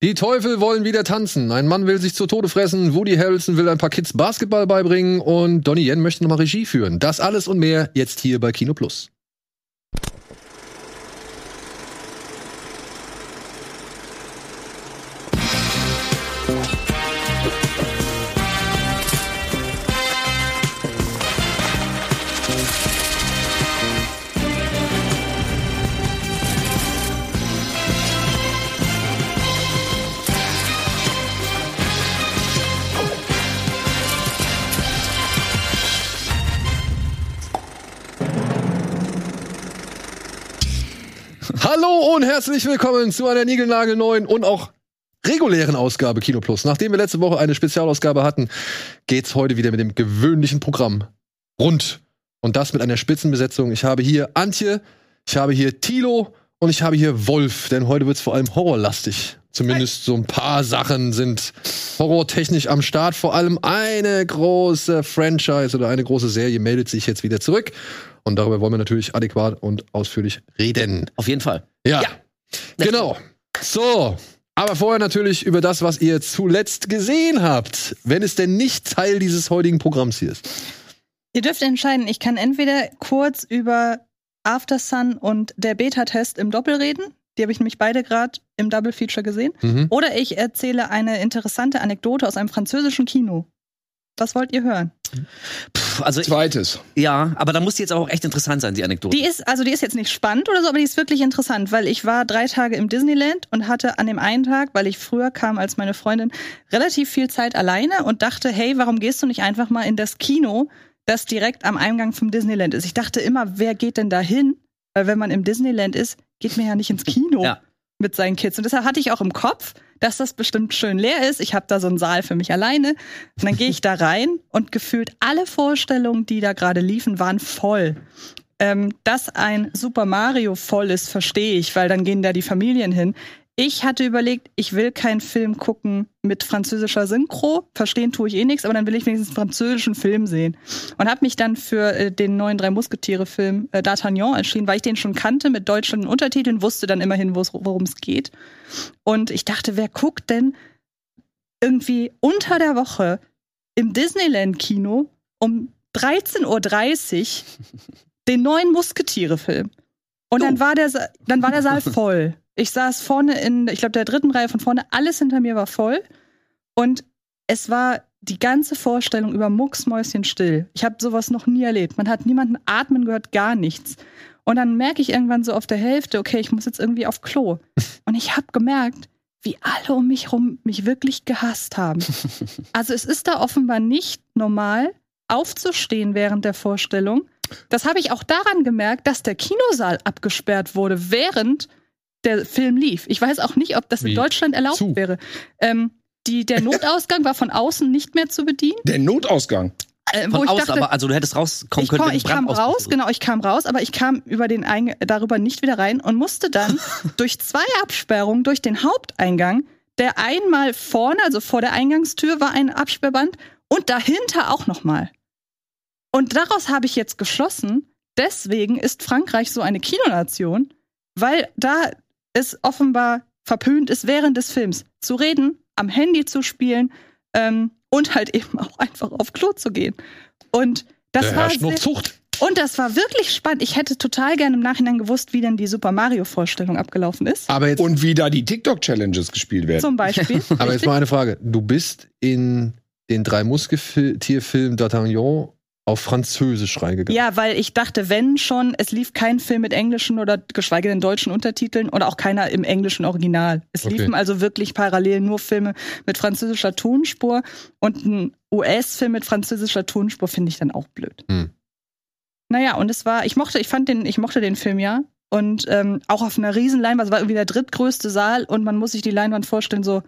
Die Teufel wollen wieder tanzen. Ein Mann will sich zu Tode fressen. Woody Harrelson will ein paar Kids Basketball beibringen und Donnie Yen möchte nochmal Regie führen. Das alles und mehr jetzt hier bei Kino Plus. Und herzlich willkommen zu einer niegelnagelneuen und auch regulären Ausgabe Kino Plus. Nachdem wir letzte Woche eine Spezialausgabe hatten, geht's heute wieder mit dem gewöhnlichen Programm rund. Und das mit einer Spitzenbesetzung. Ich habe hier Antje, ich habe hier Tilo und ich habe hier Wolf, denn heute wird's vor allem horrorlastig. Zumindest so ein paar Sachen sind horrortechnisch am Start. Vor allem eine große Franchise oder eine große Serie meldet sich jetzt wieder zurück. Und darüber wollen wir natürlich adäquat und ausführlich reden. Auf jeden Fall. Ja. Genau. So. Aber vorher natürlich über das, was ihr zuletzt gesehen habt, wenn es denn nicht Teil dieses heutigen Programms hier ist. Ihr dürft entscheiden, ich kann entweder kurz über After Sun und der Beta-Test im Doppel reden. Die habe ich nämlich beide gerade im Double Feature gesehen. Mhm. Oder ich erzähle eine interessante Anekdote aus einem französischen Kino. Was wollt ihr hören? Puh, also Zweites. ja, aber da muss die jetzt auch echt interessant sein, die Anekdote. Die ist, also die ist jetzt nicht spannend oder so, aber die ist wirklich interessant, weil ich war drei Tage im Disneyland und hatte an dem einen Tag, weil ich früher kam als meine Freundin, relativ viel Zeit alleine und dachte, hey, warum gehst du nicht einfach mal in das Kino, das direkt am Eingang vom Disneyland ist? Ich dachte immer, wer geht denn da hin? Weil wenn man im Disneyland ist, geht man ja nicht ins Kino Ja. mit seinen Kids. Und deshalb hatte ich auch im Kopf, dass das bestimmt schön leer ist. Ich habe da so einen Saal für mich alleine. Und dann gehe ich da rein und gefühlt alle Vorstellungen, die da gerade liefen, waren voll. Ähm, dass ein Super Mario voll ist, verstehe ich, weil dann gehen da die Familien hin. Ich hatte überlegt, ich will keinen Film gucken mit französischer Synchro. Verstehen tue ich eh nichts, aber dann will ich wenigstens einen französischen Film sehen. Und habe mich dann für äh, den neuen Drei Musketiere-Film äh, D'Artagnan entschieden, weil ich den schon kannte mit deutschen Untertiteln, wusste dann immerhin, worum es geht. Und ich dachte, wer guckt denn irgendwie unter der Woche im Disneyland-Kino um 13.30 Uhr den neuen Musketiere-Film? Und dann war, der, Sa- dann war der Saal voll. Ich saß vorne in, ich glaube, der dritten Reihe von vorne, alles hinter mir war voll. Und es war die ganze Vorstellung über Mucksmäuschen still. Ich habe sowas noch nie erlebt. Man hat niemanden atmen gehört, gar nichts. Und dann merke ich irgendwann so auf der Hälfte, okay, ich muss jetzt irgendwie auf Klo. Und ich habe gemerkt, wie alle um mich rum mich wirklich gehasst haben. Also es ist da offenbar nicht normal, aufzustehen während der Vorstellung. Das habe ich auch daran gemerkt, dass der Kinosaal abgesperrt wurde, während der Film lief. Ich weiß auch nicht, ob das Wie? in Deutschland erlaubt Zu? wäre. Ähm, die, der Notausgang war von außen nicht mehr zu bedienen. Der Notausgang. Äh, Von ich außen, aber also du hättest rauskommen ich, können, komm, wenn ich kam raus, genau, ich kam raus, aber ich kam über den Eing darüber nicht wieder rein und musste dann durch zwei Absperrungen durch den Haupteingang, der einmal vorne, also vor der Eingangstür, war ein Absperrband und dahinter auch nochmal. Und daraus habe ich jetzt geschlossen, deswegen ist Frankreich so eine Kinonation, weil da es offenbar verpönt ist, während des Films zu reden, am Handy zu spielen ähm, und halt eben auch einfach auf Klo zu gehen. Und das Da war sehr- Zucht. und das war wirklich spannend. Ich hätte total gerne im Nachhinein gewusst, wie denn die Super Mario Vorstellung abgelaufen ist. Aber jetzt, Und wie da die TikTok-Challenges gespielt werden. Zum Beispiel. aber jetzt mal eine Frage. Du bist in den drei Musketier-Film D'Artagnan auf Französisch reingegangen. Ja, weil ich dachte, wenn schon, es lief kein Film mit englischen oder geschweige denn deutschen Untertiteln oder auch keiner im englischen Original. Es Okay. liefen also wirklich parallel nur Filme mit französischer Tonspur und ein US-Film mit französischer Tonspur finde ich dann auch blöd. Hm. Naja, und es war, ich mochte, ich fand den, ich mochte den Film ja. Und ähm, auch auf einer riesen Leinwand, es war irgendwie der drittgrößte Saal und man muss sich die Leinwand vorstellen, so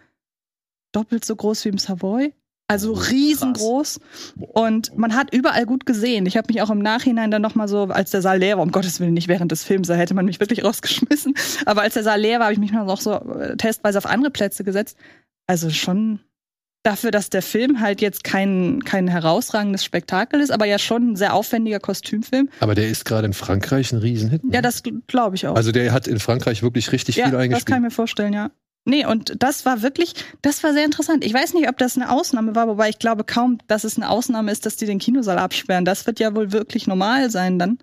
doppelt so groß wie im Savoy. Also riesengroß. Und man hat überall gut gesehen. Ich habe mich auch im Nachhinein dann nochmal so, als der Saal leer war, um Gottes Willen nicht während des Films, da hätte man mich wirklich rausgeschmissen. Aber als der Saal leer war, habe ich mich noch so äh, testweise auf andere Plätze gesetzt. Also schon dafür, dass der Film halt jetzt kein, kein herausragendes Spektakel ist, aber ja schon ein sehr aufwendiger Kostümfilm. Aber der ist gerade in Frankreich ein Riesenhit. ne? Ja, das glaube ich auch. also der hat in Frankreich wirklich richtig ja, viel das kann ich eingespielt. mir vorstellen, ja. Nee, und das war wirklich, das war sehr interessant. Ich weiß nicht, ob das eine Ausnahme war, wobei ich glaube kaum, dass es eine Ausnahme ist, dass die den Kinosaal absperren. Das wird ja wohl wirklich normal sein dann.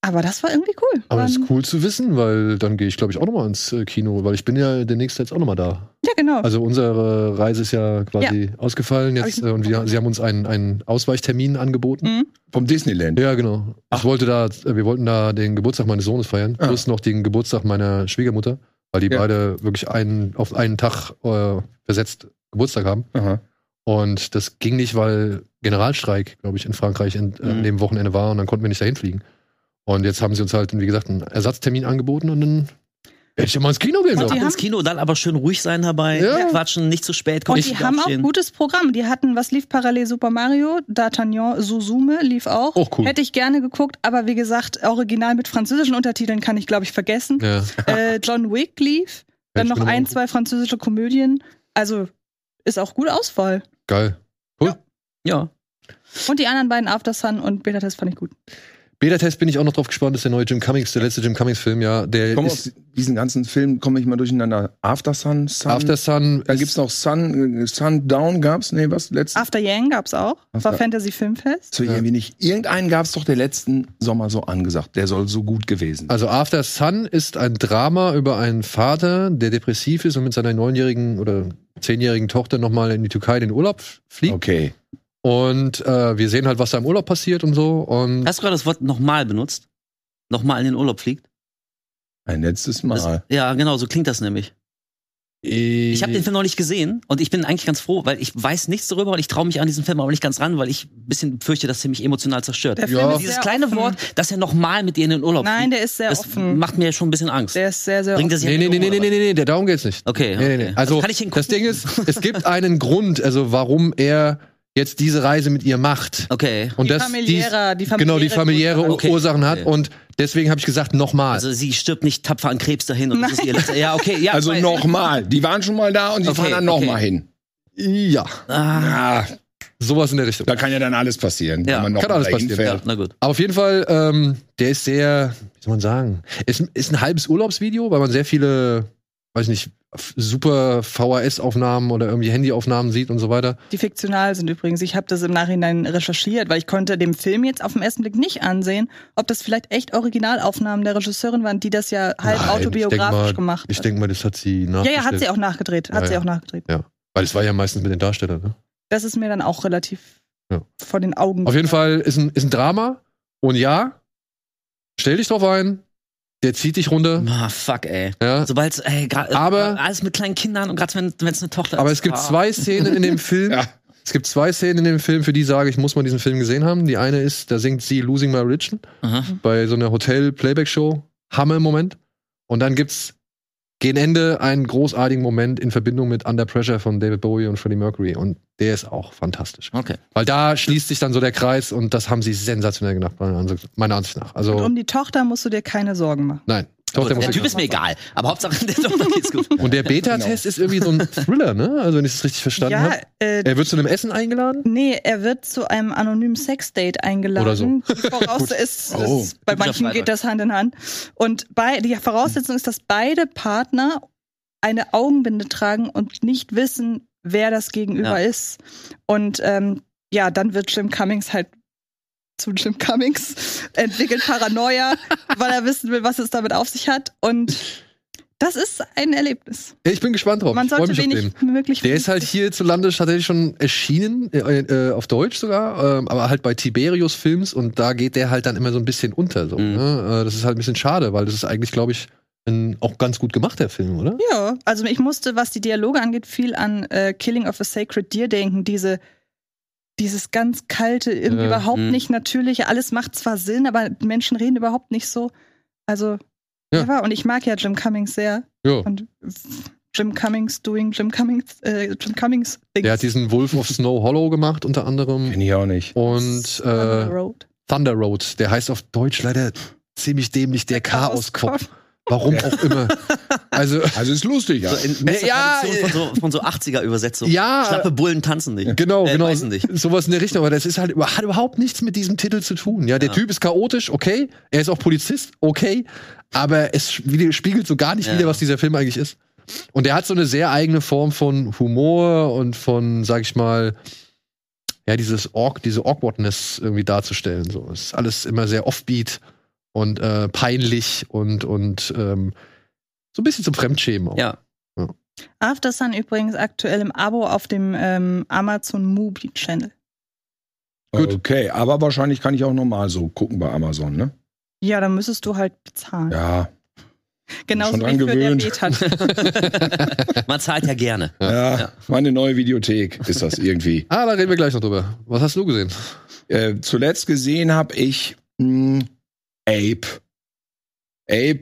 Aber das war irgendwie cool. Aber das ist cool zu wissen, weil dann gehe ich, glaube ich, auch nochmal ins äh, Kino, weil ich bin ja demnächst jetzt auch nochmal da. Ja, genau. Also unsere Reise ist ja quasi ausgefallen Hab jetzt ich äh, und wir, sie haben uns einen, einen Ausweichtermin angeboten. Mhm. Vom Disneyland. Ja, genau. Ich wollte da, äh, wir wollten da den Geburtstag meines Sohnes feiern, Ah. plus noch den Geburtstag meiner Schwiegermutter, weil die Ja. beide wirklich einen, auf einen Tag äh, versetzt Geburtstag haben. Aha. Und das ging nicht, weil Generalstreik, glaube ich, in Frankreich in, äh, an Mhm. dem Wochenende war und dann konnten wir nicht dahin fliegen. Und jetzt haben sie uns halt, wie gesagt, einen Ersatztermin angeboten und dann werde ich ja mal ins Kino gehen. Ab ins Kino, dann aber schön ruhig sein dabei, Ja. nicht quatschen, nicht zu spät kommen. Und die haben auch gutes Programm. Die hatten, was lief parallel Super Mario, D'Artagnan, Suzume lief auch. Auch cool. Hätte ich gerne geguckt, aber wie gesagt, original mit französischen Untertiteln kann ich, glaube ich, vergessen. Ja. Äh, John Wick lief, dann Ja, noch ein, zwei französische Komödien. Also ist auch gut Auswahl. Geil. Ja. Und die anderen beiden After Sun und Beta Test fand ich gut. Beta-Test bin ich auch noch drauf gespannt, das ist der neue Jim Cummings, der letzte Jim Cummings-Film, ja. Der Komm, ist diesen ganzen Filmen komme ich mal durcheinander. After Sun, Sun. After Sun. Dann gibt's noch Sun, äh, Sundown gab's? Nee, was? Letzten? After Yang gab's auch. War After- Fantasy Filmfest. So irgendwie nicht. Irgendeinen gab's doch der letzten Sommer so angesagt. Der soll so gut gewesen sein. Also After Sun ist ein Drama über einen Vater, der depressiv ist und mit seiner neunjährigen oder zehnjährigen Tochter nochmal in die Türkei in den Urlaub fliegt. Okay. Und äh, wir sehen halt, was da im Urlaub passiert und so. Und Hast du gerade das Wort nochmal benutzt? Nochmal in den Urlaub fliegt? Ein letztes Das, Mal. ja, genau, so klingt das nämlich. Ich habe den Film noch nicht gesehen und ich bin eigentlich ganz froh, weil ich weiß nichts darüber und ich traue mich an diesen Film aber nicht ganz ran, weil ich ein bisschen fürchte, dass er mich emotional zerstört. Der Ja. Film ist Dieses kleine offen. Wort, dass er nochmal mit dir in den Urlaub Nein, fliegt, der ist sehr das offen. macht mir schon ein bisschen Angst. Der ist sehr, sehr Bringt er offen. Nee, nee, nee, nee, nee, nee, nee, der darum geht's nicht. Okay, Nee, nee, nee. okay. Also, kann ich hingucken? das Ding ist, es gibt einen Grund, also warum er jetzt diese Reise mit ihr macht. Okay. Und Die das, familiäre- die genau die familiäre familiäre Okay. Ursachen hat. Okay. Und deswegen habe ich gesagt, nochmal. Also sie stirbt nicht tapfer an Krebs dahin und das ist ihr letzter. Ja, okay, ja. Also nochmal. Die waren schon mal da und die Okay, fahren dann okay. nochmal hin. ja, Ah, Ja, sowas in der Richtung. da kann ja dann alles passieren. Ja. wenn man noch Kann alles passieren, ja, na gut. Aber auf jeden Fall, ähm, der ist sehr, wie soll man sagen, ist, ist ein halbes Urlaubsvideo, weil man sehr viele, weiß nicht, super VHS-Aufnahmen oder irgendwie Handyaufnahmen sieht und so weiter. Die fiktional sind übrigens. Ich habe das im Nachhinein recherchiert, weil ich konnte dem Film jetzt auf den ersten Blick nicht ansehen, ob das vielleicht echt Originalaufnahmen der Regisseurin waren, die das ja halb Nein, autobiografisch ich mal, gemacht Ich hat. denke mal, das hat sie ja, nachgestellt. ja, hat sie auch nachgedreht. Hat Ja, sie ja. auch nachgedreht. Weil es war ja meistens mit den Darstellern. Ne? Das ist mir dann auch relativ Ja. vor den Augen. Auf jeden Fall ist ein, ist ein Drama. Und ja, stell dich drauf ein, der zieht dich runter. Ah, fuck, ey. Ja. Sobald, ey, grad, Aber- äh, alles mit kleinen Kindern und gerade wenn es eine Tochter Aber ist. es gibt ah. zwei Szenen in dem Film. Ja. Es gibt zwei Szenen in dem Film, für die sage ich, muss man diesen Film gesehen haben. Die eine ist, da singt sie Losing My Religion Aha. bei so einer Hotel-Playback-Show. Hammer im Moment. Und dann gibt's gegen Ende einen großartigen Moment in Verbindung mit Under Pressure von David Bowie und Freddie Mercury. Und der ist auch fantastisch. Okay. Weil da schließt sich dann so der Kreis und das haben sie sensationell gemacht, meiner Ansicht, nach. Also, Und um die Tochter musst du dir keine Sorgen machen. nein. Doch, der muss der ich Typ ist mir egal. Aber Hauptsache der Tochter geht's gut. Und der Beta-Test ist irgendwie so ein Thriller, ne? Also, wenn ich es richtig verstanden ja, habe. äh, Er wird zu einem Essen eingeladen? Nee, er wird zu einem anonymen Sexdate eingeladen. Oder so. Die Voraus ist, Oh, ist, bei manchen geht das Hand in Hand. Und bei, die Voraussetzung ist, dass beide Partner eine Augenbinde tragen und nicht wissen, wer das Gegenüber Ja. ist. Und ähm, ja, dann wird Jim Cummings halt zu Jim Cummings, entwickelt Paranoia, weil er wissen will, was es damit auf sich hat. Und das ist ein Erlebnis. Ich bin gespannt drauf. Man sollte wenig möglich Der ist halt hierzulande tatsächlich schon erschienen, äh, äh, auf Deutsch sogar, ähm, aber halt bei Tiberius Films und da geht der halt dann immer so ein bisschen unter. So, Mhm. ne? äh, das ist halt ein bisschen schade, weil das ist eigentlich, glaube ich, ein auch ganz gut gemachter Film, oder? Ja, also ich musste, was die Dialoge angeht, viel an äh, Killing of a Sacred Deer denken. Diese, dieses ganz kalte, irgendwie Ja, überhaupt mh. nicht natürliche. Alles macht zwar Sinn, aber Menschen reden überhaupt nicht so. Also, Ja. ja. und ich mag ja Jim Cummings sehr. Ja. Und Jim Cummings doing Jim Cummings, äh, Jim Cummings Things. Der hat diesen Wolf of Snow Hollow gemacht, unter anderem. Kenn ich auch nicht. Und äh, Road. Thunder Road, der heißt auf Deutsch leider ziemlich dämlich der Chaoskopf. Warum auch immer. Also, Also ist lustig, ja. So in Ja, von so, von so 80er-Übersetzung. Ja. Schlappe Bullen tanzen nicht. Genau, Äh, genau. nicht. Sowas in der Richtung. Aber das ist halt, hat überhaupt nichts mit diesem Titel zu tun. Ja, der Ja. Typ ist chaotisch, okay. Er ist auch Polizist, okay. Aber es spie- spiegelt so gar nicht Ja. wieder, was dieser Film eigentlich ist. Und der hat so eine sehr eigene Form von Humor und von, sag ich mal, ja, dieses Org, diese Awkwardness irgendwie darzustellen. So, es ist alles immer sehr offbeat und äh, peinlich und und ähm, so ein bisschen zum Fremdschämen auch. Ja. After Sun übrigens aktuell im Abo auf dem ähm, Amazon Movie Channel. Gut. Okay, aber wahrscheinlich kann ich auch normal so gucken bei Amazon, ne? Ja, dann müsstest du halt bezahlen. Ja. Genauso wie dran für der. Man zahlt ja gerne. Ja, Ja. meine neue Videothek ist das irgendwie. Ah, da reden wir gleich noch drüber. Was hast du gesehen? äh, zuletzt gesehen habe ich mh, Ape. Ape.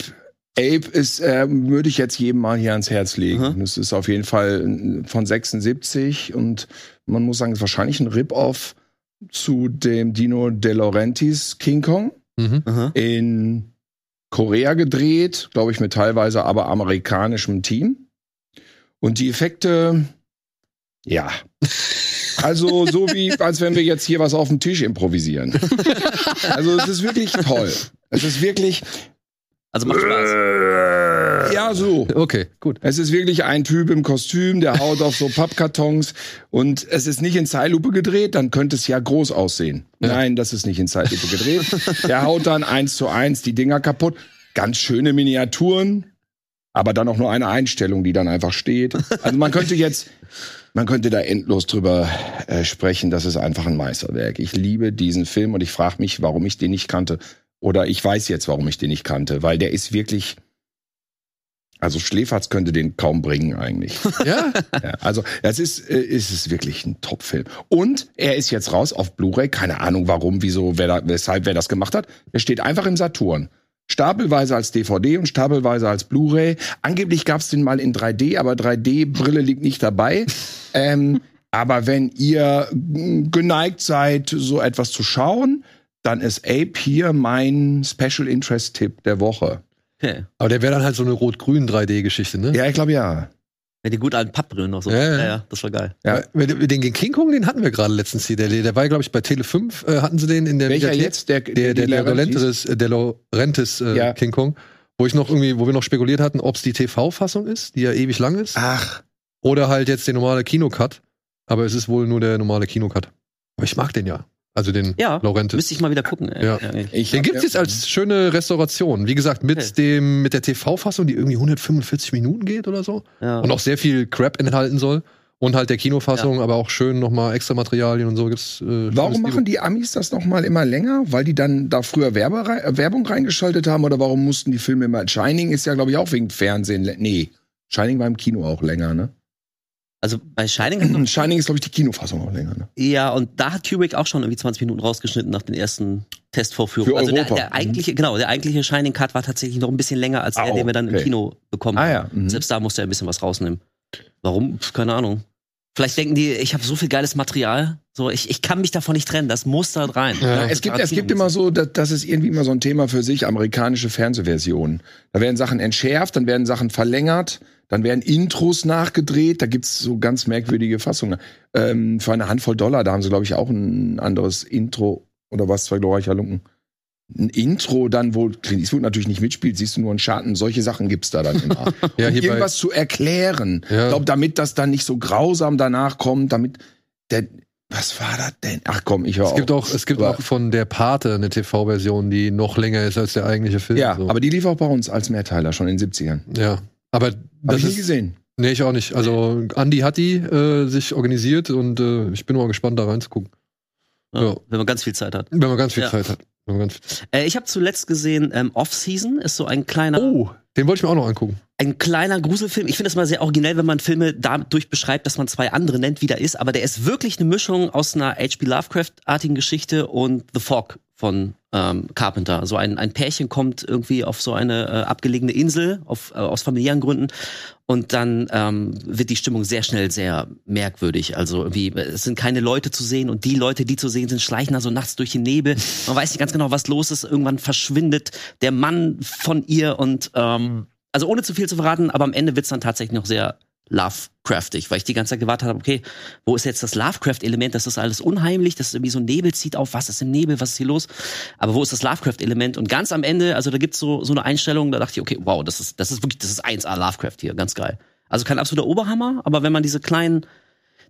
Ape ist, äh, würde ich jetzt jedem mal hier ans Herz legen. Mhm. Das ist auf jeden Fall von 76 und man muss sagen, es ist wahrscheinlich ein Rip-Off zu dem Dino De Laurentiis King Kong Mhm. Aha. in Korea gedreht, glaube ich, mit teilweise aber amerikanischem Team. Und die Effekte, ja. Also so wie, als wenn wir jetzt hier was auf dem Tisch improvisieren. Also es ist wirklich toll. Es ist wirklich, Also macht Spaß. ja so. Okay, gut. Es ist wirklich ein Typ im Kostüm, der haut auf so Pappkartons und es ist nicht in Zeitlupe gedreht, dann könnte es ja groß aussehen. Ja. Nein, das ist nicht in Zeitlupe gedreht. der haut dann eins zu eins die Dinger kaputt. Ganz schöne Miniaturen, aber dann auch nur eine Einstellung, die dann einfach steht. Also man könnte jetzt, man könnte da endlos drüber äh, sprechen. Das ist einfach ein Meisterwerk. Ich liebe diesen Film und ich frage mich, warum ich den nicht kannte. Oder ich weiß jetzt, warum ich den nicht kannte, weil der ist wirklich, also Schläferz könnte den kaum bringen eigentlich. Ja? Ja, also das ist, äh, ist es wirklich ein Top-Film. Und er ist jetzt raus auf Blu-ray. Keine Ahnung, warum, wieso, wer da, weshalb, wer das gemacht hat. Er steht einfach im Saturn. Stapelweise als DVD und stapelweise als Blu-ray. Angeblich gab es den mal in 3D, aber 3D-Brille liegt nicht dabei. ähm, aber wenn ihr geneigt seid, so etwas zu schauen, dann ist Ape hier mein Special Interest-Tipp der Woche. Okay. Aber der wäre dann halt so eine rot-grün 3D-Geschichte, ne? Ja, ich glaube ja. Ja, die gut alten Pappbrillen noch so. Ja, Ja, ja. ja, das war geil. Ja. Den, den King Kong, den hatten wir gerade letztens hier. Der, der war, glaube ich, bei Tele 5, äh, hatten sie den in der Welcher Mediathek. jetzt? Der, Der, der, der, Laurentis, äh, der Laurentis äh, Ja. King Kong. Wo ich noch irgendwie, wo wir noch spekuliert hatten, ob es die TV-Fassung ist, die ja ewig lang ist. Ach, Oder halt jetzt der normale Kinocut. Aber es ist wohl nur der normale Kinocut. Aber ich mag den ja. Also den Ja, Laurentis. Müsste ich mal wieder gucken. ey. Ja. ich Den gibt's jetzt als schöne Restauration. Wie gesagt, mit Okay. dem, mit der TV-Fassung, die irgendwie 145 Minuten geht oder so. Ja. Und auch sehr viel Crap enthalten soll. Und halt der Kinofassung, aber auch schön nochmal extra Materialien und so gibt's. Äh, Warum machen die Amis das noch mal immer länger? Weil die dann da früher Werbe rei- äh, Werbung reingeschaltet haben oder warum mussten die Filme immer Shining ist ja glaube ich auch wegen Fernsehen. Nee, Shining war im Kino auch länger, ne? Also bei Shining Shining ist glaube ich die Kinofassung auch länger, ne? ja, und da hat Kubrick auch schon irgendwie 20 Minuten rausgeschnitten nach den ersten Testvorführungen. Für also der, Europa. der eigentliche, genau, der eigentliche Shining Cut war tatsächlich noch ein bisschen länger als der, Ah, den wir dann im okay. Kino bekommen Ah haben. ja. Mhm. Selbst da musste er ein bisschen was rausnehmen. Warum? Keine Ahnung. Vielleicht denken die, ich habe so viel geiles Material, so ich, ich kann mich davon nicht trennen, das muss da rein. Ja. Es gibt, es gibt immer so, das, das ist irgendwie immer so ein Thema für sich, amerikanische Fernsehversionen. Da werden Sachen entschärft, dann werden Sachen verlängert, dann werden Intros nachgedreht, da gibt's so ganz merkwürdige Fassungen. Ähm, für eine Handvoll Dollar, da haben sie, glaube ich, auch ein anderes Intro oder was, zwei glorreicher Lunken. Ein Intro dann, wo Clint Eastwood natürlich nicht mitspielt, siehst du nur einen Schatten. Solche Sachen gibt's da dann immer. Ja, um irgendwas zu erklären. Ja. Ich glaube, damit das dann nicht so grausam danach kommt, damit der, was war das denn? Ach komm, ich höre Es gibt auf. auch, es gibt Aber- auch von der Pate eine TV-Version, die noch länger ist als der eigentliche Film. Ja, so. aber die lief auch bei uns als Mehrteiler schon in den 70ern. ja. Aber Hab das ich nie ist, gesehen. nee, ich auch nicht. Also Andy hat die äh, sich organisiert und äh, ich bin mal gespannt, da reinzugucken. Ja, Ja. Wenn man ganz viel Zeit hat. Wenn man ganz viel Ja. Zeit hat. Viel Äh, ich habe zuletzt gesehen, ähm, Off-Season ist so ein kleiner, oh, den wollte ich mir auch noch angucken. ein kleiner Gruselfilm. Ich finde das mal sehr originell, wenn man Filme dadurch beschreibt, dass man zwei andere nennt, wie der ist. Aber der ist wirklich eine Mischung aus einer H.P. Lovecraft-artigen Geschichte und The Fog von ähm, Carpenter. So ein, ein Pärchen kommt irgendwie auf so eine äh, abgelegene Insel auf, äh, aus familiären Gründen und dann ähm, wird die Stimmung sehr schnell sehr merkwürdig. Also irgendwie, es sind keine Leute zu sehen und die Leute, die zu sehen sind, schleichen da so nachts durch den Nebel. Man weiß nicht ganz genau, was los ist. Irgendwann verschwindet der Mann von ihr und ähm, also ohne zu viel zu verraten, aber am Ende wird's dann tatsächlich noch sehr Lovecraftig, weil ich die ganze Zeit gewartet habe, okay, wo ist jetzt das Lovecraft-Element? Das ist alles unheimlich, das ist irgendwie so ein Nebel zieht auf, was ist im Nebel, was ist hier los? Aber wo ist das Lovecraft-Element? Und ganz am Ende, also da gibt's so, so eine Einstellung, da dachte ich, okay, wow, das ist, das ist wirklich, das ist 1A Lovecraft hier, ganz geil. Also kein absoluter Oberhammer, aber wenn man diese kleinen,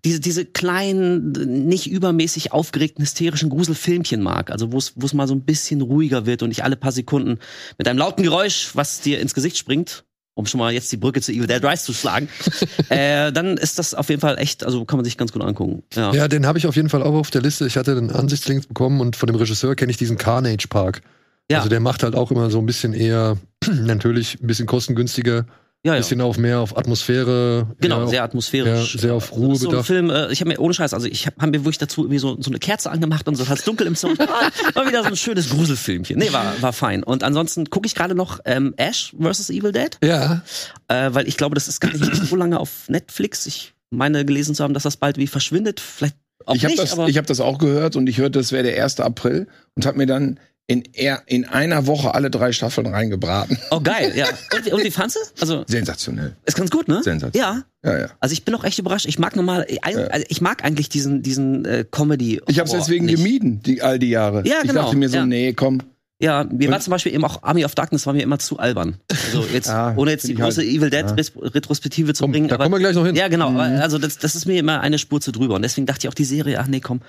diese, diese kleinen, nicht übermäßig aufgeregten, hysterischen Gruselfilmchen mag, also wo es wo es mal so ein bisschen ruhiger wird und nicht alle paar Sekunden mit einem lauten Geräusch, was dir ins Gesicht springt, um schon mal jetzt die Brücke zu Evil Dead Rise zu schlagen, äh, dann ist das auf jeden Fall echt, also kann man sich ganz gut angucken. Ja. Ja, den habe ich auf jeden Fall auch auf der Liste. Ich hatte den Ansichtslink bekommen und von dem Regisseur kenne ich diesen Carnage Park. Ja. Also der macht halt auch immer so ein bisschen eher, natürlich ein bisschen kostengünstiger, ja, ja. bisschen auf mehr auf Atmosphäre. Genau, sehr atmosphärisch. ja, sehr auf Ruhe das so ein bedacht. Film, äh, ich habe mir ohne Scheiß, also ich habe hab mir wirklich dazu irgendwie so, so eine Kerze angemacht und so hat's dunkel im Zimmer. Ah, War wieder so ein schönes Gruselfilmchen. Nee, war, war fein. Und ansonsten gucke ich gerade noch ähm, Ash vs. Evil Dead, Ja, äh, weil ich glaube, das ist gar nicht so lange auf Netflix. Ich meine gelesen zu haben, dass das bald wie verschwindet. Vielleicht auch Ich habe nicht, das, ich hab das auch gehört und ich hörte, das wäre der 1. April und habe mir dann in, eher, in einer Woche alle drei Staffeln reingebraten. oh geil, ja. Und, wie- und wie fandst du? Also Sensationell. ist ganz gut, ne? Sensationell. Ja. Ja, ja. Also ich bin auch echt überrascht. Ich mag normal, ich, also ich mag eigentlich diesen diesen äh, Comedy. Ich habe es deswegen nicht. gemieden, die, all die Jahre. Ja, ich genau. dachte mir so, Ja. nee, komm. Ja, mir Und- war zum Beispiel eben auch Army of Darkness war mir immer zu albern. Also jetzt, Ja, ohne jetzt die ich halt- große Evil Dead ja. Retrospektive zu komm, bringen. da aber, kommen wir gleich noch hin. ja, genau. Mhm. Also das, das ist mir immer eine Spur zu drüber. Und deswegen dachte ich auch die Serie, ach nee, komm.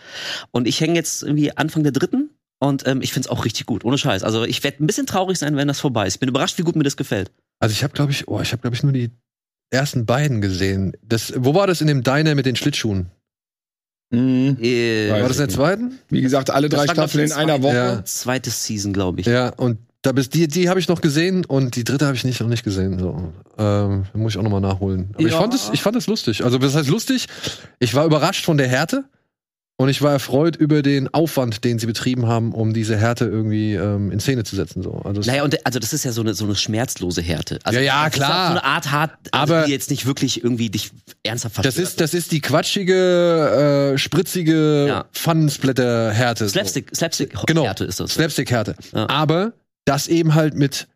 Und ich hänge jetzt irgendwie Anfang der dritten und ähm, ich find's auch richtig gut, ohne Scheiß. Also ich werde ein bisschen traurig sein, wenn das vorbei ist. Ich bin überrascht, wie gut mir das gefällt. Also ich habe, glaube ich, oh, ich habe, glaube ich, nur die ersten beiden gesehen. Das, wo war das in dem Diner mit den Schlittschuhen? Mhm. Äh, War das in der ich zweiten? Wie gesagt, alle Das drei ich, Staffeln in einer Woche. Ja. Zweites Season, glaube ich. Ja, und da bist die, die habe ich noch gesehen und die dritte habe ich nicht noch nicht gesehen. So, ähm, muss ich auch noch mal nachholen. Aber ich Ja. fand es, ich fand es lustig. Also was heißt lustig? Ich war überrascht von der Härte und ich war erfreut über den Aufwand, den sie betrieben haben, um diese Härte irgendwie ähm, in Szene zu setzen. So, also Naja, und also das ist ja so eine, so eine schmerzlose Härte. Also Ja, ja, das klar. So eine Art hart, also Aber- die jetzt nicht wirklich irgendwie dich ernsthaft das verstört. ist, das ist die quatschige, äh, spritzige Ja. Pfannensplitter-Härte. Slapstick, Slapstick Genau. Härte ist das. Slapstick-Härte. Ja. Aber das eben halt mit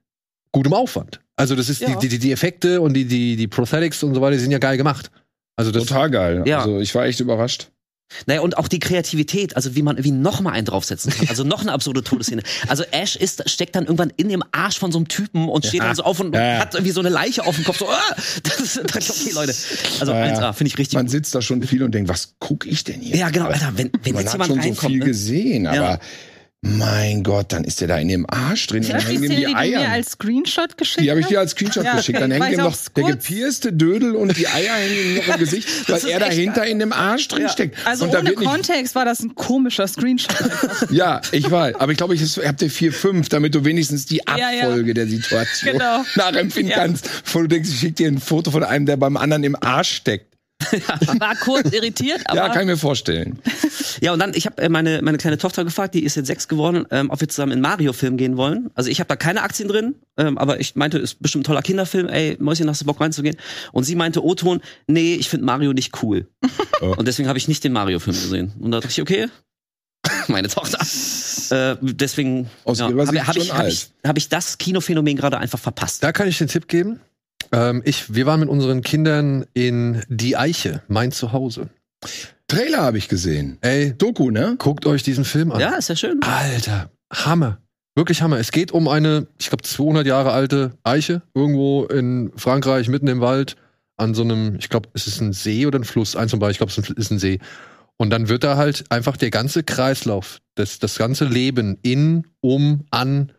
gutem Aufwand. Also das ist Ja. die, die, die Effekte und die, die, die Prosthetics und so weiter, die sind ja geil gemacht. Also das, Total geil. Ja. Also ich war echt überrascht. Naja, und auch die Kreativität, also wie man irgendwie noch mal einen draufsetzen kann. Also noch eine absurde Todesszene. Also Ash ist, steckt dann irgendwann in dem Arsch von so einem Typen und steht dann so auf und, Ja, ja. hat irgendwie so eine Leiche auf dem Kopf. So, ah, das ist okay, Leute. Also Ja, ja. 1A, finde ich richtig Man gut. sitzt da schon viel und denkt, was guck ich denn hier? Ja, genau, Alter, wenn, wenn Man jetzt hat jemand schon so reinkommt. viel ne? gesehen, Ja. aber mein Gott, dann ist der da in dem Arsch drin Ich habe die Szene, die die mir Eier. als Screenshot geschickt Die habe ich dir als Screenshot Ja, geschickt. Dann hängt ihm noch der gepierste Dödel und die Eier hängen ihm noch im Gesicht, weil er dahinter in dem Arsch drin steckt. Also und ohne Kontext war das ein komischer Screenshot. Ja, ich weiß. Aber ich glaube, ich hab dir vier, fünf, damit du wenigstens die Ja, ja. Abfolge der Situation Genau. nachempfinden Ja. kannst. Wo du denkst, ich schick dir ein Foto von einem, der beim anderen im Arsch steckt. War kurz irritiert, aber Ja, kann ich mir vorstellen. Ja, und dann, ich habe äh, meine, meine kleine Tochter gefragt, die ist jetzt sechs geworden, ähm, ob wir zusammen in Mario-Film gehen wollen. Also ich habe da keine Aktien drin, ähm, aber ich meinte, ist bestimmt ein toller Kinderfilm, ey, Mäuschen, hast du Bock reinzugehen? Und sie meinte, O-Ton, nee, ich finde Mario nicht cool. Oh. Und deswegen habe ich nicht den Mario-Film gesehen. Und da dachte ich, okay, meine Tochter. Äh, deswegen ja, habe hab ich, hab ich, hab ich das Kinophänomen gerade einfach verpasst. Da kann ich den Tipp geben. Ähm, ich, wir waren mit unseren Kindern in Die Eiche, mein Zuhause. Trailer habe ich gesehen. Ey, Doku, ne? guckt euch diesen Film an. Ja, ist ja schön. Alter, Hammer. Wirklich Hammer. Es geht um eine, ich glaube, 200 Jahre alte Eiche, irgendwo in Frankreich, mitten im Wald, an so einem, ich glaube, es ist ein See oder ein Fluss, eins von beiden, ich glaube, es ist ein- ist ein See. Und dann wird da halt einfach der ganze Kreislauf, das, das ganze Leben in, um, an,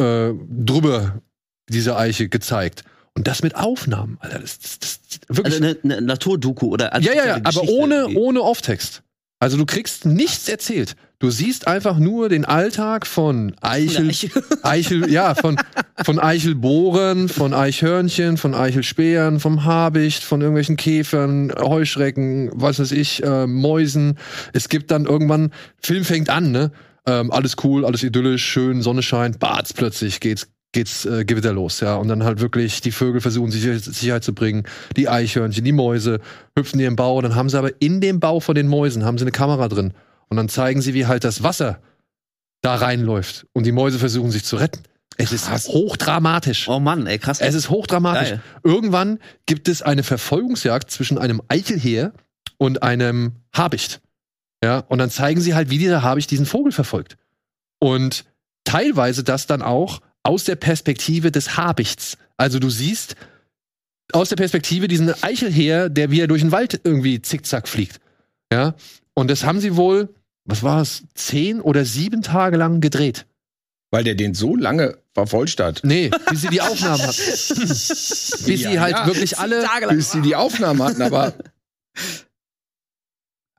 äh, drüber dieser Eiche gezeigt. Und das mit Aufnahmen, Alter. Das, das, das wirklich. Also eine, eine Naturdoku oder also Ja, ja, ja, aber ohne, irgendwie. ohne Off-Text. Also du kriegst nichts erzählt. Du siehst einfach nur den Alltag von Eichel, Eiche. Eichel, ja, von, von Eichelbohren, von Eichhörnchen, von Eichelspähern, vom Habicht, von irgendwelchen Käfern, Heuschrecken, was weiß ich, äh, Mäusen. Es gibt dann irgendwann, Film fängt an, ne? Ähm, alles cool, alles idyllisch, schön, Sonne scheint, batz, plötzlich geht's geht's äh, Gewitter los, ja. Und dann halt wirklich die Vögel versuchen Sicher Sicherheit zu bringen, die Eichhörnchen, die Mäuse hüpfen in ihren Bau. Dann haben sie aber in dem Bau von den Mäusen haben sie eine Kamera drin und dann zeigen sie, wie halt das Wasser da reinläuft und die Mäuse versuchen sich zu retten. Es ist Krass. hochdramatisch. Oh Mann, ey, krass. Es ist hochdramatisch. Geil. Irgendwann gibt es eine Verfolgungsjagd zwischen einem Eichelheer und einem Habicht. Ja, und dann zeigen sie halt, wie dieser Habicht diesen Vogel verfolgt. Und teilweise das dann auch aus der Perspektive des Habichts. Also du siehst aus der Perspektive diesen Eichelheer, der wie er durch den Wald irgendwie zickzack fliegt. Ja. Und das haben sie wohl, was war es, zehn oder sieben Tage lang gedreht. Weil der den so lange verfolgt hat. Nee, bis sie die Aufnahmen hatten. bis Ja, sie halt ja. wirklich alle. Bis sie die Aufnahmen hatten, aber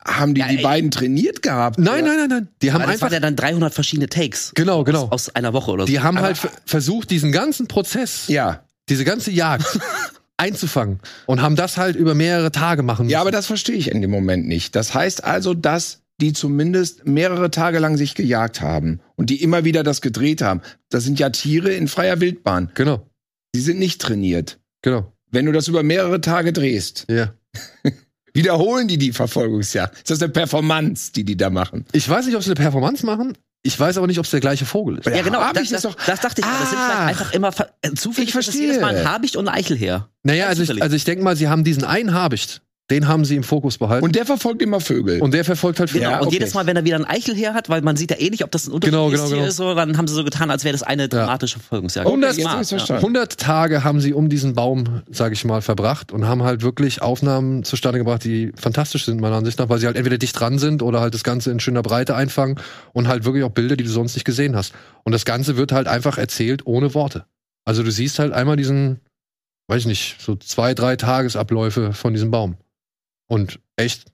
haben die Ja, die ey. beiden trainiert gehabt? Nein, nein, nein, nein. Die haben Aber das einfach. waren ja dann 300 verschiedene Takes. Genau, genau. Aus, aus einer Woche oder so. Die haben Aber- halt ver- versucht, diesen ganzen Prozess, Ja. diese ganze Jagd einzufangen und haben das halt über mehrere Tage machen Ja, müssen. aber das verstehe ich in dem Moment nicht. Das heißt also, dass die zumindest mehrere Tage lang sich gejagt haben und die immer wieder das gedreht haben. Das sind ja Tiere in freier Wildbahn. Genau, Die sind nicht trainiert. genau. Wenn du das über mehrere Tage drehst, Ja. wiederholen die die Verfolgungsjagd. Ist das eine Performance, die die da machen? Ich weiß nicht, ob sie eine Performance machen. Ich weiß aber nicht, ob es der gleiche Vogel ist. ja, genau. Habicht Das, ist das, doch- das dachte ich. mal. Das sind Ah. vielleicht einfach immer äh, zufällig. Ich verstehe. Jedes Mal ein Habicht und ein Eichelheer. Naja, Ganz also ich, also ich denke mal, sie haben diesen einen Habicht, den haben sie im Fokus behalten. Und der verfolgt immer Vögel. Und der verfolgt halt Genau. Vögel. Ja, und okay. jedes Mal, wenn er wieder ein Eichelheer hat, weil man sieht ja eh nicht, ob das ein Genau, unterschiedliches genau, Tier genau. ist, so, dann haben sie so getan, als wäre das eine dramatische Verfolgungsjagd. Okay, Das ist jetzt smart, hab ich's ja. verstanden. 100 Tage haben sie um diesen Baum, sage ich mal, verbracht und haben halt wirklich Aufnahmen zustande gebracht, die fantastisch sind, meiner Ansicht nach, weil sie halt entweder dicht dran sind oder halt das Ganze in schöner Breite einfangen und halt wirklich auch Bilder, die du sonst nicht gesehen hast. Und das Ganze wird halt einfach erzählt ohne Worte. Also du siehst halt einmal diesen, weiß ich nicht, so zwei, drei Tagesabläufe von diesem Baum. Und echt,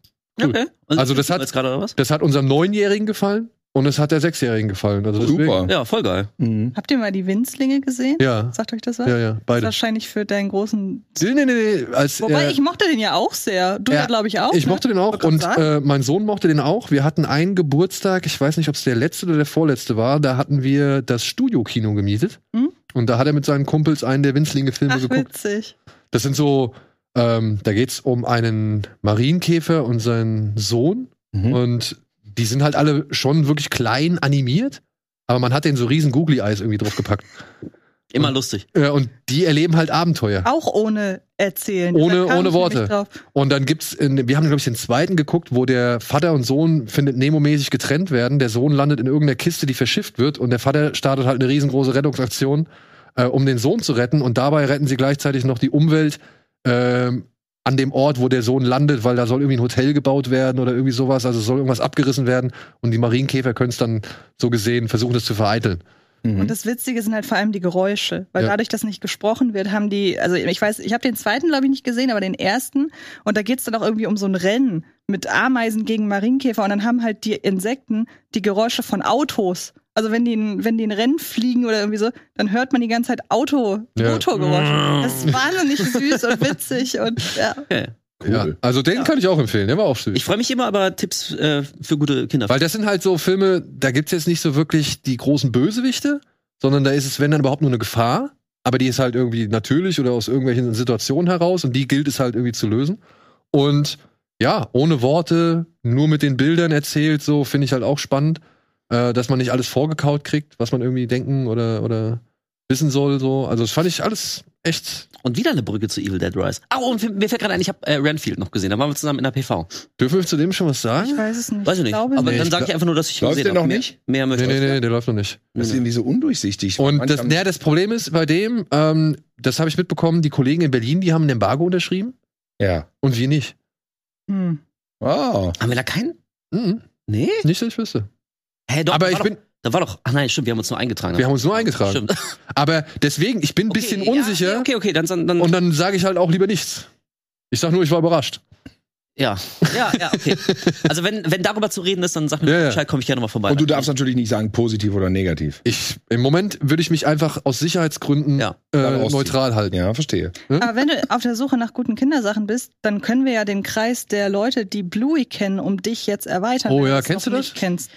Cool. Okay. Und Also das hat- das hat unserem Neunjährigen gefallen und es hat der Sechsjährigen gefallen. Also deswegen, Super. Ja, voll geil. Mhm. Habt ihr mal die Winzlinge gesehen? Ja, Sagt euch das was? ja, ja, beide. Wahrscheinlich für deinen großen. Nee, nee, nee, nee. Als, Wobei, äh, ich mochte den ja auch sehr. Du ja, glaube ich, auch. Ich ne? mochte den auch und äh, mein Sohn mochte den auch. Wir hatten einen Geburtstag, ich weiß nicht, ob es der letzte oder der vorletzte war, da hatten wir das Studiokino gemietet. Hm? Und da hat er mit seinen Kumpels einen der Winzlinge-Filme geguckt. witzig. Das sind so, ähm, da geht's um einen Marienkäfer und seinen Sohn. Mhm. Und die sind halt alle schon wirklich klein animiert, aber man hat denen so riesen Googly-Eyes irgendwie draufgepackt. Immer lustig. Äh, und die erleben halt Abenteuer. Auch ohne erzählen. Ohne- ohne Worte. Und dann gibt's, in, wir haben glaube ich den zweiten geguckt, wo der Vater und Sohn findet Nemo-mäßig getrennt werden. Der Sohn landet in irgendeiner Kiste, die verschifft wird und der Vater startet halt eine riesengroße Rettungsaktion, äh, um den Sohn zu retten. Und dabei retten sie gleichzeitig noch die Umwelt ähm, an dem Ort, wo der Sohn landet, weil da soll irgendwie ein Hotel gebaut werden oder irgendwie sowas. Also es soll irgendwas abgerissen werden und die Marienkäfer können es dann so gesehen versuchen, das zu vereiteln. Mhm. Und das Witzige sind halt vor allem die Geräusche, weil Ja. dadurch, dass nicht gesprochen wird, haben die, also ich weiß, ich habe den zweiten glaube ich nicht gesehen, aber den ersten und da geht's dann auch irgendwie um so ein Rennen mit Ameisen gegen Marienkäfer und dann haben halt die Insekten die Geräusche von Autos. Also wenn die, in- wenn die in Rennen fliegen oder irgendwie so, dann hört man die ganze Zeit Auto, Ja. Motorgeräusche. Das ist wahnsinnig süß und witzig und ja. Okay. Cool. Ja, also den kann ich auch empfehlen, der war auch süß. Ich freue mich immer über Tipps äh, für gute Kinder. Weil das sind halt so Filme, da gibt's jetzt nicht so wirklich die großen Bösewichte, sondern da ist es, wenn dann überhaupt nur eine Gefahr, aber die ist halt irgendwie natürlich oder aus irgendwelchen Situationen heraus und die gilt es halt irgendwie zu lösen. Und ja, ohne Worte, nur mit den Bildern erzählt, so finde ich halt auch spannend, äh, dass man nicht alles vorgekaut kriegt, was man irgendwie denken oder, oder wissen soll, so. Also das fand ich alles echt. Und wieder eine Brücke zu Evil Dead Rise. Ah, und mir fällt gerade ein, ich habe äh, Renfield noch gesehen. Da waren wir zusammen in der PV. Dürfen wir zu dem schon was sagen? Ich weiß es nicht. Weiß ich nicht. glaube Aber Nee, dann sage ich einfach nur, dass ich ihn Läuft gesehen der hab. noch Mehr- nicht? Mehr möchte Nee, ich nee, nicht. nee, der läuft noch nicht. Das ist Nee. irgendwie so undurchsichtig. Und das, ja, das Problem ist bei dem, ähm, das habe ich mitbekommen, die Kollegen in Berlin, die haben ein Embargo unterschrieben ja. und wir nicht. Hm. Oh. Haben wir da keinen? Mhm. Nee? Nicht, dass ich wüsste. Hä, doch, Aber da ich war bin, Doch, da war doch. Ach nein, stimmt, wir haben uns nur eingetragen. wir haben uns nur eingetragen. Stimmt. Aber deswegen, ich bin ein bisschen unsicher Ja, okay, okay, dann, dann, dann und dann sage ich halt auch lieber nichts. Ich sag nur, ich war überrascht. ja, ja, ja, okay. Also wenn, wenn darüber zu reden ist, dann sag mir Ja, ja. Bescheid, komme ich gerne mal vorbei. Und du darfst natürlich nicht sagen, positiv oder negativ. Ich, im Moment würde ich mich einfach aus Sicherheitsgründen Ja. äh, neutral halten. Ja, verstehe. Aber wenn du auf der Suche nach guten Kindersachen bist, dann können wir ja den Kreis der Leute, die Bluey kennen, um dich jetzt erweitern. Oh ja, kennst du das? Kennst.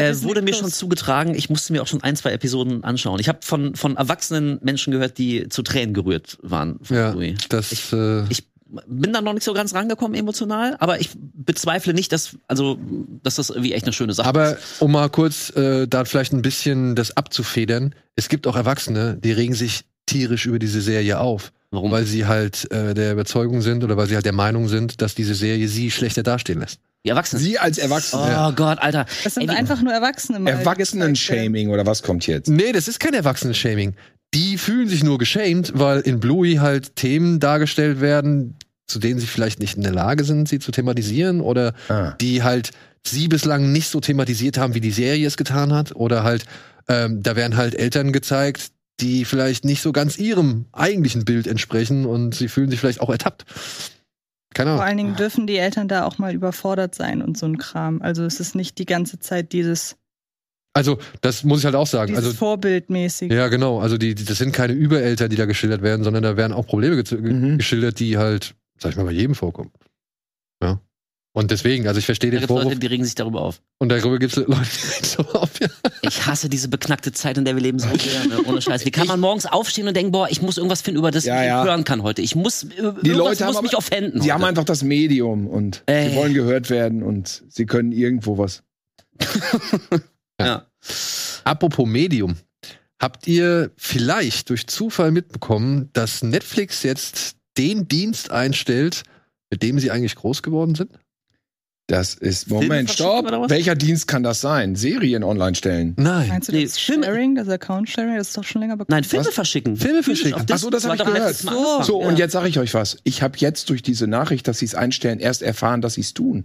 Äh, wurde mir schon zugetragen. Ich musste mir auch schon ein, zwei Episoden anschauen. Ich habe von, von erwachsenen Menschen gehört, die zu Tränen gerührt waren von Ja, Bluey. das, äh, Ich bin da noch nicht so ganz rangekommen emotional, aber ich bezweifle nicht, dass, also, dass das irgendwie echt eine schöne Sache aber ist. um mal kurz äh, da vielleicht ein bisschen das abzufedern, es gibt auch Erwachsene, die regen sich tierisch über diese Serie auf, Warum? weil sie halt äh, der Überzeugung sind oder weil sie halt der Meinung sind, dass diese Serie sie schlechter dastehen lässt. Die Erwachsenen. Sie als Erwachsene. oh Ja. Gott, Alter. Das sind Ey, einfach nur Erwachsene. Erwachsenen-Shaming oder was kommt jetzt? Nee, das ist kein Erwachsenen-Shaming. die fühlen sich nur geschämt, weil in Bluey halt Themen dargestellt werden, zu denen sie vielleicht nicht in der Lage sind, sie zu thematisieren oder Ah. die halt sie bislang nicht so thematisiert haben, wie die Serie es getan hat. Oder halt, ähm, da werden halt Eltern gezeigt, die vielleicht nicht so ganz ihrem eigentlichen Bild entsprechen und sie fühlen sich vielleicht auch ertappt. Keine Vor Ahnung. allen Dingen dürfen die Eltern da auch mal überfordert sein und so ein Kram. Also es ist nicht die ganze Zeit dieses, Also, das muss ich halt auch sagen. Also, Vorbildmäßig. ja, genau. Also, die, die, das sind keine Übereltern, die da geschildert werden, sondern da werden auch Probleme ge Mhm. geschildert, die halt, sag ich mal, bei jedem vorkommen. Und deswegen, also ich verstehe den Vorwurf. Leute, die regen sich darüber auf. Und darüber gibt es Leute, die regen so auf. Ja. Ich hasse diese beknackte Zeit, in der wir leben, so sehr, ne? ohne Scheiß. Wie kann man morgens aufstehen und denken, boah, ich muss irgendwas finden, über das Ja, ich ja. hören kann heute. Ich muss, die irgendwas Leute haben muss mich aber- offenden. Sie haben heute. einfach das Medium und Ey. sie wollen gehört werden und sie können irgendwo was. ja. Apropos Medium. Habt ihr vielleicht durch Zufall mitbekommen, dass Netflix jetzt den Dienst einstellt, mit dem sie eigentlich groß geworden sind? Das ist, Moment, stopp. Welcher Dienst kann das sein? Serien online stellen? Nein. Meinst du Nee, das Filme- Sharing, das Account-Sharing, das ist doch schon länger bekannt. Nein, Filme Was? verschicken. Filme verschicken. auf Ach so, das war hab ich doch gehört. So. So, ja. und jetzt sage ich euch was. Ich habe jetzt durch diese Nachricht, dass sie es einstellen, erst erfahren, dass sie es tun.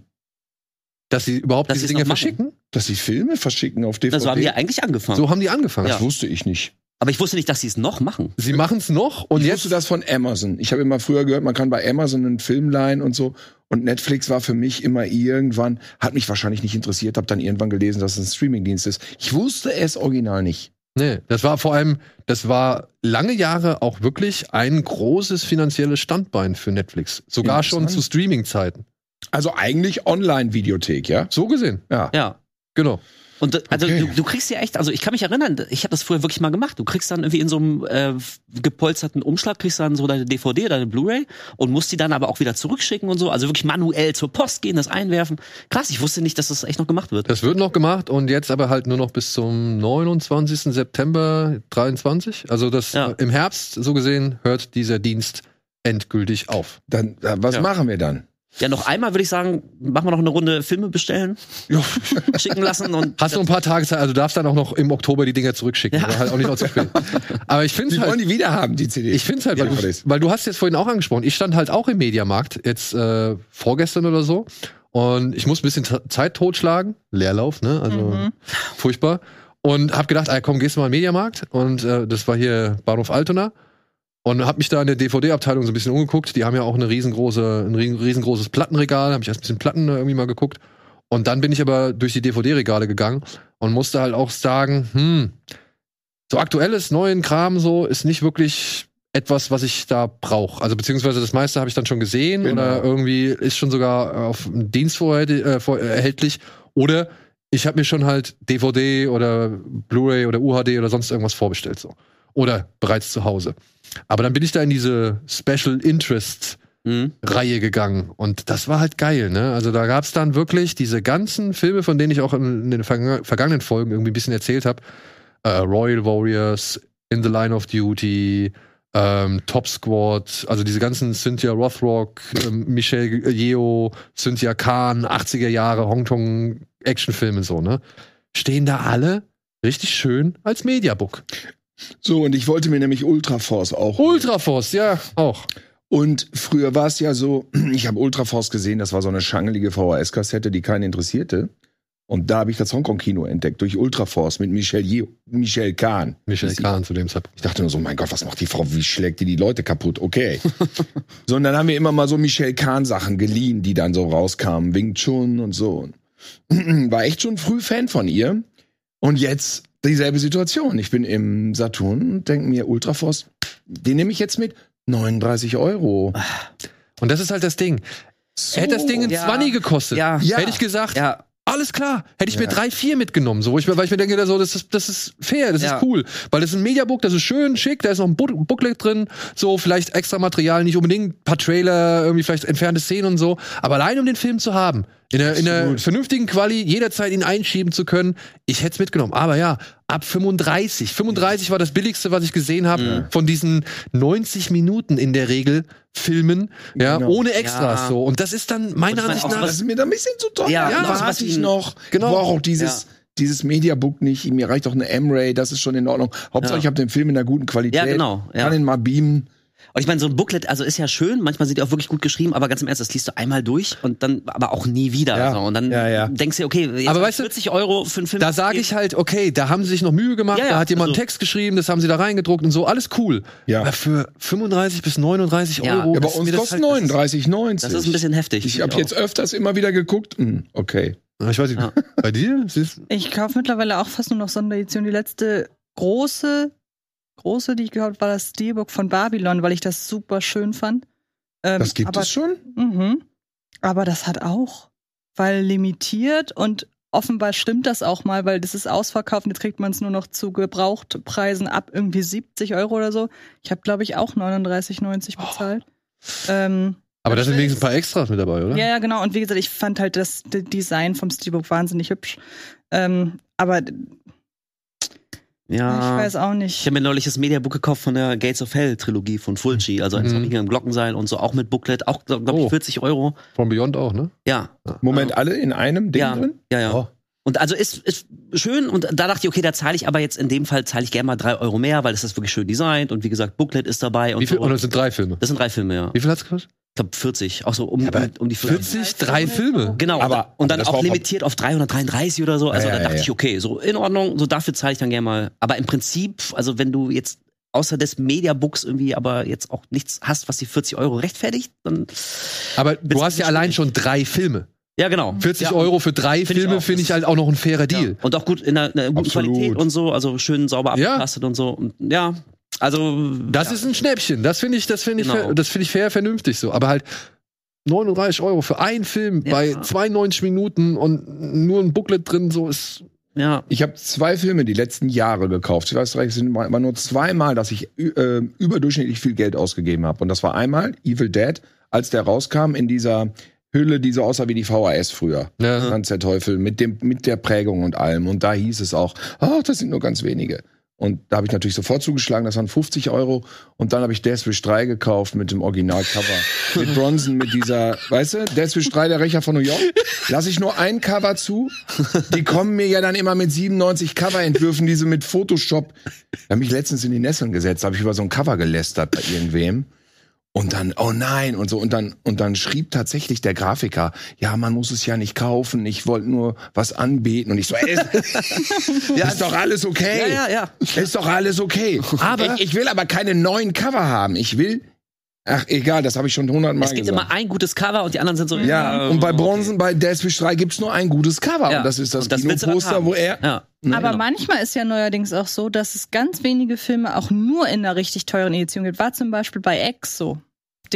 Dass sie überhaupt Dass diese Dinge verschicken? Dass sie Filme verschicken auf DVD. Na, so haben die eigentlich angefangen. So haben die angefangen. das wusste ich nicht. Aber ich wusste nicht, dass sie es noch machen. Sie machen es noch und ich jetzt wusste das von Amazon. Ich habe immer früher gehört, man kann bei Amazon einen Film leihen und so. Und Netflix war für mich immer irgendwann, hat mich wahrscheinlich nicht interessiert, habe dann irgendwann gelesen, dass es ein Streamingdienst ist. Ich wusste es original nicht. Nee, das war vor allem, das war lange Jahre auch wirklich ein großes finanzielles Standbein für Netflix. Sogar schon zu Streaming-Zeiten. Also eigentlich Online-Videothek, ja? So gesehen. Ja. Ja. Genau. Und also Okay. du, du kriegst ja echt, also ich kann mich erinnern, ich habe das früher wirklich mal gemacht. Du kriegst dann irgendwie in so einem äh, gepolsterten Umschlag, kriegst dann so deine DVD, deine Blu-ray und musst die dann aber auch wieder zurückschicken und so. Also wirklich manuell zur Post gehen, das einwerfen. Krass, ich wusste nicht, dass das echt noch gemacht wird. Das wird noch gemacht und jetzt aber halt nur noch bis zum 29. September 23. Also das Ja. im Herbst, so gesehen, hört dieser Dienst endgültig auf. Dann, äh, was Ja. machen wir dann? Ja, noch einmal würde ich sagen, machen wir noch eine Runde Filme bestellen, schicken lassen und Hast du ein paar Tage Zeit, also du darfst dann auch noch im Oktober die Dinger zurückschicken, Ja. aber halt auch nicht noch zu spät. Aber ich finde es wollen halt, die wieder haben, die CD. ich find's halt, weil, Ja, du, weil du hast jetzt vorhin auch angesprochen, ich stand halt auch im Mediamarkt, jetzt äh, vorgestern oder so, und ich muss ein bisschen Zeit totschlagen, Leerlauf, ne, also Mhm. furchtbar. Und hab gedacht, ey, komm, gehst du mal in den Mediamarkt. Und äh, das war hier Bahnhof Altona. Und hab mich da in der DVD-Abteilung so ein bisschen umgeguckt. Die haben ja auch eine riesengroße, ein riesen- riesengroßes Plattenregal. Hab ich erst ein bisschen Platten äh, irgendwie mal geguckt. Und dann bin ich aber durch die DVD-Regale gegangen und musste halt auch sagen, hm, so aktuelles, neuen Kram so ist nicht wirklich etwas, was ich da brauche. Also beziehungsweise das meiste habe ich dann schon gesehen Genau. oder irgendwie ist schon sogar auf dem Dienst vorher, äh, vor, äh, erhältlich. Oder ich habe mir schon halt DVD oder Blu-ray oder UHD oder sonst irgendwas vorbestellt so. Oder bereits zu Hause. Aber dann bin ich da in diese Special Interest Mhm. Reihe gegangen und das war halt geil, ne? Also da gab's dann wirklich diese ganzen Filme, von denen ich auch in, den verga- vergangenen Folgen irgendwie ein bisschen erzählt habe. Äh, Royal Warriors, In the Line of Duty, ähm, Top Squad, also diese ganzen Cynthia Rothrock, ähm, Michelle Yeoh, Cynthia Khan, 80er Jahre Hongkong Actionfilme so, ne? Stehen da alle richtig schön als Mediabook. So, und ich wollte mir nämlich Ultraforce auch. Ultraforce, ja, auch. Und früher war es ja so, ich habe Ultraforce gesehen, das war so eine schangelige VHS-Kassette, die keinen interessierte. Und da habe ich das Hongkong-Kino entdeckt, durch Ultraforce mit Michelle, Yeoh, Michelle Kahn. Michelle Kahn zu dem Zeitpunkt. Ich dachte nur so, mein Gott, was macht die Frau? Wie schlägt die die Leute kaputt? Okay. so, und dann haben wir immer mal so Michelle Kahn Sachen geliehen, die dann so rauskamen. Wing Chun und so. War echt schon früh Fan von ihr. Und jetzt dieselbe Situation. Ich bin im Saturn und denke mir, Ultraforce, den nehme ich jetzt mit. 39 Euro. Und das ist halt das Ding. So. Hätte das Ding ein Ja. 20 gekostet, Ja. Ja. hätte ich gesagt, Ja, alles klar, hätte ich mir Ja. drei, vier mitgenommen, so, ich mir, weil ich mir denke, so, das ist, das ist fair, das Ja. ist cool, weil das ist ein Mediabook, das ist schön, schick, da ist noch ein Booklet drin, so, vielleicht extra Material, nicht unbedingt ein paar Trailer, irgendwie vielleicht entfernte Szenen und so, aber allein um den Film zu haben, in der, in der Absolut. vernünftigen Quali, jederzeit ihn einschieben zu können, ich hätte es mitgenommen, aber ja, ab 35, 35 war das billigste, was ich gesehen habe, von diesen 90 Minuten in der Regel Filmen, ja, Genau. ohne Extras, Ja. so, und das ist dann meiner Ansicht auch nach, Das ist mir da ein bisschen zu teuer. Ja, Ja, was- warte was ich noch. Genau. Ich brauche auch dieses dieses Mediabook nicht, mir reicht doch eine M-Ray, das ist schon in Ordnung. Hauptsache, Ja. ich habe den Film in einer guten Qualität. Ja, genau, ja. Kann ihn mal beamen. Und ich meine, so ein Booklet, also ist ja schön, manchmal sind die auch wirklich gut geschrieben, aber ganz im Ernst, das liest du einmal durch und dann aber auch nie wieder. Ja. So. Und dann Ja, ja. denkst du, okay, jetzt Aber weißt du, 40 Euro für einen Film. Da sage ich halt, okay, da haben sie sich noch Mühe gemacht, Ja, ja, da hat jemand also- einen Text geschrieben, das haben sie da reingedruckt und so, alles cool. Ja. Aber für 35 bis 39 Ja. Euro. Ja, bei uns kostet halt- 39,90. das ist ein bisschen heftig. Ich habe jetzt öfters immer wieder geguckt. Hm, okay. Ich weiß nicht, Ja. bei dir? Siehst- Ich kaufe mittlerweile auch fast nur noch Sonderedition. Die letzte große, große, die ich gekauft war das Steelbook von Babylon, weil ich das super schön fand. Ähm, Das gibt aber, es schon? Mhm. Aber das hat auch, weil limitiert und offenbar stimmt das auch mal, weil das ist ausverkauft und jetzt kriegt man es nur noch zu Gebrauchtpreisen ab irgendwie 70 Euro oder so. Ich habe, glaube ich, auch 39,90 bezahlt. Ähm, Aber da sind wenigstens ein paar Extras mit dabei, oder? ja, ja, genau. Und wie gesagt, ich fand halt das Design vom Steelbook wahnsinnig hübsch. Ähm, aber Ja. ich weiß auch Ich nicht. habe mir neulich das Mediabook gekauft von der Gates of Hell Trilogie von Fulci, also ein Mhm. Zombier im Glockenseil und so, auch mit Booklet, auch glaube Oh. ich 40 Euro. Von Beyond auch, ne? Ja. Moment, alle in einem Ding Ja, drin? ja, ja. Oh. Und also ist, ist schön und da dachte ich, okay, da zahle ich aber jetzt in dem Fall zahle ich gerne mal drei Euro mehr, weil das ist wirklich schön designt und wie gesagt, Booklet ist dabei und Wie viel? so. Und das sind drei Filme. Das sind drei Filme, ja. Wie viel hat's gekostet? Ich glaube 40, auch so um, um, um die 40. 40, drei Filme. Genau, Aber- und dann aber das war auch auch- limitiert auf 333 oder so. Also Ja, ja, da dachte ja, ich, ja. okay, so in Ordnung, so dafür zahle ich dann gerne mal. Aber im Prinzip, also wenn du jetzt außer des Mediabooks irgendwie aber jetzt auch nichts hast, was die 40 Euro rechtfertigt, dann Aber du hast ja allein schon drei Filme. Ja genau. 40 ja. Euro für drei Find Filme finde ich halt auch noch ein fairer Deal. Ja. Und auch gut in einer, einer guten Absolut. Qualität und so, also schön sauber Ja. abgetastet und so. Und ja, also Das ja. ist ein Schnäppchen. Das finde ich, das finde ich, Genau. fair, das finde ich fair, vernünftig so. Aber halt 39 Euro für einen Film Ja. bei 92 Minuten und nur ein Booklet drin, so ist. ja. Ich habe zwei Filme die letzten Jahre gekauft. Ich weiß, es sind mal nur zweimal, dass ich äh, überdurchschnittlich viel Geld ausgegeben habe. Und das war einmal Evil Dead, als der rauskam in dieser Hülle, die so aussah wie die VHS früher. Ja. Ganz der Teufel, mit, dem, mit der Prägung und allem. Und da hieß es auch, ach, das sind nur ganz wenige. Und da habe ich natürlich sofort zugeschlagen, das waren 50 Euro. Und dann habe ich Death Wish 3 gekauft mit dem Originalcover. mit Bronson, mit dieser, weißt du, Death Wish 3, der Rächer von New York. Lass ich nur ein Cover zu. Die kommen mir ja dann immer mit 97 Coverentwürfen, diese mit Photoshop. Da habe ich letztens in die Nesseln gesetzt, habe ich über so ein Cover gelästert bei irgendwem. Und dann, oh nein, und so, und dann, und dann schrieb tatsächlich der Grafiker, ja, man muss es ja nicht kaufen, ich wollte nur was anbieten. Und ich so, ey, ist, ist doch alles okay. Ja, ja, ja. Ist doch alles okay. Aber- ich, ich will aber keine neuen Cover haben. Ich will, ach, egal, das habe ich schon hundertmal Es gibt gesagt. immer ein gutes Cover und die anderen sind so. ja, und bei Bronzen, bei Deathwish 3 gibt's nur ein gutes Cover. Ja. Und das ist das, Und das Kinoposter, wo er, Ja. Aber genau. manchmal ist ja neuerdings auch so, dass es ganz wenige Filme auch nur in einer richtig teuren Edition gibt. War zum Beispiel bei Exo,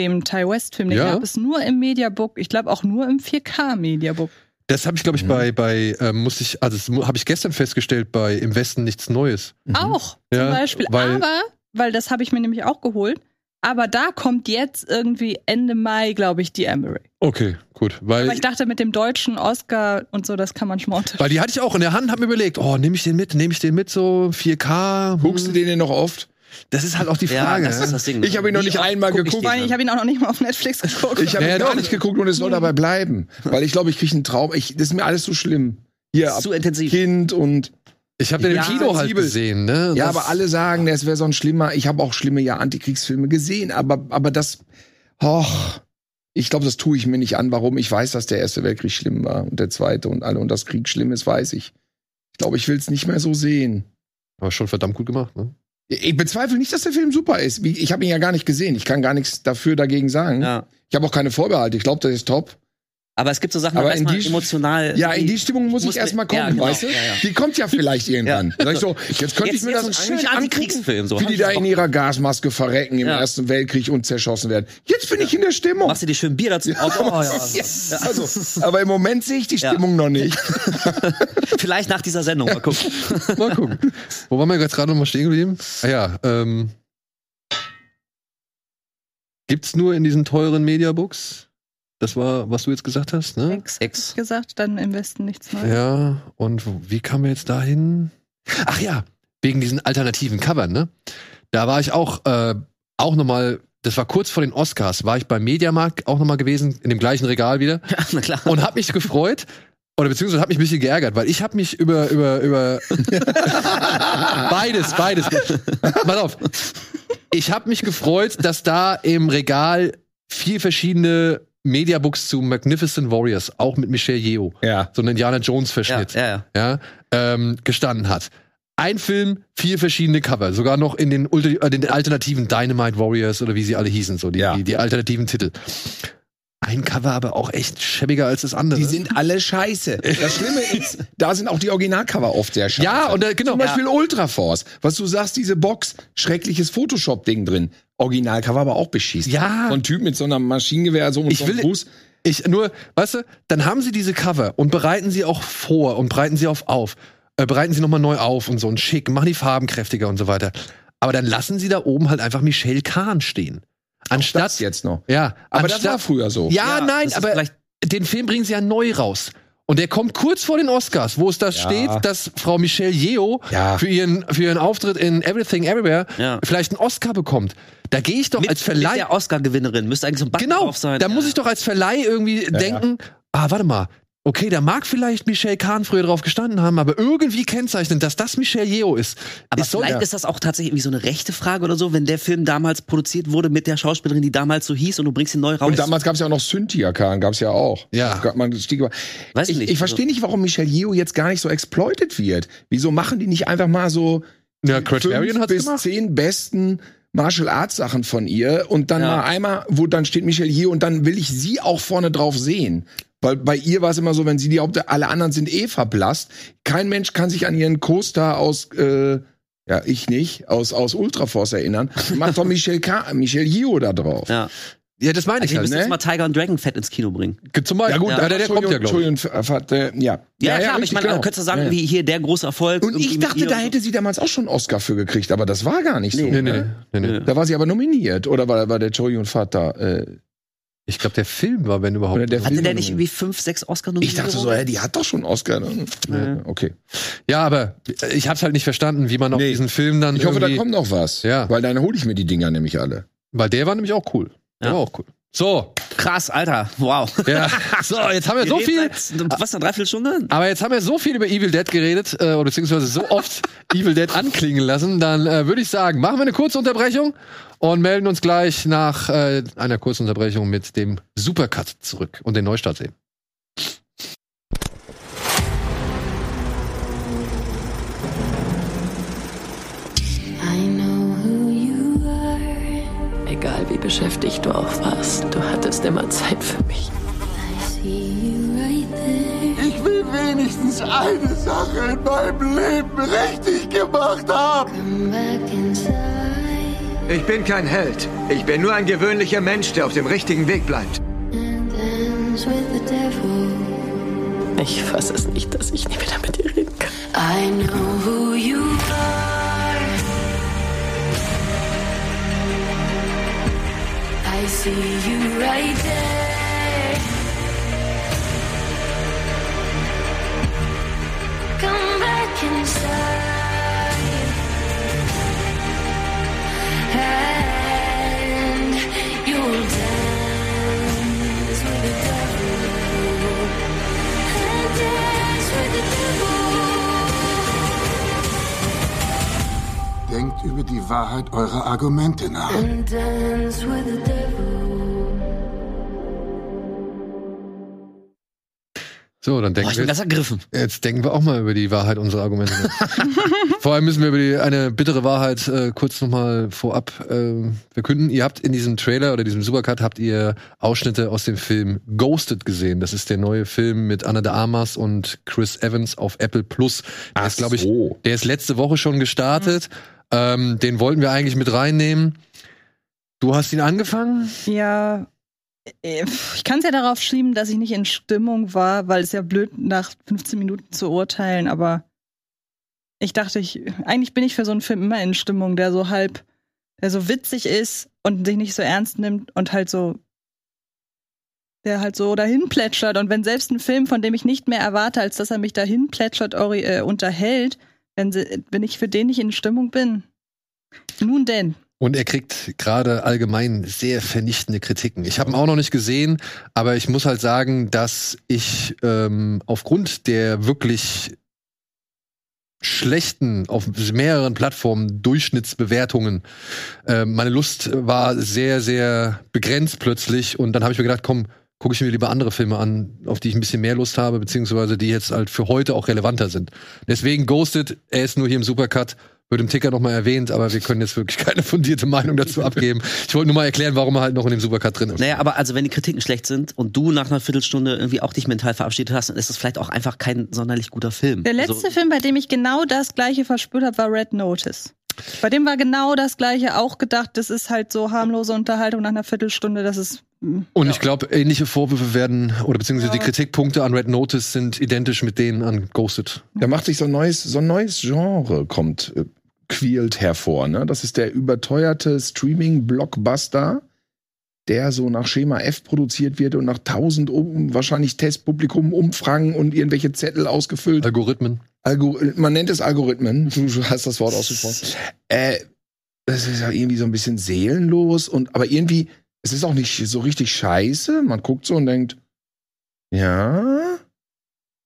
dem Ty West-Film. Den Ja. gab es nur im Mediabook. Ich glaube auch nur im 4K-Mediabook. Das habe ich, glaube ich, bei, bei ähm, musste ich, also das habe ich gestern festgestellt, bei Im Westen nichts Neues. Auch Ja, zum Beispiel. weil- aber, weil das habe ich mir nämlich auch geholt. Aber da kommt jetzt irgendwie Ende Mai, glaube ich, die Emery. Okay, gut. Weil, Aber ich dachte, mit dem deutschen Oscar und so, das kann man unter. weil die hatte ich auch in der Hand, hab mir überlegt, oh, nehme ich den mit, nehme ich den mit, so 4K. hm. guckst du den denn noch oft? Das ist halt auch die Ja, Frage. das ist das Ding. Ich habe ihn noch nicht einmal guck ich geguckt. Weil ich habe ihn auch noch nicht mal auf Netflix geguckt. Ich habe Ja, ihn gar nicht geguckt und es soll dabei bleiben. Weil ich glaube, ich kriege einen Traum. Ich, das ist mir alles so schlimm. Hier, ab Zu intensiv. Kind und Ich habe den Ja, im Kino halt gesehen, ne? Ja, Das- aber alle sagen, das wäre so ein schlimmer. Ich habe auch schlimme ja Antikriegsfilme gesehen, aber aber das, och, ich glaube, das tue ich mir nicht an. Warum? Ich weiß, dass der Erste Weltkrieg schlimm war und der Zweite und alle und das Krieg schlimm ist, weiß ich. Ich glaube, ich will es nicht mehr so sehen. Aber schon verdammt gut gemacht, ne? Ich bezweifle nicht, dass der Film super ist. Ich habe ihn ja gar nicht gesehen. Ich kann gar nichts dafür dagegen sagen. Ja. Ich habe auch keine Vorbehalte. Ich glaube, der ist top. Aber es gibt so Sachen, Aber in die- emotional. Ja, in die Stimmung muss, muss ich erstmal mir- ja, kommen, genau. weißt du? Ja, ja. Die kommt ja vielleicht irgendwann. Ich so, jetzt könnte ich Jetzt- mir jetzt das so eigentlich angucken, so. wie die ich da in ihrer Gasmaske verrecken im Ja. Ersten Weltkrieg und zerschossen werden. Jetzt bin ich in der Stimmung. Machst du dir schön Bier dazu? auf? Oh, ja. Ja, also, aber im Moment sehe ich die Ja. Stimmung noch nicht. Vielleicht nach dieser Sendung. Mal gucken. Mal gucken. Wo waren wir gerade noch mal stehen geblieben? Ah ja, ähm. Gibt's nur in diesen teuren Mediabooks? Das war, was du jetzt gesagt hast, ne? Ex, Ex. Gesagt, dann im Westen nichts Neues. Ja, und wie kam wir jetzt dahin? Ach ja, wegen diesen alternativen Covern, ne? Da war ich auch, äh, auch nochmal, das war kurz vor den Oscars, war ich beim Mediamarkt auch nochmal gewesen, in dem gleichen Regal wieder Ja, na klar. und hab mich gefreut. oder beziehungsweise hat mich ein bisschen geärgert, weil ich habe mich über über über beides, beides. Pass auf. Ich habe mich gefreut, dass da im Regal vier verschiedene Mediabooks zu Magnificent Warriors, auch mit Michelle Yeoh, Ja. so ein Indiana Jones Ja, Verschnitt, ja, ja. ja, ähm, gestanden hat. Ein Film, vier verschiedene Cover, sogar noch in den, äh, den alternativen Dynamite Warriors oder wie sie alle hießen, so die, Ja. die, die alternativen Titel. Ein Cover aber auch echt schäbiger als das andere. Die sind alle scheiße. Das Schlimme ist, da sind auch die Originalcover oft sehr scheiße. Ja, und, äh, genau. Zum Beispiel Ultraforce. Was du sagst, diese Box, schreckliches Photoshop-Ding drin. Originalcover aber auch beschießt. Ja. So ein Typ mit so einem Maschinengewehr, so mit Ich so einem will- Fuß. Ich nur, weißt du, dann haben sie diese Cover und bereiten sie auch vor und bereiten sie auf auf, äh, bereiten sie nochmal neu auf und so und schick, machen die Farben kräftiger und so weiter. Aber dann lassen sie da oben halt einfach Michelle Kahn stehen. Anstatt Das jetzt noch. ja, Aber das anstatt, war früher so. Ja, Ja, nein, das aber den Film bringen sie ja neu raus. Und der kommt kurz vor den Oscars, wo es da Ja. steht, dass Frau Michelle Yeoh Ja. für, ihren, für ihren Auftritt in Everything Everywhere Ja. vielleicht einen Oscar bekommt. Da gehe ich doch Mit, als mit Verleih. der Oscar-Gewinnerin müsste eigentlich so ein Button Genau, drauf sein. da ja. muss ich doch als Verleih irgendwie denken, ah, warte mal, okay, da mag vielleicht Michelle Kahn früher drauf gestanden haben, aber irgendwie kennzeichnen, dass das Michelle Yeoh ist. Aber soll- vielleicht ja. ist das auch tatsächlich irgendwie so eine rechte Frage oder so, wenn der Film damals produziert wurde mit der Schauspielerin, die damals so hieß und du bringst ihn neu raus. Und damals gab es ja auch noch Cynthia Kahn, gab es ja auch. Ja. Man stieg über. Weiß ich nicht. ich verstehe nicht, warum Michelle Yeoh jetzt gar nicht so exploited wird. Wieso machen die nicht einfach mal so ja, fünf bis gemacht. zehn besten Martial Arts Sachen von ihr und dann Ja. mal einmal, wo dann steht Michelle Yeoh und dann will ich sie auch vorne drauf sehen. Weil bei ihr war es immer so, wenn sie die Haupt, alle anderen sind eh verblasst. Kein Mensch kann sich an ihren Co-Star aus, äh, ja, ich nicht, aus, aus Ultraforce erinnern. Macht doch Michelle, Ka Michelle Yeoh da drauf. ja. Ja, das meine Also ich ihr müsst halt. jetzt mal Tiger und Dragon Fett ins Kino bringen. Ne? Zum Beispiel. Ja gut, ja, aber der, der kommt ja, glaube ich. Entschuldigung, äh, ja. Ja, klar, aber ich meine, genau. du könntest sagen, Ja, ja. wie hier der große Erfolg. Und ich dachte, da hätte sie damals auch schon einen Oscar für gekriegt, aber das war gar nicht so. Nee. Nee, nee, ne? nee, nee. Nö. Da war sie aber nominiert. Oder war, war der Joey und Vater? Äh, Ich glaube, der Film war, wenn überhaupt. Oder der Hatte Film der nicht irgendwie fünf, sechs oscar ich dachte so, hä, die hat doch schon einen Oscar. ne? Ja. Okay. Ja, aber ich hab's halt nicht verstanden, wie man auf Nee. diesen Film dann Ich hoffe, da irgendwie, kommt noch was. Ja. Weil dann hole ich mir die Dinger nämlich alle. weil der war nämlich auch cool. Der Ja. war auch cool. So, Krass, Alter. Wow. ja. so, jetzt haben wir so Wir viel. reden Seit, was, eine Dreiviertelstunde? Aber jetzt haben wir so viel über Evil Dead geredet, äh, oder beziehungsweise so oft Evil Dead anklingen lassen, dann äh, würde ich sagen, machen wir eine kurze Unterbrechung und melden uns gleich nach äh, einer kurzen Unterbrechung mit dem Supercut zurück und den Neustart sehen. Beschäftigt du auch warst, du hattest immer Zeit für mich. Ich will wenigstens eine Sache in meinem Leben richtig gemacht haben. Ich bin kein Held. Ich bin nur ein gewöhnlicher Mensch, der auf dem richtigen Weg bleibt. Ich fasse es nicht, dass ich nie wieder mit dir reden kann. I know who you are. See you right there. Come back inside. And Denkt über die Wahrheit eurer Argumente nach. So, dann Boah, denken ich bin wir, ganz ergriffen. jetzt denken wir auch mal über die Wahrheit unserer Argumente. nach. Vor allem müssen wir über die, eine bittere Wahrheit äh, kurz nochmal vorab äh, verkünden. Ihr habt in diesem Trailer oder diesem Supercut habt ihr Ausschnitte aus dem Film Ghosted gesehen. Das ist der neue Film mit Anna de Armas und Chris Evans auf Apple Plus. Der Ach ist, glaube ich, so. der ist letzte Woche schon gestartet. Ähm, den wollten wir eigentlich mit reinnehmen. Du hast ihn angefangen? Ja, äh, ich kann es ja darauf schieben, dass ich nicht in Stimmung war, weil es ja blöd nach 15 Minuten zu urteilen, aber ich dachte, ich, eigentlich bin ich für so einen Film immer in Stimmung, der so halb, der so witzig ist und sich nicht so ernst nimmt und halt so, der halt so dahin plätschert. Und wenn selbst ein Film, von dem ich nicht mehr erwarte, als dass er mich dahin plätschert, äh, unterhält, wenn, sie, wenn ich für den nicht in Stimmung bin. Nun denn. Und er kriegt gerade allgemein sehr vernichtende Kritiken. Ich habe ihn auch noch nicht gesehen, aber ich muss halt sagen, dass ich ähm, aufgrund der wirklich schlechten, auf mehreren Plattformen Durchschnittsbewertungen, äh, meine Lust war sehr, sehr begrenzt plötzlich. Und dann habe ich mir gedacht, komm, gucke ich mir lieber andere Filme an, auf die ich ein bisschen mehr Lust habe, beziehungsweise die jetzt halt für heute auch relevanter sind. Deswegen Ghosted, er ist nur hier im Supercut, wird im Ticker noch mal erwähnt, aber wir können jetzt wirklich keine fundierte Meinung dazu abgeben. Ich wollte nur mal erklären, warum er halt noch in dem Supercut drin ist. Naja, aber also wenn die Kritiken schlecht sind und du nach einer Viertelstunde irgendwie auch dich mental verabschiedet hast, dann ist es vielleicht auch einfach kein sonderlich guter Film. Der letzte also, Film, bei dem ich genau das gleiche verspürt habe, war Red Notice. Bei dem war genau das gleiche auch gedacht, das ist halt so harmlose Unterhaltung nach einer Viertelstunde, das ist mm, Und ich glaube, ähnliche Vorwürfe werden, oder beziehungsweise die Ja. Kritikpunkte an Red Notice sind identisch mit denen an Ghosted. Da macht sich so ein neues, so ein neues Genre kommt, äh, quält hervor. Ne? Das ist der überteuerte Streaming-Blockbuster, der so nach Schema F produziert wird und nach tausend um, wahrscheinlich Testpublikum Umfragen und irgendwelche Zettel ausgefüllt. Algorithmen. Algo man nennt es Algorithmen. Du hast das Wort ausgesprochen. Äh, das ist ja irgendwie so ein bisschen seelenlos und aber irgendwie, es ist auch nicht so richtig scheiße. Man guckt so und denkt, ja,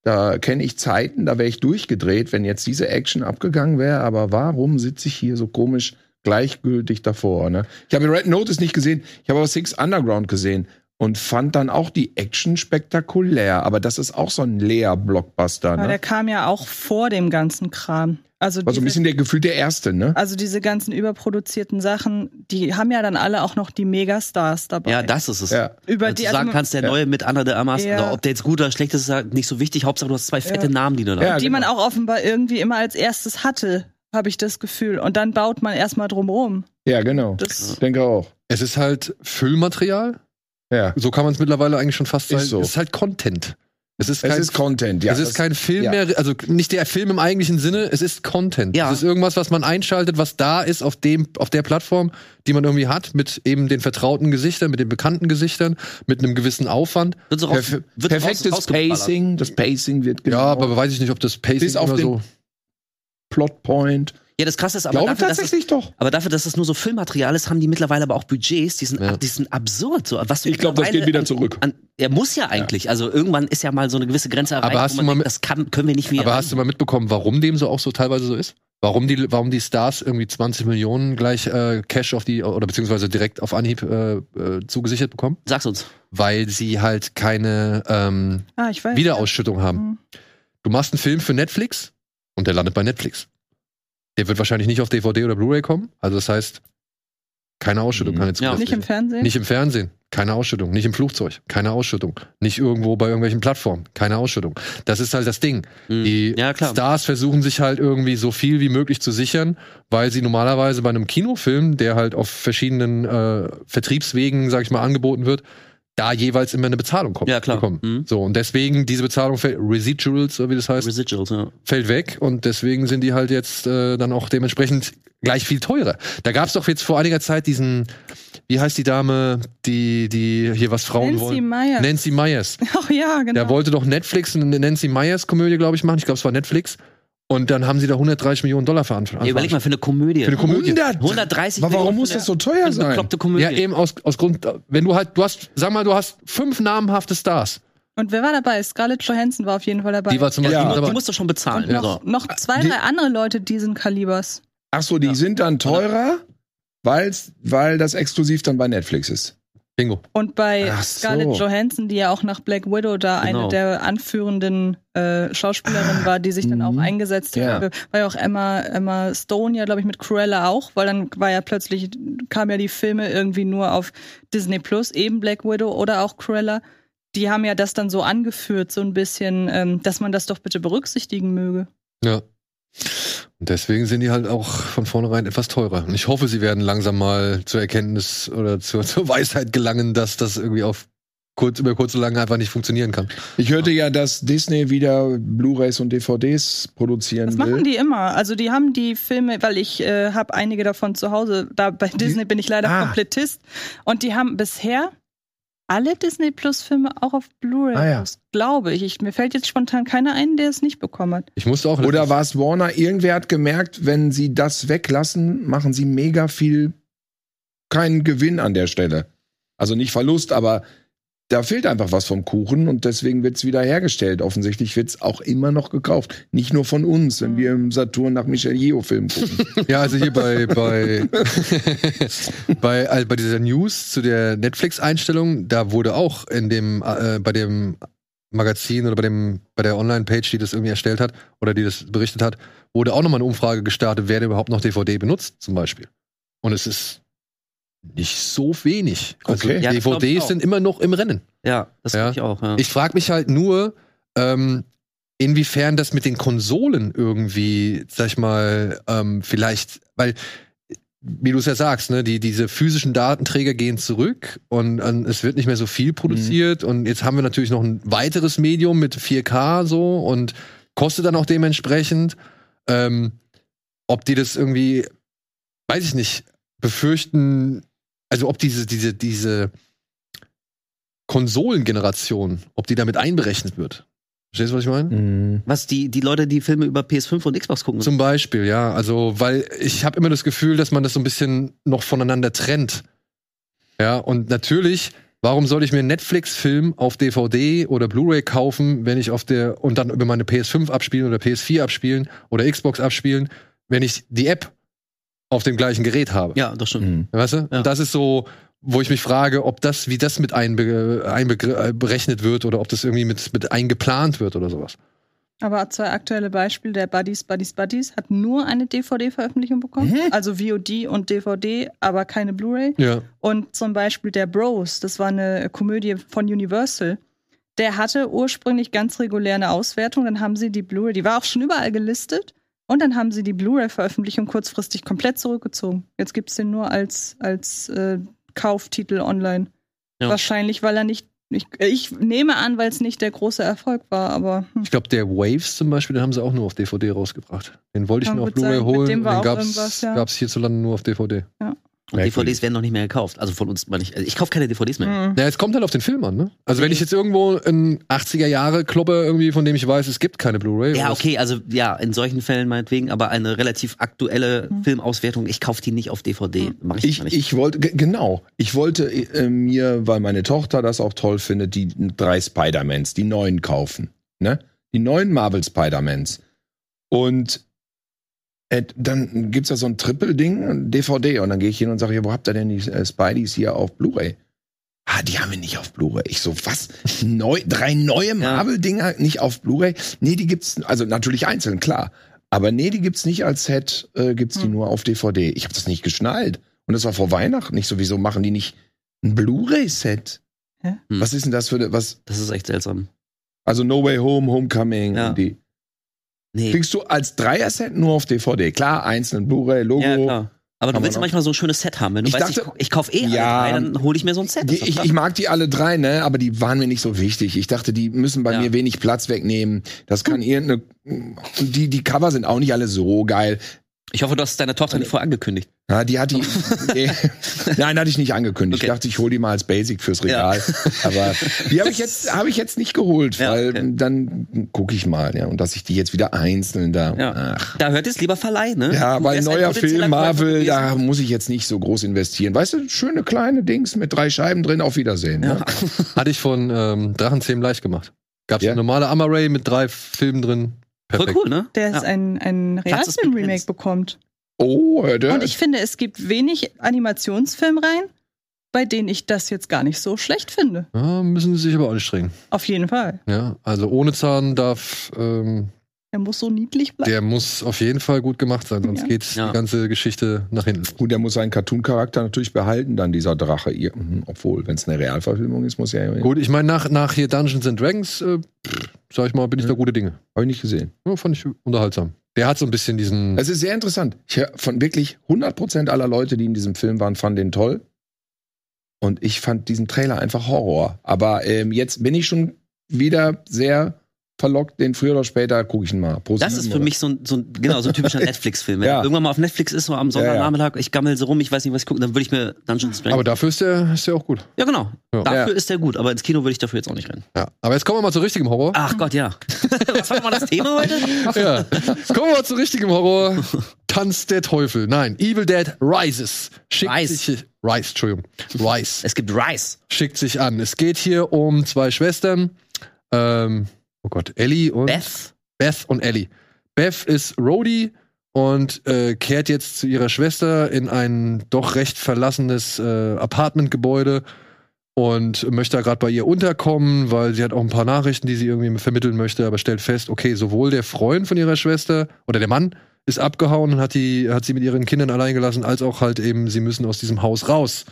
da kenne ich Zeiten, da wäre ich durchgedreht, wenn jetzt diese Action abgegangen wäre. Aber warum sitze ich hier so komisch gleichgültig davor? Ne? Ich habe Red Notice nicht gesehen, ich habe aber Six Underground gesehen und fand dann auch die Action spektakulär. Aber das ist auch so ein leer Blockbuster. Aber Ne? der kam ja auch vor dem ganzen Kram. Also, War so ein bisschen der Gefühl der erste, ne? also diese ganzen überproduzierten Sachen, die haben ja dann alle auch noch die Megastars dabei. ja, das ist es. Ja. Über Dass die du also sagen man- kannst, der Ja. neue mit Anna de Armas, Ja. ob der jetzt gut oder schlecht ist, ist ja nicht so wichtig. Hauptsache, du hast zwei fette Ja. Namen, die du da Ja, die man genau. auch offenbar irgendwie immer als erstes hatte, habe ich das Gefühl. Und dann baut man erstmal drumrum. Ja, genau. Das, Ich denke auch. Es ist halt Füllmaterial. Ja. So kann man es mittlerweile eigentlich schon fast Ist sagen. so. Es ist halt Content. Es ist Es kein, ist Content, ja. es ist das- kein Film ja. mehr, also nicht der Film im eigentlichen Sinne, es ist Content. Ja. Es ist irgendwas, was man einschaltet, was da ist auf dem, auf der Plattform, die man irgendwie hat, mit eben den vertrauten Gesichtern, mit den bekannten Gesichtern, mit einem gewissen Aufwand. wird raus, Perf wird perfektes raus-. Pacing. Das Pacing wird genau Ja, aber weiß ich nicht, ob das Pacing bis auf immer den so. Plotpoint. Ja, das krasse ist aber glaube dafür, dass es, tatsächlich doch. aber dafür, dass es nur so Filmmaterial ist, haben die mittlerweile aber auch Budgets, die sind, Ja. die sind absurd. So, was Ich glaube, das geht wieder an- zurück. An, er muss ja eigentlich, also irgendwann ist ja mal so eine gewisse Grenze erreicht, Aber hast wo du mal denkt, das kann, können wir nicht mehr. Aber hast du mal mitbekommen, warum dem so auch so teilweise so ist? Warum die, warum die Stars irgendwie 20 Millionen gleich äh, Cash auf die oder beziehungsweise direkt auf Anhieb äh, äh, zugesichert bekommen? Sag's uns. Weil sie halt keine ähm, ah, ich weiß. Wiederausschüttung haben. Mhm. Du machst einen Film für Netflix und der landet bei Netflix. Der wird wahrscheinlich nicht auf DVD oder Blu-ray kommen. Also das heißt, keine Ausschüttung, Mhm. keine Ja. zusätzliche. Nicht im Fernsehen? Nicht im Fernsehen, keine Ausschüttung. Nicht im Flugzeug, keine Ausschüttung. Nicht irgendwo bei irgendwelchen Plattformen, keine Ausschüttung. Das ist halt das Ding. Mhm. Die Ja, klar. Stars versuchen sich halt irgendwie so viel wie möglich zu sichern, weil sie normalerweise bei einem Kinofilm, der halt auf verschiedenen äh, Vertriebswegen, sag ich mal, angeboten wird, da jeweils immer eine Bezahlung kommt. Ja, klar. bekommen. Mhm. So, und deswegen diese Bezahlung fällt, Residuals, so wie das heißt, Residuals, ja. fällt weg und deswegen sind die halt jetzt äh, dann auch dementsprechend gleich viel teurer. Da gab es doch jetzt vor einiger Zeit diesen, wie heißt die Dame, die, die hier was Frauen Nancy wollen? Myers. Nancy Myers. Ach ja, genau. Der wollte doch Netflix eine Nancy Myers Komödie, glaube ich, machen. Ich glaube, es war Netflix. Und dann haben sie da 130 Millionen Dollar veranschlagt. Ja, überleg mal, für eine Komödie. Für eine Komödie. 100. 130 Aber warum Millionen muss das so teuer eine sein? bekloppte Komödie. Ja, eben aus, aus Grund, wenn du halt, du hast, sag mal, du hast fünf namhafte Stars. Und wer war dabei? Scarlett Johansson war auf jeden Fall dabei. Die war zum Ja, Beispiel die, dabei. die musst du schon bezahlen. und noch, So. noch zwei, Die- drei andere Leute diesen Kalibers. Ach so, die Ja. sind dann teurer, weil's, weil das exklusiv dann bei Netflix ist. Bingo. Und bei Ach so. Scarlett Johansson, die ja auch nach Black Widow da Genau. eine der anführenden äh, Schauspielerinnen war, die sich dann auch Mhm. eingesetzt Ja. hat. War ja auch Emma, Emma Stone, ja, glaube ich, mit Cruella auch, weil dann war ja plötzlich, kamen ja die Filme irgendwie nur auf Disney Plus, eben Black Widow oder auch Cruella. Die haben ja das dann so angeführt, so ein bisschen, ähm, dass man das doch bitte berücksichtigen möge. Ja. Und deswegen sind die halt auch von vornherein etwas teurer. Und ich hoffe, sie werden langsam mal zur Erkenntnis oder zur, zur Weisheit gelangen, dass das irgendwie auf kurz, über kurz oder lang einfach nicht funktionieren kann. Ich hörte ja, dass Disney wieder Blu-rays und DVDs produzieren Das will. machen die immer. Also die haben die Filme, weil ich äh, habe einige davon zu Hause. Da bei Disney bin ich leider Ah. Komplettist. Und die haben bisher alle Disney Plus Filme auch auf Blu-ray, Ah, ja. glaube ich. ich. Mir fällt jetzt spontan keiner ein, der es nicht bekommen hat. Ich musste auch Oder war es Warner? Irgendwer hat gemerkt, wenn sie das weglassen, machen sie mega viel kein Gewinn an der Stelle. Also nicht Verlust, aber da fehlt einfach was vom Kuchen und deswegen wird's wieder hergestellt. Offensichtlich wird's auch immer noch gekauft. Nicht nur von uns, wenn wir im Saturn nach Michel Yeo-Film gucken. Ja, also hier bei bei bei, also bei dieser News zu der Netflix-Einstellung, da wurde auch in dem äh, bei dem Magazin oder bei dem bei der Online-Page, die das irgendwie erstellt hat oder die das berichtet hat, wurde auch nochmal eine Umfrage gestartet, wer denn überhaupt noch DVD benutzt, zum Beispiel. Und es ist nicht so wenig. Also Okay. Ja, DVDs sind immer noch im Rennen. Ja, das Ja. glaube ich auch. Ja. Ich frage mich halt nur, ähm, inwiefern das mit den Konsolen irgendwie, sag ich mal, ähm, vielleicht, weil, wie du es ja sagst, ne, die, diese physischen Datenträger gehen zurück und, ähm, es wird nicht mehr so viel produziert und jetzt haben wir natürlich noch ein weiteres Medium mit 4K so und kostet dann auch dementsprechend. Ähm, ob die das irgendwie, weiß ich nicht, befürchten, also ob diese, diese, diese Konsolengeneration, ob die damit einberechnet wird. Verstehst du, was ich meine? Was, die, die Leute, die Filme über PS5 und Xbox gucken? Zum Beispiel, ja. Also, weil ich habe immer das Gefühl, dass man das so ein bisschen noch voneinander trennt. Ja, und natürlich, warum soll ich mir einen Netflix-Film auf DVD oder Blu-ray kaufen, wenn ich auf der und dann über meine PS5 abspielen oder PS4 abspielen oder Xbox abspielen, wenn ich die App auf dem gleichen Gerät habe? ja, das stimmt. Mhm. Weißt du? Ja. Und das ist so, wo ich mich frage, ob das, wie das mit einbe einbegr- äh, berechnet wird oder ob das irgendwie mit, mit eingeplant wird oder sowas. Aber zwei aktuelle Beispiele, der Buddies, Buddies, Buddies hat nur eine DVD-Veröffentlichung bekommen, also VOD und DVD, aber keine Blu-ray. Ja. Und zum Beispiel der Bros, das war eine Komödie von Universal. Der hatte ursprünglich ganz regulär eine Auswertung, dann haben sie die Blu-ray, die war auch schon überall gelistet, und dann haben sie die Blu-ray-Veröffentlichung kurzfristig komplett zurückgezogen. Jetzt gibt's den nur als, als äh, Kauftitel online. Ja. Wahrscheinlich, weil er nicht. Ich, ich nehme an, weil es nicht der große Erfolg war, aber hm. Ich glaube, der Waves zum Beispiel, den haben sie auch nur auf DVD rausgebracht. Den wollte ich mir auf Blu-ray holen. den gab's, irgendwas, ja. hierzulande nur auf DVD. Und DVDs werden noch nicht mehr gekauft. Also von uns, meine ich. Also ich kaufe keine DVDs mehr. hm. Ja, es kommt halt auf den Film an, ne? Also wenn ich jetzt irgendwo in 80er Jahre kloppe, irgendwie, von dem ich weiß, es gibt keine Blu-ray. Ja, okay, also ja, in solchen Fällen meinetwegen, aber eine relativ aktuelle Filmauswertung, ich kaufe die nicht auf DVD. Mach ich, Ich, nicht. ich wollte, ge- genau, ich wollte äh, mir, weil meine Tochter das auch toll findet, die drei Spider-Mans, die neuen kaufen. Ne? Die neuen Marvel Spider-Mans. Und äh, dann gibt's da so ein Triple-Ding, DVD, und dann gehe ich hin und sage, ja, wo habt ihr denn die äh, Spideys hier auf Blu-ray? Ah, die haben wir nicht auf Blu-ray. Ich so, was? Neu, drei neue Marvel-Dinger nicht auf Blu-ray? Nee, die gibt's, also natürlich einzeln, klar. Aber nee, die gibt's nicht als Set, äh, gibt's die Hm. nur auf DVD. Ich habe das nicht geschnallt. Und das war vor Weihnachten. Nicht sowieso machen die nicht ein Blu-ray-Set. Hm. Was ist denn das für was? das ist echt seltsam. Also No Way Home, Homecoming Ja. und die. Nee. Kriegst du als Dreier-Set nur auf DVD. Klar, einzeln Blu-ray, Logo. Ja, klar. Aber du willst manchmal so ein schönes Set haben. Wenn du Ich weißt, dachte- ich, ich kaufe eh Ja. alle drei, dann hole ich mir so ein Set. Ich, ich mag die alle drei, ne? Aber die waren mir nicht so wichtig. Ich dachte, die müssen bei Ja. mir wenig Platz wegnehmen. Das kann irgendeine. Und die, die Cover sind auch nicht alle so geil. Ich hoffe, du hast deine Tochter nicht vorher angekündigt. Ja, die hat die. nee. Nein, hatte ich nicht angekündigt. Okay. Ich dachte, ich hole die mal als Basic fürs Regal. Aber die habe ich jetzt habe ich jetzt nicht geholt, Ja, weil okay. dann gucke ich mal, ja. Und dass ich die jetzt wieder einzeln da. Ja. Ach. Da hört es lieber Verleih, ne? Ja, Du weil neuer Film, Marvel, da muss ich jetzt nicht so groß investieren. Weißt du, schöne kleine Dings mit drei Scheiben drin, auf Wiedersehen. Ja. Ne? Hatte ich von ähm, Drachenzähmen leicht gemacht. Gab's Ja? eine normale Amaray mit drei Filmen drin. Voll Perfekt. cool, ne? der ja. jetzt ein, ein Realfilm-Remake bekommt. Oh, hör Und ich finde, es gibt wenig Animationsfilme rein, bei denen ich das jetzt gar nicht so schlecht finde. Ja, müssen sie sich aber anstrengen. Auf jeden Fall. Ja, also ohne Zahn darf, ähm, Er muss so niedlich bleiben. der muss auf jeden Fall gut gemacht sein, sonst Ja. geht Ja. die ganze Geschichte nach hinten. Gut, der muss seinen Cartoon-Charakter natürlich behalten, dann dieser Drache. Ihr- mhm, Obwohl, wenn es eine Realverfilmung ist, muss er ja. Gut, ich meine, nach, nach hier Dungeons and Dragons, äh, sag ich mal, bin ich da gute Dinge. Habe ich nicht gesehen. Ja, fand ich unterhaltsam. Der hat so ein bisschen diesen. Es ist sehr interessant. Ich höre von wirklich 100% aller Leute, die in diesem Film waren, fanden den toll. Und ich fand diesen Trailer einfach Horror. Aber ähm, jetzt bin ich schon wieder sehr verlockt, den früher oder später gucke ich ihn mal. Pro Das ist für mich so ein, so ein, genau, so ein typischer Netflix-Film. Wenn Ja. irgendwann mal auf Netflix ist, so am Sonntagnachmittag, ich gammel so rum, ich weiß nicht, was ich gucke, dann würde ich mir Dungeons Dragons. aber dafür ist der, ist der auch gut. ja, genau. Ja. Dafür Ja. ist der gut, aber ins Kino würde ich dafür jetzt auch nicht rennen. Ja. Aber jetzt kommen wir mal zu richtigem Horror. Ach Gott, ja. was war mal das Thema heute? Ja. Jetzt kommen wir mal zu richtigem Horror. Tanz der Teufel. Nein, Evil Dead Rises. Schickt Rise. sich Rise, Entschuldigung. Rise. Es gibt Rice. schickt sich an. Es geht hier um zwei Schwestern. Ähm, oh Gott, Ellie und Beth. Beth und Ellie. Beth ist Rhodey und äh, kehrt jetzt zu ihrer Schwester in ein doch recht verlassenes äh, Apartmentgebäude und möchte da gerade bei ihr unterkommen, weil sie hat auch ein paar Nachrichten, die sie irgendwie vermitteln möchte, aber stellt fest, okay, sowohl der Freund von ihrer Schwester oder der Mann ist abgehauen und hat die hat sie mit ihren Kindern allein gelassen, als auch halt eben sie müssen aus diesem Haus raus.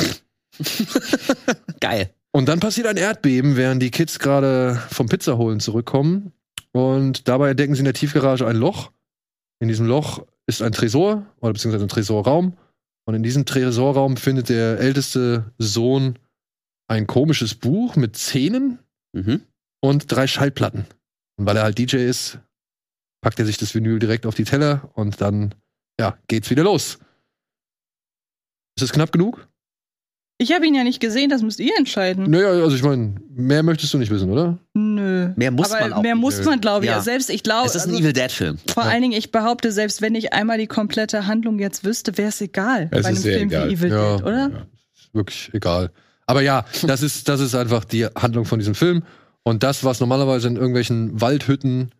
Geil. Und dann passiert ein Erdbeben, während die Kids gerade vom Pizza holen zurückkommen. Und dabei entdecken sie in der Tiefgarage ein Loch. In diesem Loch ist ein Tresor oder beziehungsweise ein Tresorraum. Und in diesem Tresorraum findet der älteste Sohn ein komisches Buch mit Zähnen Mhm. und drei Schallplatten. Und weil er halt DJ ist, packt er sich das Vinyl direkt auf die Teller und dann, ja, geht's wieder los. Ist es knapp genug? Ich habe ihn ja nicht gesehen, das müsst ihr entscheiden. Naja, also ich meine, mehr möchtest du nicht wissen, oder? Nö. Mehr muss Aber man auch mehr nicht. muss man, glaube ich. Ja. Ja. Selbst ich glaube, Es ist ein also, Evil Dead Film. vor allen Dingen, ich behaupte, selbst wenn ich einmal die komplette Handlung jetzt wüsste, wäre es egal. Es bei einem Film egal. wie Evil Ja. Dead, oder? Ist wirklich egal. Aber ja, das ist, das ist einfach die Handlung von diesem Film. Und das, was normalerweise in irgendwelchen Waldhütten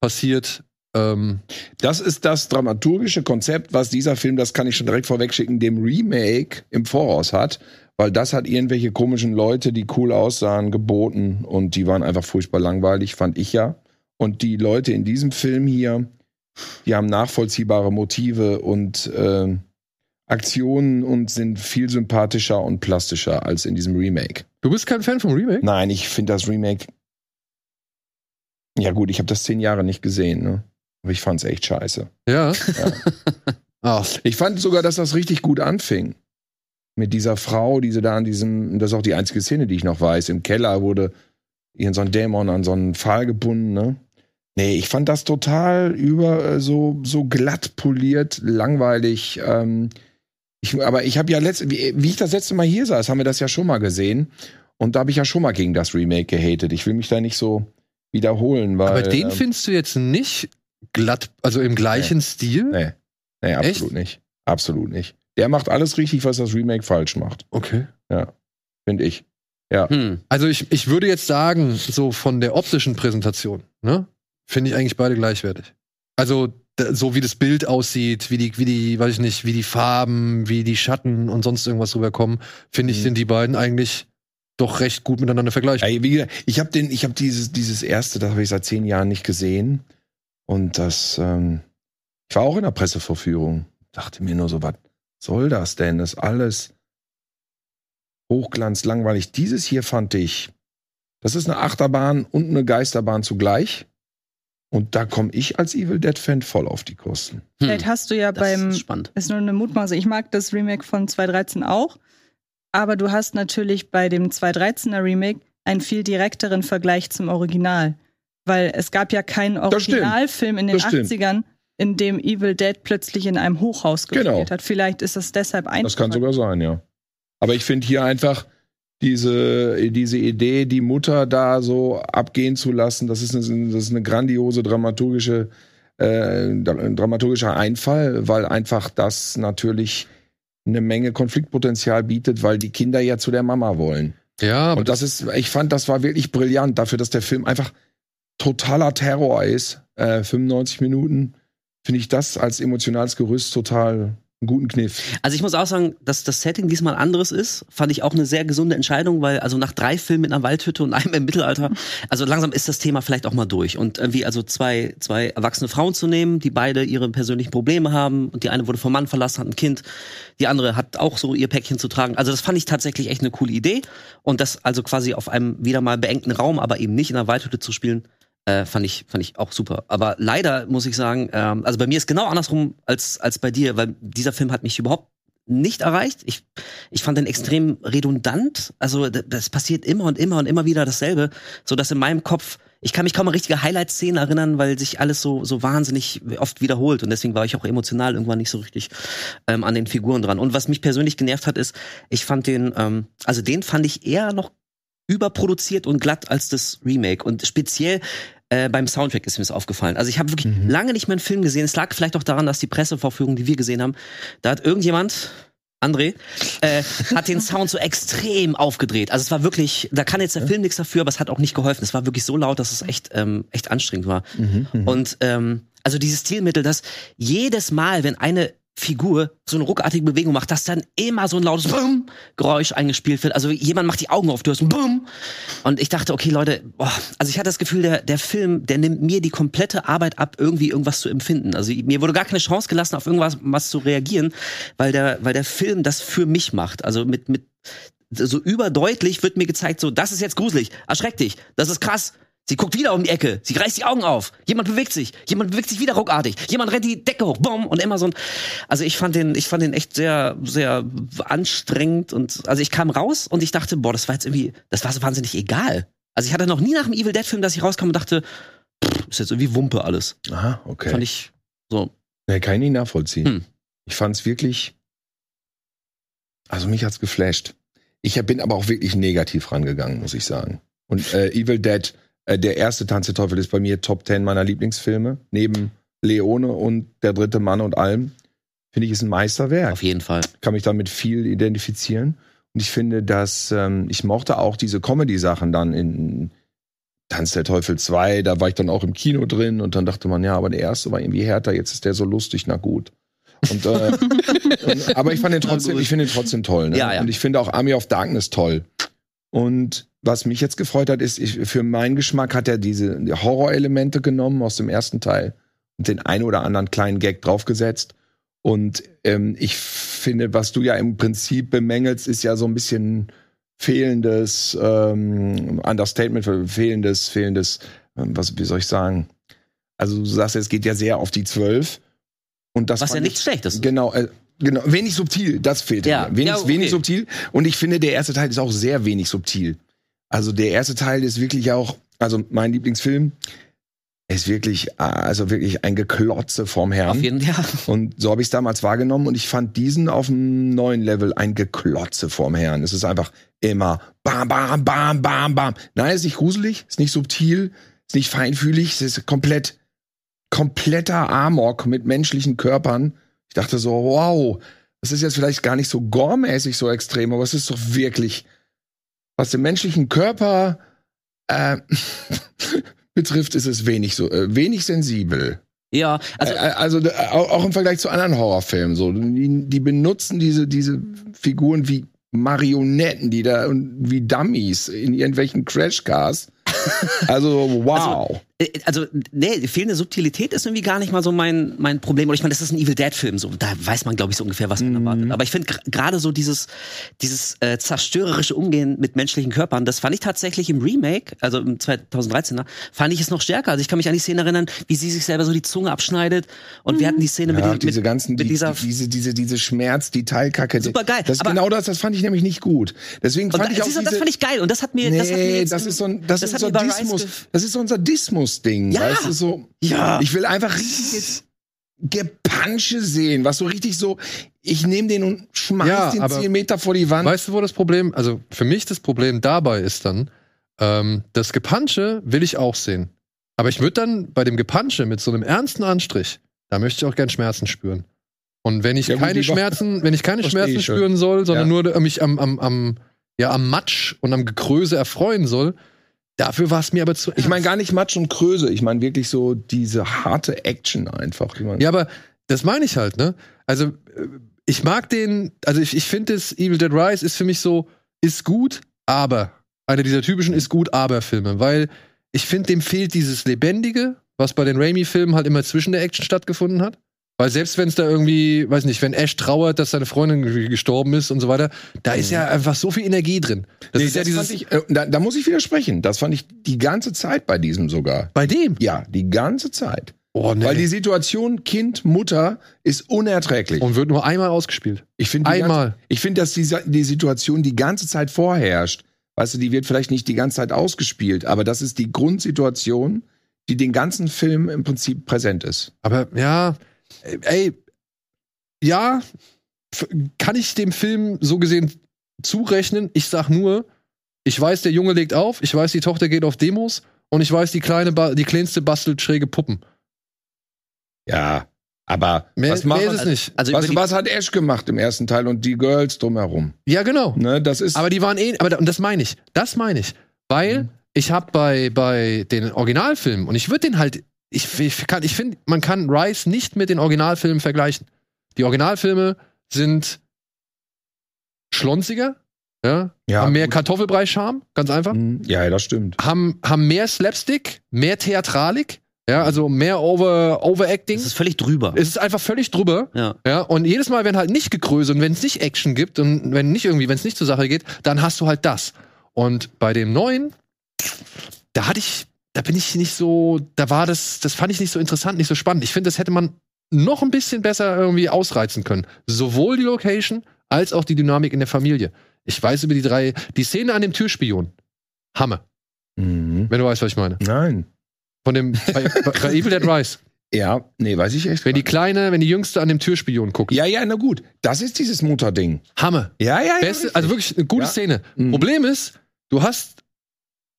passiert, ähm, Das ist das dramaturgische Konzept, was dieser Film, das kann ich schon direkt vorwegschicken, dem Remake im Voraus hat. Weil das hat irgendwelche komischen Leute, die cool aussahen, geboten und die waren einfach furchtbar langweilig, fand ich ja. Und die Leute in diesem Film hier, die haben nachvollziehbare Motive und ähm, Aktionen und sind viel sympathischer und plastischer als in diesem Remake. du bist kein Fan vom Remake? Nein, ich finde das Remake. Ja, gut, ich habe das zehn Jahre nicht gesehen, ne? Aber ich fand's echt scheiße. Ja. Ach, Ich fand sogar, dass das richtig gut anfing. Mit dieser Frau, die sie da an diesem, das ist auch die einzige Szene, die ich noch weiß, im Keller wurde ihren so ein Dämon an so einen Pfahl gebunden, ne? Nee, ich fand das total über äh, so, so glatt poliert, langweilig. Ähm, ich, aber ich habe ja letzt, wie, wie ich das letzte Mal hier saß, haben wir das ja schon mal gesehen. Und da habe ich ja schon mal gegen das Remake gehatet. Ich will mich da nicht so wiederholen, weil. aber den ähm, findest du jetzt nicht glatt, also im gleichen Stil? Nee. Nee, absolut nicht. Absolut nicht. Der macht alles richtig, was das Remake falsch macht, Okay. finde ich. Hm. Also ich, ich würde jetzt sagen, so von der optischen Präsentation, ne, finde ich eigentlich beide gleichwertig. Also so wie das Bild aussieht, wie die, wie die, weiß ich nicht, wie die Farben, wie die Schatten und sonst irgendwas rüberkommen, finde ich, Mhm. sind die beiden eigentlich doch recht gut miteinander vergleichbar. Ey, wie gesagt, ich habe den, ich habe dieses, dieses erste, das habe ich seit zehn Jahren nicht gesehen. Und das, ähm, ich war auch in der Pressevorführung. Dachte mir nur so, was soll das denn? Das ist alles Hochglanz, langweilig. Dieses hier fand ich, das ist eine Achterbahn und eine Geisterbahn zugleich. Und da komme ich als Evil Dead Fan voll auf die Kosten. Hm. Vielleicht hast du ja Das beim, ist spannend. ist nur eine Mutmaßung. Ich mag das Remake von 2013 auch, aber du hast natürlich bei dem 2013er Remake einen viel direkteren Vergleich zum Original. Weil es gab ja keinen. Originalfilm in den Das stimmt. 80ern, in dem Evil Dead plötzlich in einem Hochhaus gespielt Genau. hat. Vielleicht ist das deshalb einfacher. Das kann sogar sein, ja. Aber ich finde hier einfach diese, diese Idee, die Mutter da so abgehen zu lassen, das ist eine, das ist eine grandiose dramaturgische, äh, dra- dramaturgischer Einfall, weil einfach das natürlich eine Menge Konfliktpotenzial bietet, weil die Kinder ja zu der Mama wollen. Ja, aber Und das ist, ich fand, das war wirklich brillant dafür, dass der Film einfach totaler Terror ist. Äh, 95 Minuten finde ich das als emotionales Gerüst total einen guten Kniff. Also ich muss auch sagen, dass das Setting diesmal anderes ist, fand ich auch eine sehr gesunde Entscheidung, weil also nach drei Filmen mit einer Waldhütte und einem im Mittelalter, also langsam ist das Thema vielleicht auch mal durch und irgendwie also zwei zwei erwachsene Frauen zu nehmen, die beide ihre persönlichen Probleme haben und die eine wurde vom Mann verlassen, hat ein Kind, die andere hat auch so ihr Päckchen zu tragen. Also das fand ich tatsächlich echt eine coole Idee und das also quasi auf einem wieder mal beengten Raum, aber eben nicht in einer Waldhütte zu spielen, äh, fand ich fand ich auch super. Aber leider muss ich sagen, ähm, also bei mir ist genau andersrum als als bei dir, weil dieser Film hat mich überhaupt nicht erreicht. Ich ich fand den extrem redundant. Also das passiert immer und immer und immer wieder dasselbe, so dass in meinem Kopf ich kann mich kaum an richtige Highlight-Szenen erinnern, weil sich alles so so wahnsinnig oft wiederholt und deswegen war ich auch emotional irgendwann nicht so richtig ähm, an den Figuren dran. Und was mich persönlich genervt hat, ist, ich fand den, ähm, also den fand ich eher noch überproduziert und glatt als das Remake. Und speziell äh, beim Soundtrack ist mir das aufgefallen. Also ich habe wirklich Mhm. lange nicht mehr einen Film gesehen. Es lag vielleicht auch daran, dass die Pressevorführung, die wir gesehen haben, da hat irgendjemand, André, äh, hat den Sound so extrem aufgedreht. Also es war wirklich, da kann jetzt der Film nichts dafür, aber es hat auch nicht geholfen. Es war wirklich so laut, dass es echt, ähm, echt anstrengend war. Mhm, Und ähm, also dieses Stilmittel, dass jedes Mal, wenn eine Figur so eine ruckartige Bewegung macht, dass dann immer so ein lautes Bum Geräusch eingespielt wird. Also jemand macht die Augen auf, du hörst ein Bum. Und ich dachte, okay, Leute, boah, also ich hatte das Gefühl, der, der Film, der nimmt mir die komplette Arbeit ab, irgendwie irgendwas zu empfinden. Also mir wurde gar keine Chance gelassen, auf irgendwas was zu reagieren, weil der, weil der Film das für mich macht. Also mit, mit so überdeutlich wird mir gezeigt, so, das ist jetzt gruselig, erschreck dich, das ist krass. Sie guckt wieder um die Ecke, sie reißt die Augen auf, jemand bewegt sich, jemand bewegt sich wieder ruckartig, jemand rennt die Decke hoch, bumm, und immer so ein, also ich fand den, ich fand den echt sehr, sehr anstrengend und, also ich kam raus und ich dachte, boah, das war jetzt irgendwie, das war so wahnsinnig egal. Also ich hatte noch nie nach dem Evil Dead Film, dass ich rauskam und dachte, pff, ist jetzt irgendwie Wumpe alles. Aha, okay. Fand ich so, Nee, kann ich nicht nachvollziehen. Hm. Ich fand's wirklich. Also mich hat's geflasht. Ich bin aber auch wirklich negativ rangegangen, muss ich sagen. Und äh, Evil Dead, äh, der erste Tanz der Teufel ist bei mir Top 10 meiner Lieblingsfilme. Neben Leone und Der dritte Mann und allem. Finde ich, ist ein Meisterwerk. auf jeden Fall. Kann mich damit viel identifizieren. Und ich finde, dass ähm, ich mochte auch diese Comedy-Sachen dann in Tanz der Teufel 2, da war ich dann auch im Kino drin und dann dachte man, ja, aber der erste war irgendwie härter, jetzt ist der so lustig, na gut. Und, äh, und, aber ich fand den trotzdem, ich finde ihn trotzdem toll. Ne? Ja, ja. Und ich finde auch Army of Darkness toll. Und was mich jetzt gefreut hat, ist, ich, für meinen Geschmack hat er diese die Horrorelemente genommen aus dem ersten Teil und den ein oder anderen kleinen Gag draufgesetzt. Und ähm, ich finde, was du ja im Prinzip bemängelst, ist ja so ein bisschen fehlendes ähm, Understatement, fehlendes, fehlendes, ähm, was, wie soll ich sagen? Also du sagst, es geht ja sehr auf die zwölf. Und das Was ja fand nichts ich- Schlechtes ist. Genau, äh, genau, wenig subtil, das fehlt Ja, mir. Wenig, ja, okay. wenig subtil. Und ich finde, der erste Teil ist auch sehr wenig subtil. Also der erste Teil ist wirklich auch, also mein Lieblingsfilm, ist wirklich, also wirklich ein Geklotze vorm Herrn. Auf jeden Fall. Und so habe ich es damals wahrgenommen und ich fand diesen auf einem neuen Level ein Geklotze vorm Herrn. Es ist einfach immer bam, bam, bam, bam, bam. Nein, es ist nicht gruselig, es ist nicht subtil, es ist nicht feinfühlig, es ist komplett, kompletter Amok mit menschlichen Körpern. Ich dachte so, wow, das ist jetzt vielleicht gar nicht so gore-mäßig so extrem, aber es ist doch wirklich, was den menschlichen Körper äh, betrifft, ist es wenig so, äh, wenig sensibel. Ja, also Also, also äh, auch, im Vergleich zu anderen Horrorfilmen so. Die, die benutzen diese, diese Figuren wie Marionetten, die da und wie Dummies in irgendwelchen Crashcars. Also, wow. Äh, Also, nee, fehlende Subtilität ist irgendwie gar nicht mal so mein, mein Problem. Oder ich meine, das ist ein Evil Dead-Film, so, da weiß man, glaube ich, so ungefähr, was man Mhm. erwartet. Aber ich finde gerade so dieses, dieses äh, zerstörerische Umgehen mit menschlichen Körpern, das fand ich tatsächlich im Remake, also im 2013er, fand ich es noch stärker. Also ich kann mich an die Szene erinnern, wie sie sich selber so die Zunge abschneidet. Und wir hatten die Szene Ja, mit, diese mit, ganzen, mit die, dieser die, diese, diese, diese Schmerz, die Teilkacke. Super geil, Das aber- genau das, das fand ich nämlich nicht gut. Deswegen und fand ich auch diese, das fand ich geil. Und das hat mir, das hat mir Nee, jetzt das ist so ein, das, das ist Sadismus. Das ist so ein Sadismus-Ding. Ja. Weißt du, so. Ja. Ich will einfach richtiges Gepansche sehen, was so richtig so, ich nehme den und schmeiß Ja, den aber- zehn Meter vor die Wand. Weißt du, wo das Problem, also für mich das Problem dabei ist dann, ähm, das Gepansche will ich auch sehen. Aber ich würde dann bei dem Gepansche mit so einem ernsten Anstrich, da möchte ich auch gern Schmerzen spüren. Und wenn ich Ja, keine Schmerzen, wenn ich keine Schmerzen ich spüren soll, sondern Ja. nur mich am, am, am, ja, am Matsch und am Gekröse erfreuen soll, dafür war es mir aber zu ich meine gar nicht Matsch und Kröse, ich meine wirklich so diese harte Action einfach. Ja, aber das meine ich halt, ne? Also, äh, ich mag den, also ich, ich finde das Evil Dead Rise ist für mich so, ist gut, aber. Einer dieser typischen ist gut, aber Filme, weil ich finde, dem fehlt dieses Lebendige, was bei den Raimi-Filmen halt immer zwischen der Action stattgefunden hat. Weil selbst wenn es da irgendwie, weiß nicht, wenn Ash trauert, dass seine Freundin gestorben ist und so weiter, da ist ja einfach so viel Energie drin. Das Nee, ist ja das dieses. fand ich, äh, da, da muss ich widersprechen. Das fand ich die ganze Zeit bei diesem sogar. bei dem? Ja, die ganze Zeit. Oh, nee. Weil die Situation Kind, Mutter ist unerträglich. und wird nur einmal ausgespielt. Ich finde Einmal. Ganze, ich finde, dass die, die Situation die ganze Zeit vorherrscht. Weißt du, die wird vielleicht nicht die ganze Zeit ausgespielt, aber das ist die Grundsituation, die den ganzen Film im Prinzip präsent ist. Aber ja, ey, ja, kann ich dem Film so gesehen zurechnen. Ich sag nur, ich weiß, der Junge legt auf, ich weiß, die Tochter geht auf Demos und ich weiß, die kleine, ba die kleinste bastelt schräge Puppen. Ja, aber Mehr, was, mehr machen, ist es nicht. Also was, was hat Ash gemacht im ersten Teil und die Girls drumherum? Ja, genau. Ne, das ist. Aber die waren eh, aber da- und das meine ich. Das meine ich. Weil Mhm. ich habe bei, bei den Originalfilmen, und ich würde den halt, ich, ich, kann- ich finde, man kann Rise nicht mit den Originalfilmen vergleichen. Die Originalfilme sind schlonziger, ja, ja, haben mehr. Kartoffelbrei-Charme, ganz einfach. Mhm. Ja, das stimmt. Haben, haben mehr Slapstick, mehr Theatralik, ja, also mehr Over, Overacting. das ist völlig drüber. Es ist einfach völlig drüber. Ja. Ja, und jedes Mal, wenn halt nicht gegrößert und wenn es nicht Action gibt und wenn nicht irgendwie, wenn es nicht zur Sache geht, dann hast du halt das. Und bei dem neuen, da hatte ich, da bin ich nicht so, da war das, das fand ich nicht so interessant, nicht so spannend. Ich finde, das hätte man noch ein bisschen besser irgendwie ausreizen können. Sowohl die Location als auch die Dynamik in der Familie. Ich weiß über die drei, die Szene an dem Türspion. Hammer, Mhm. wenn du weißt, was ich meine. Nein. Von dem, bei, bei Evil Dead Rise. Ja, nee, weiß ich echt. Wenn die Kleine, wenn die Jüngste an dem Türspion guckt. ja, ja, na gut. Das ist dieses Mutterding. Hammer. Ja, ja, ja. Beste, also wirklich eine gute Ja. Szene. Mhm. Problem ist, du hast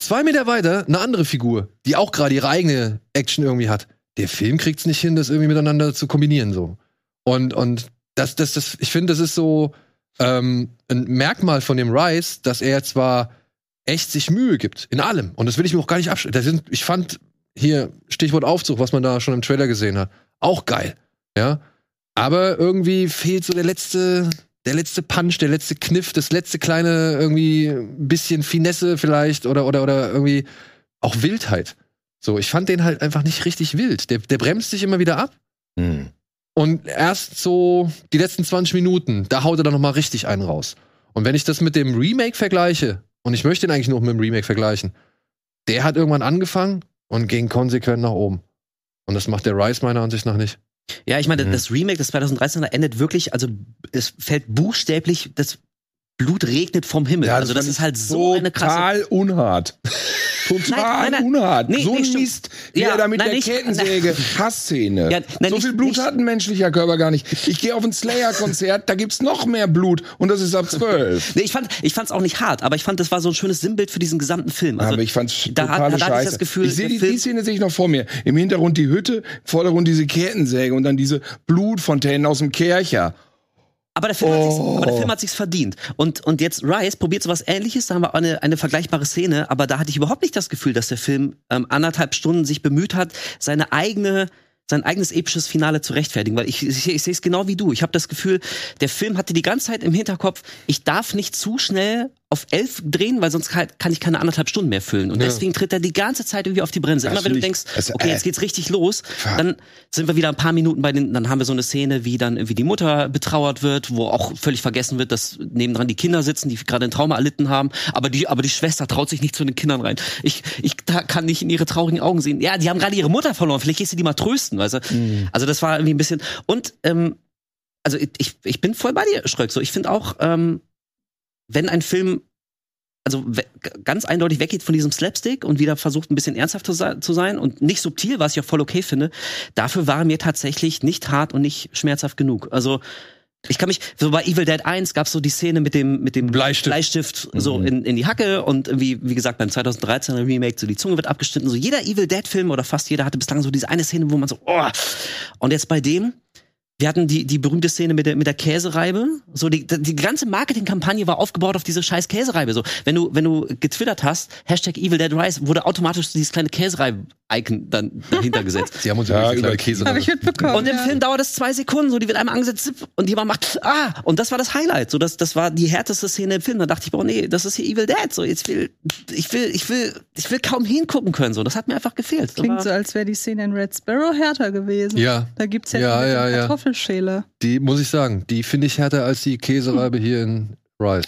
zwei Meter weiter eine andere Figur, die auch gerade ihre eigene Action irgendwie hat. Der Film kriegt es nicht hin, das irgendwie miteinander zu kombinieren so. Und und das das das ich finde, das ist so ähm, ein Merkmal von dem Rise, dass er zwar echt sich Mühe gibt in allem und das will ich mir auch gar nicht sind ich fand hier Stichwort Aufzug, was man da schon im Trailer gesehen hat, auch geil, ja. Aber irgendwie fehlt so der letzte der letzte Punch, der letzte Kniff, das letzte kleine irgendwie bisschen Finesse vielleicht oder oder oder irgendwie auch Wildheit. So, ich fand den halt einfach nicht richtig wild. Der, der bremst sich immer wieder ab Mhm. und erst so die letzten 20 Minuten, da haut er dann noch mal richtig einen raus. Und wenn ich das mit dem Remake vergleiche, und ich möchte ihn eigentlich nur mit dem Remake vergleichen, der hat irgendwann angefangen und ging konsequent nach oben. Und das macht der Rise meiner Ansicht nach nicht. Ja, ich meine, Mhm. das Remake des 2013er endet wirklich, also es fällt buchstäblich, das Blut regnet vom Himmel. Ja, also das ist ich halt so eine krasse. Total unhart. Total Nein, nein, unhart. Nee, so nee. Mist, wie Ja, er da mit nein, der nicht- Kettensäge, Hassszene. Ja, so nicht- viel Blut nicht- hat ein menschlicher Körper gar nicht. Ich gehe auf ein Slayer-Konzert, da gibt's noch mehr Blut und das ist ab zwölf. Nee, ich fand ich fand's auch nicht hart, aber ich fand, das war so ein schönes Sinnbild für diesen gesamten Film. Also, aber ich fand's da hat- totale da ich Scheiße. das Gefühl, ich sehe die, die Szene sehe ich noch vor mir. Im Hintergrund die Hütte, im Vordergrund diese Kettensäge und dann diese Blutfontänen aus dem Kercher. Aber der, Film Oh. aber der Film hat sich's verdient. Und, und jetzt Rise probiert sowas ähnliches, da haben wir auch eine, eine vergleichbare Szene, aber da hatte ich überhaupt nicht das Gefühl, dass der Film ähm, anderthalb Stunden sich bemüht hat, seine eigene sein eigenes episches Finale zu rechtfertigen, weil ich, ich, ich sehe es genau wie du. Ich habe das Gefühl, der Film hatte die ganze Zeit im Hinterkopf, ich darf nicht zu schnell auf elf drehen, weil sonst kann, kann ich keine anderthalb Stunden mehr füllen. Und Ja. deswegen tritt er die ganze Zeit irgendwie auf die Bremse. Immer wenn du denkst, das- okay, äh, jetzt geht's richtig los, dann sind wir wieder ein paar Minuten bei den, dann haben wir so eine Szene, wie dann irgendwie die Mutter betrauert wird, wo auch völlig vergessen wird, dass nebendran die Kinder sitzen, die gerade ein Trauma erlitten haben, aber die, aber die Schwester traut sich nicht zu den Kindern rein. Ich, ich kann nicht in ihre traurigen Augen sehen. Ja, die haben gerade ihre Mutter verloren, vielleicht gehst du die mal trösten, weißt du? Also das war irgendwie ein bisschen, und, ähm, also ich, ich bin voll bei dir, Schröck, so. Ich finde auch, ähm, wenn ein Film also ganz eindeutig weggeht von diesem Slapstick und wieder versucht ein bisschen ernsthaft zu, se- zu sein und nicht subtil, was ich auch voll okay finde, dafür war er mir tatsächlich nicht hart und nicht schmerzhaft genug. Also ich kann mich, so bei Evil Dead 1 gab's so die Szene mit dem, mit dem Bleistift. Bleistift so Mhm. in, in die Hacke und irgendwie, wie gesagt, beim 2013er Remake, so die Zunge wird abgeschnitten. So jeder Evil Dead Film oder fast jeder hatte bislang so diese eine Szene, wo man so, oh. Und jetzt bei dem, wir hatten die, die berühmte Szene mit der, mit der Käsereibe. So, die, die ganze Marketingkampagne war aufgebaut auf diese scheiß Käsereibe. So, wenn du, wenn du getwittert hast, Hashtag Evil Dead Rise, wurde automatisch dieses kleine Käsereibe-Icon dann dahinter gesetzt. Sie haben uns Ja, ja, über Käse. Habe ich mitbekommen. Und im ja. Film dauert es zwei Sekunden, so die wird einmal angesetzt zip, und jemand macht ah und das war das Highlight, so das das war die härteste Szene im Film. Da dachte ich, boah nee, das ist hier Evil Dead, so jetzt will ich will ich will ich will kaum hingucken können, so das hat mir einfach gefehlt. Klingt Aber- so, als wäre die Szene in Red Sparrow härter gewesen. Ja, Da gibt's ja, Ja, ja, ja. Kartoffelschäler. die muss ich sagen, die finde ich härter als die Käsereibe hier in Rise.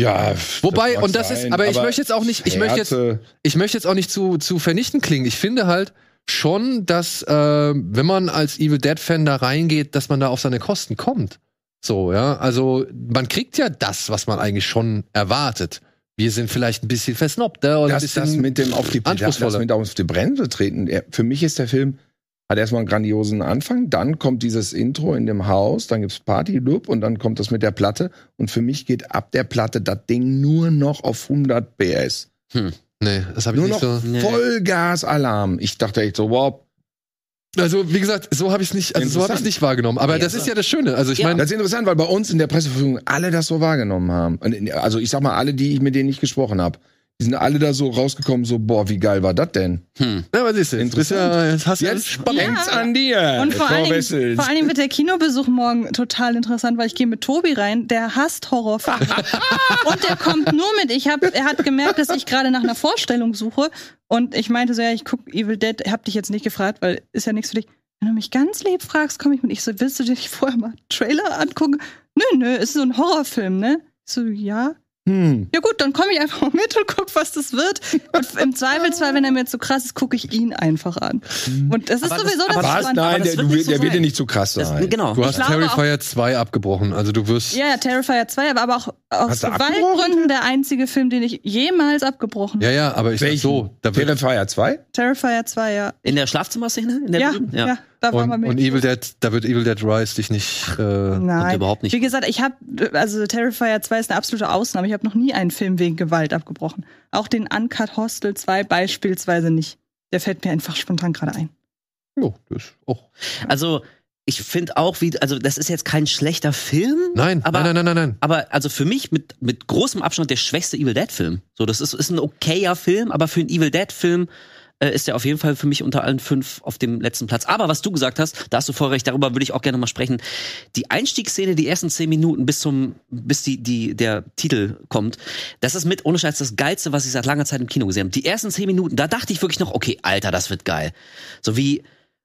Ja, Wobei, mag und das ist- sein, aber ich möchte jetzt auch nicht- ich möchte jetzt- Ich möchte jetzt auch nicht zu, zu vernichtend klingen. Ich finde halt schon, dass, äh, wenn man als Evil Dead-Fan da reingeht, dass man da auf seine Kosten kommt. So, ja. Also, man kriegt ja das, was man eigentlich schon erwartet. Wir sind vielleicht ein bisschen versnobter oder ein das, bisschen. das mit dem auf die, das mit auf die Bremse treten. Für mich ist der Film hat erstmal einen grandiosen Anfang, dann kommt dieses Intro in dem Haus, dann gibt's Party Loop und dann kommt das mit der Platte und für mich geht ab der Platte das Ding nur noch auf 100 PS. Hm. Nee, das habe ich Nur nicht noch so. Nee. Vollgas-Alarm. Ich dachte echt so, wow. Also, wie gesagt, so habe ich es nicht, also so habe ich nicht wahrgenommen. Aber Ja, das ist ja das Schöne. Also, ich Ja. meine, Das ist interessant, weil bei uns in der Presseverfügung alle das so wahrgenommen haben. Also ich sag mal, alle, die ich mit denen nicht gesprochen habe, die sind alle da so rausgekommen, so, boah, wie geil war das denn? Hm. na, was ist jetzt? Du bist ja, jetzt hast du ja Jetzt spannend. hängt's an dir. Und vor allen, Dingen, vor allen Dingen wird der Kinobesuch morgen total interessant, weil ich gehe mit Tobi rein, der hasst Horrorfilme. und der kommt nur mit. Ich hab, er hat gemerkt, dass ich gerade nach einer Vorstellung suche. Und ich meinte so, ja, ich guck Evil Dead, hab dich jetzt nicht gefragt, weil ist ja nichts für dich. Wenn du mich ganz lieb fragst, komme ich mit. Ich so, willst du dir nicht vorher mal Trailer angucken? Nö, nö, ist so ein Horrorfilm, ne? Ich so, ja. Hm. Ja gut, dann komme ich einfach mit und guck, was das wird. Und im Zweifelsfall, wenn er mir zu krass ist, gucke ich ihn einfach an. Und das ist Aber das- sowieso das das- Was? Spannende. Nein, das der, wird du, nicht so der wird dir nicht zu krass Das, sein. genau. Du hast Terrifier 2 abgebrochen. Also, du wirst. Ja, ja, Terrifier 2, aber auch aus Gewaltgründen der einzige Film, den ich jemals abgebrochen Ja, habe. ja, aber ich sag Welchen? so. Da wird, Terrifier 2? Terrifier 2, ja. In der Schlafzimmerszene? In der Ja, berühmten? ja, da war und, man mit. und Evil Dead, da wird Evil Dead Rise dich nicht. Äh, Nein, überhaupt nicht. Wie gesagt, ich habe, also Terrifier 2 ist eine absolute Ausnahme. Ich habe noch nie einen Film wegen Gewalt abgebrochen. Auch den Uncut Hostel 2 beispielsweise nicht. Der fällt mir einfach spontan gerade ein. jo, das ist auch. Also, ich finde auch, wie, also, das ist jetzt kein schlechter Film. Nein, aber, nein, nein, nein, nein. Aber also für mich mit, mit großem Abstand der schwächste Evil Dead-Film. So, das ist, ist ein okayer Film, aber für einen Evil Dead-Film äh, ist der auf jeden Fall für mich unter allen fünf auf dem letzten Platz. Aber was du gesagt hast, da hast du voll recht, darüber würde ich auch gerne mal sprechen. Die Einstiegsszene, die ersten zehn Minuten bis zum, bis die, die, der Titel kommt, das ist mit ohne Scheiß das Geilste, was ich seit langer Zeit im Kino gesehen habe. Die ersten zehn Minuten, da dachte ich wirklich noch, okay, Alter, das wird geil. So wie,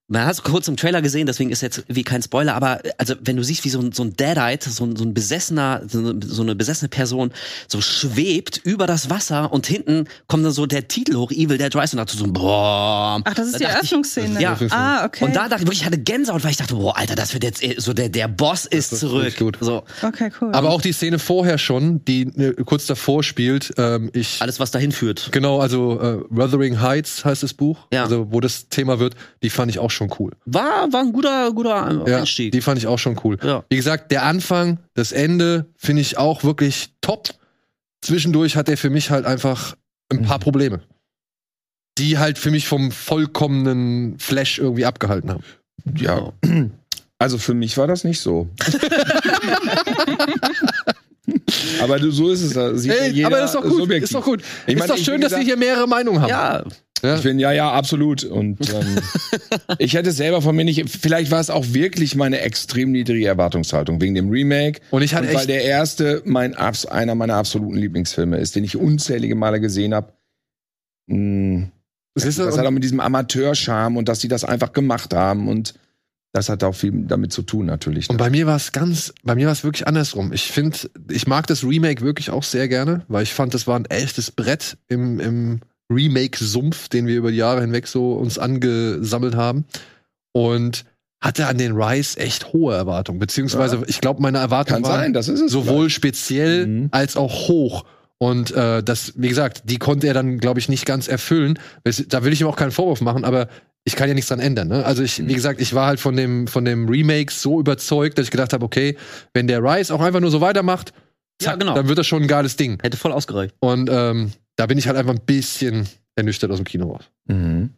man hat es kurz im Trailer gesehen, deswegen ist jetzt wie kein Spoiler, aber also wenn du siehst, wie so ein, so ein Deadite, so ein, so ein besessener, so eine, so eine besessene Person so schwebt über das Wasser und hinten kommt dann so der Titel hoch, Evil Dead Rise und dazu so, boah. Ach, das ist Da die dachte ich- Eröffnungsszene. Ja. Ah, okay. Und da dachte ich wirklich, ich hatte Gänsehaut, weil ich dachte, boah, Alter, das wird jetzt eh- so der, der Boss ist, ist zurück. gut. So, okay, cool. Aber auch die Szene vorher schon, die äh, kurz davor spielt, ähm, ich. alles, was dahin führt. Genau, also äh, Wuthering Heights heißt das Buch, Ja. also wo das Thema wird, die fand ich auch schon cool. War, war ein guter, guter Ja, Einstieg. die fand ich auch schon cool. Ja. Wie gesagt, der Anfang, das Ende finde ich auch wirklich top. Zwischendurch hat er für mich halt einfach ein paar Probleme, die halt für mich vom vollkommenen Flash irgendwie abgehalten haben. Ja. Also für mich war das nicht so. aber du, so ist es. da Ey, jeder aber das ist doch gut. subjektiv. Ist doch gut. Ich ist meine, doch schön, wie dass wir gesagt- hier mehrere Meinungen haben. Ja, Ja. Ich bin, ja, ja, absolut. Und ähm, ich hätte es selber von mir nicht. Vielleicht war es auch wirklich meine extrem niedrige Erwartungshaltung wegen dem Remake. Und ich hatte Und weil der erste mein, einer meiner absoluten Lieblingsfilme ist, den ich unzählige Male gesehen habe. Das, du, das und- hat auch mit diesem Amateurscham und dass sie das einfach gemacht haben und das hat auch viel damit zu tun natürlich. Und bei mir war es ganz, bei mir war es wirklich andersrum. Ich finde, ich mag das Remake wirklich auch sehr gerne, weil ich fand, das war ein echtes Brett im, im Remake-Sumpf, den wir über die Jahre hinweg so uns angesammelt haben. Und hatte an den Rise echt hohe Erwartungen. Beziehungsweise, ich glaube, meine Erwartungen waren sein, sowohl speziell Mhm. als auch hoch. Und äh, das, wie gesagt, die konnte er dann, glaube ich, nicht ganz erfüllen. Da will ich ihm auch keinen Vorwurf machen, aber ich kann ja nichts dran ändern. Ne? Also ich, wie gesagt, ich war halt von dem von dem Remake so überzeugt, dass ich gedacht habe, okay, wenn der Rise auch einfach nur so weitermacht, Ja, zack, genau. dann wird das schon ein geiles Ding. hätte voll ausgereicht. Und ähm, da bin ich halt einfach ein bisschen ernüchtert aus dem Kino raus. Mhm.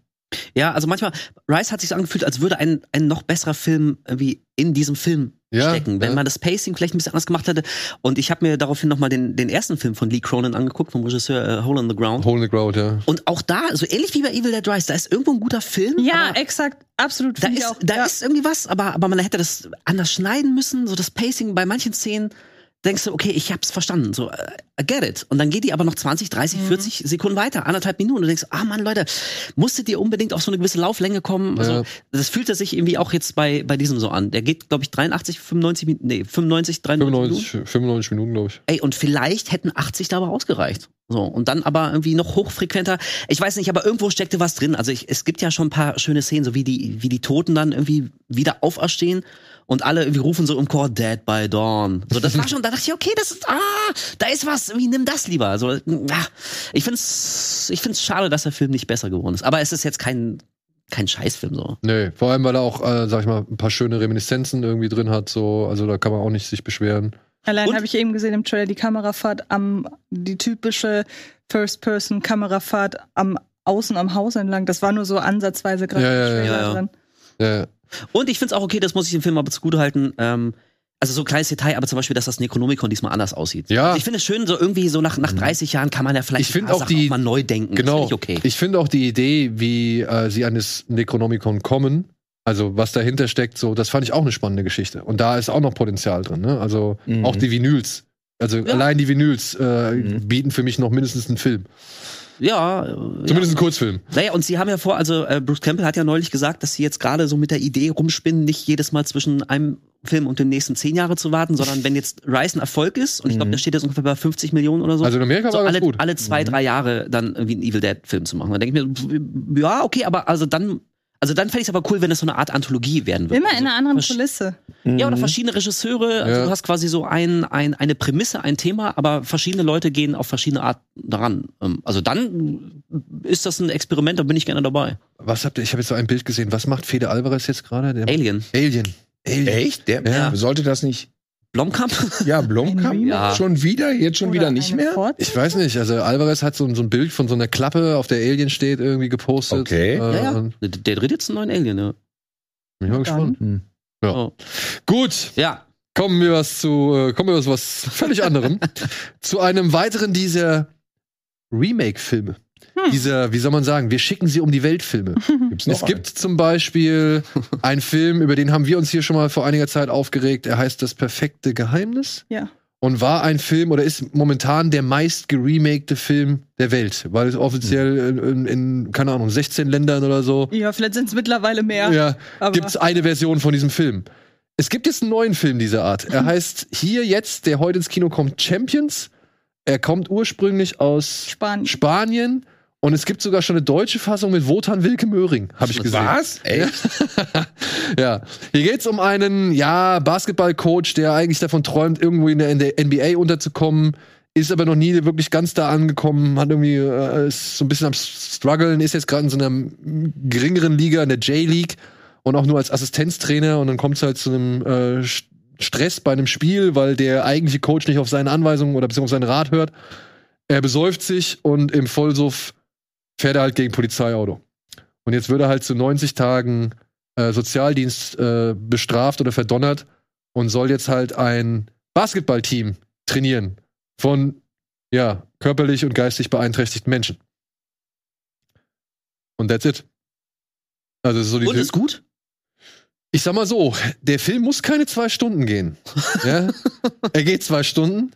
Ja, also manchmal, Rice hat sich so angefühlt, als würde ein, ein noch besserer Film irgendwie in diesem Film Ja, stecken, wenn ja. man das Pacing vielleicht ein bisschen anders gemacht hätte. Und ich habe mir daraufhin nochmal den, den ersten Film von Lee Cronin angeguckt, vom Regisseur äh, Hole in the Ground. Hole in the Ground, ja. Und auch da, so ähnlich wie bei Evil Dead Rise, da ist irgendwo ein guter Film. ja, aber exakt, absolut. da ist, auch. da ja. ist irgendwie was, aber, aber man hätte das anders schneiden müssen. So das Pacing bei manchen Szenen denkst du, okay, ich hab's verstanden. So, äh, I get it. Und dann geht die aber noch 20, 30, Mhm. 40 Sekunden weiter, anderthalb Minuten. Und du denkst, ah Mann, Leute, musstet ihr unbedingt auf so eine gewisse Lauflänge kommen? Also, Ja. das fühlte sich irgendwie auch jetzt bei, bei diesem so an. Der geht, glaube ich, 83, 95 Minuten, nee, 95, 93 Minuten. 95, 95 Minuten, glaube ich. Ey, und vielleicht hätten 80 dabei ausgereicht. So, und dann aber irgendwie noch hochfrequenter. Ich weiß nicht, aber irgendwo steckte was drin. Also ich, es gibt ja schon ein paar schöne Szenen, so wie die, wie die Toten dann irgendwie wieder auferstehen und alle irgendwie rufen so im Chor Dead by Dawn. So, das war schon, da dachte ich, okay, das ist, ah, da ist was, irgendwie nimm das lieber. Also, ah, ich find's, ich find's schade, dass der Film nicht besser geworden ist. Aber es ist jetzt kein, kein Scheißfilm so. Nee, vor allem, weil er auch, äh, sag ich mal, ein paar schöne Reminiszenzen irgendwie drin hat. So, also da kann man auch nicht sich beschweren. Allein habe ich eben gesehen im Trailer die Kamerafahrt am, die typische First-Person-Kamerafahrt am Außen am Haus entlang. Das war nur so ansatzweise gerade Ja, ja, ja. Ja, ja. Und ich finde es auch okay, das muss ich dem Film aber zugutehalten. Ähm, also so ein kleines Detail, aber zum Beispiel, dass das Necronomicon diesmal anders aussieht. Ja. Also ich finde es schön, so irgendwie so nach, nach 30 Jahren kann man ja vielleicht Ich auch Sachen die- auch mal neu denken. Genau. Das finde ich okay. Ich finde auch die Idee, wie äh, sie an das Necronomicon kommen, also was dahinter steckt, so, das fand ich auch eine spannende Geschichte. Und da ist auch noch Potenzial drin, ne? Also Mhm. auch die Vinyls. Also Ja. allein die Vinyls äh, Mhm. bieten für mich noch mindestens einen Film. Ja, äh, Zumindest ja. einen Kurzfilm. Naja, und sie haben ja vor, also äh, Bruce Campbell hat ja neulich gesagt, dass sie jetzt gerade so mit der Idee rumspinnen, nicht jedes Mal zwischen einem Film und dem nächsten zehn Jahre zu warten, sondern wenn jetzt Rise ein Erfolg ist, und ich glaube, Mhm. der steht jetzt ungefähr bei 50 Millionen oder so, Also in Amerika so war alle, gut. alle zwei, drei Jahre dann irgendwie einen Evil Dead-Film zu machen. Da denke ich mir, ja, okay, aber also dann, also dann fände ich es aber cool, wenn das so eine Art Anthologie werden würde. Immer also, in einer anderen Kulisse. Ja, oder verschiedene Regisseure. Also Ja. du hast quasi so ein, ein, eine Prämisse, ein Thema, aber verschiedene Leute gehen auf verschiedene Art daran. Ähm, Also dann ist das ein Experiment, da bin ich gerne dabei. Was habt ihr, ich habe jetzt so ein Bild gesehen. Was macht Fede Alvarez jetzt gerade? Der- Alien. Alien. Alien. Echt? Der Ja. sollte das nicht. Blomkamp? Ja, Blomkamp? Ja. Schon wieder? Jetzt schon Oder wieder nicht mehr? Fort- Ich weiß nicht, also Alvarez hat so, so ein Bild von so einer Klappe, auf der Alien steht, irgendwie gepostet. Okay. Äh, Ja, ja. Der, der dreht jetzt einen neuen Alien, ja. Bin ich mal gespannt. Hm. Ja. Oh. Gut, Ja. kommen wir was zu, äh, kommen wir zu was völlig anderem. zu einem weiteren dieser Remake-Filme. Hm. Dieser, wie soll man sagen, wir schicken sie um die Welt-Filme. Gibt's noch Es gibt zum Beispiel einen Film, über den haben wir uns hier schon mal vor einiger Zeit aufgeregt. Er heißt Das perfekte Geheimnis. Ja. Und war ein Film oder ist momentan der meist geremakte Film der Welt, weil es offiziell in, in, in keine Ahnung, 16 Ländern oder so Ja, vielleicht sind es mittlerweile mehr. ja, gibt es eine Version von diesem Film. Es gibt jetzt einen neuen Film dieser Art. Er heißt hier jetzt, der heute ins Kino kommt, Champions. Er kommt ursprünglich aus Spanien. Spanien und es gibt sogar schon eine deutsche Fassung mit Wotan Wilke Möhring, habe ich gesehen. Was? Echt? Ja, hier geht's um einen ja Basketballcoach, der eigentlich davon träumt, irgendwo in der, NBA unterzukommen, ist aber noch nie wirklich ganz da angekommen, hat irgendwie äh, ist so ein bisschen am struggeln, ist jetzt gerade in so einer geringeren Liga in der J League und auch nur als Assistenztrainer und dann kommt's halt zu einem äh, St- Stress bei einem Spiel, weil der eigentliche Coach nicht auf seine Anweisungen oder beziehungsweise seinen Rat hört. Er besäuft sich und im Vollsuff fährt er halt gegen Polizeiauto. Und jetzt wird er halt zu 90 Tagen äh, Sozialdienst äh, bestraft oder verdonnert und soll jetzt halt ein Basketballteam trainieren von ja, körperlich und geistig beeinträchtigten Menschen. Und that's it. Also so die Und ist gut? ich sag mal so, der Film muss keine zwei Stunden gehen. ja? Er geht zwei Stunden.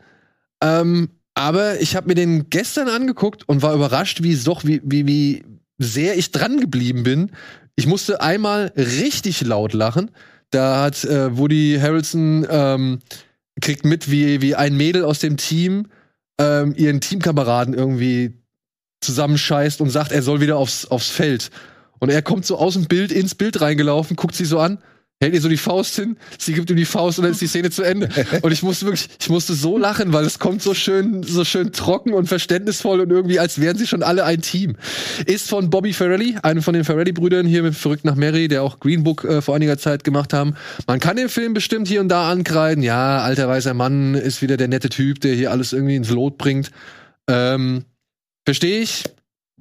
Ähm, aber ich habe mir den gestern angeguckt und war überrascht, wie doch, wie, wie, wie sehr ich dran geblieben bin. Ich musste einmal richtig laut lachen. Da hat äh, Woody Harrelson ähm, kriegt mit, wie, wie ein Mädel aus dem Team ähm, ihren Teamkameraden irgendwie zusammenscheißt und sagt, er soll wieder aufs, aufs Feld. Und er kommt so aus dem Bild ins Bild reingelaufen, guckt sie so an, hält ihr so die Faust hin, sie gibt ihm die Faust und dann ist die Szene zu Ende. Und ich musste wirklich, ich musste so lachen, weil es kommt so schön, so schön trocken und verständnisvoll und irgendwie, als wären sie schon alle ein Team. Ist von Bobby Ferrelli, einem von den Ferrelli-Brüdern hier mit Verrückt nach Mary, der auch Green Book äh, vor einiger Zeit gemacht haben. Man kann den Film bestimmt hier und da ankreiden. Ja, alter weißer Mann ist wieder der nette Typ, der hier alles irgendwie ins Lot bringt. Ähm, Verstehe ich.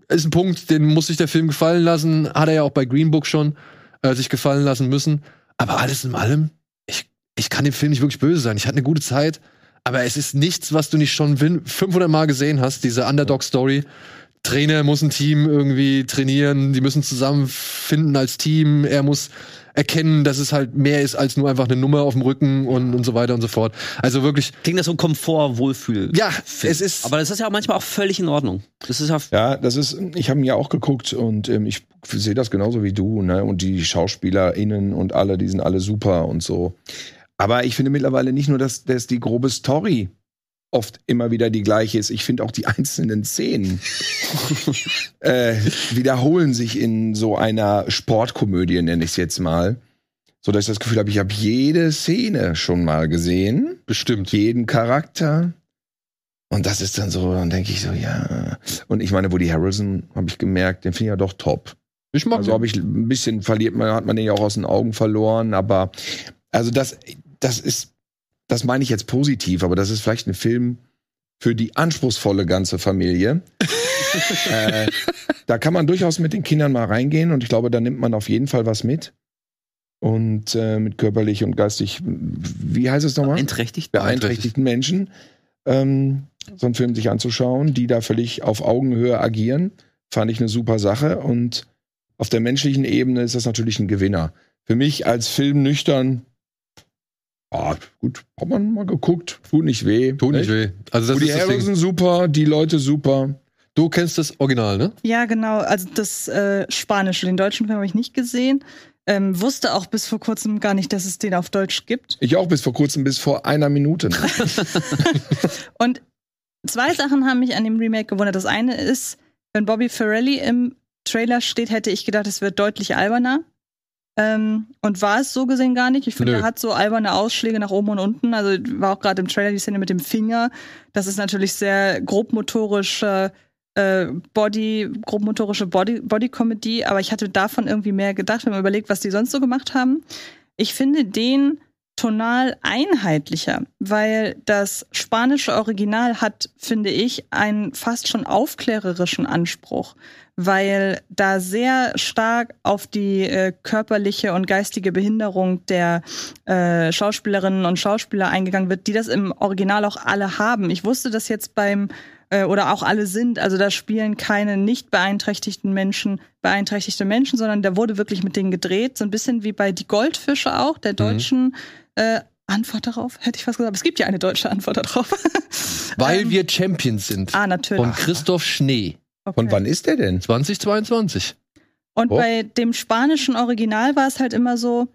Ist ein Punkt, den muss sich der Film gefallen lassen. Hat er ja auch bei Green Book schon äh, sich gefallen lassen müssen. Aber alles in allem, ich, ich kann dem Film nicht wirklich böse sein. Ich hatte eine gute Zeit, aber es ist nichts, was du nicht schon win- 500 Mal gesehen hast, diese Underdog-Story. Trainer muss ein Team irgendwie trainieren, die müssen zusammenfinden als Team, er muss erkennen, dass es halt mehr ist als nur einfach eine Nummer auf dem Rücken und, und so weiter und so fort. Also wirklich, Klingt das so ein Komfort-Wohlfühl. ja, es ist. Aber das ist ja auch manchmal auch völlig in Ordnung. Das ist ja Ja, das ist, ich habe ihn ja auch geguckt und ähm, ich sehe das genauso wie du, ne? Und die SchauspielerInnen und alle, die sind alle super und so. Aber ich finde mittlerweile nicht nur, dass, dass die grobe Story oft immer wieder die gleiche ist. Ich finde auch die einzelnen Szenen äh, wiederholen sich in so einer Sportkomödie, nenne ich es jetzt mal. So dass ich das Gefühl habe, ich habe jede Szene schon mal gesehen bestimmt. jeden Charakter. Und das ist dann so, dann denke ich so, ja. Und ich meine, Woody Harrelson, habe ich gemerkt, den finde ich ja doch top. Ich mag Also habe ich ein bisschen verliert man, hat man den ja auch aus den Augen verloren, aber also das, das ist, das meine ich jetzt positiv, aber das ist vielleicht ein Film für die anspruchsvolle ganze Familie. äh, da kann man durchaus mit den Kindern mal reingehen und ich glaube, da nimmt man auf jeden Fall was mit. Und äh, mit körperlich und geistig, wie heißt es nochmal? Beeinträchtigt. beeinträchtigten Menschen ähm, so einen Film sich anzuschauen, die da völlig auf Augenhöhe agieren, fand ich eine super Sache. Und auf der menschlichen Ebene ist das natürlich ein Gewinner. Für mich als Film nüchtern, ah, gut, hat man mal geguckt, tut nicht weh. Tut nicht weh. Also das Woody ist das Ding. Harrelson super, die Leute super. Du kennst das Original, ne? Ja, genau. Also das äh, Spanische, den deutschen Film habe ich nicht gesehen. Ähm, wusste auch bis vor kurzem gar nicht, dass es den auf Deutsch gibt. Ich auch bis vor kurzem, bis vor einer Minute. Und zwei Sachen haben mich an dem Remake gewundert. Das eine ist, wenn Bobby Ferrelli im Trailer steht, hätte ich gedacht, es wird deutlich alberner. Ähm, und war es so gesehen gar nicht. Ich finde, er hat so alberne Ausschläge nach oben und unten. Also war auch gerade im Trailer die Szene mit dem Finger. Das ist natürlich sehr grobmotorische äh, Body, grobmotorische Body, Body-Comedy, aber ich hatte davon irgendwie mehr gedacht, wenn man überlegt, was die sonst so gemacht haben. Ich finde den tonal einheitlicher, weil das spanische Original hat, finde ich, einen fast schon aufklärerischen Anspruch, weil da sehr stark auf die äh, körperliche und geistige Behinderung der äh, Schauspielerinnen und Schauspieler eingegangen wird, die das im Original auch alle haben. Ich wusste das jetzt beim äh, oder auch alle sind. Also da spielen keine nicht beeinträchtigten Menschen beeinträchtigte Menschen, sondern da wurde wirklich mit denen gedreht. So ein bisschen wie bei Die Goldfische auch, der deutschen äh, Antwort darauf, hätte ich fast gesagt. Aber es gibt ja eine deutsche Antwort darauf. Weil Ähm, wir Champions sind. ah, natürlich. Von Christoph Schnee. Okay. Von wann ist der denn? 2022. Und Oh. bei dem spanischen Original war es halt immer so,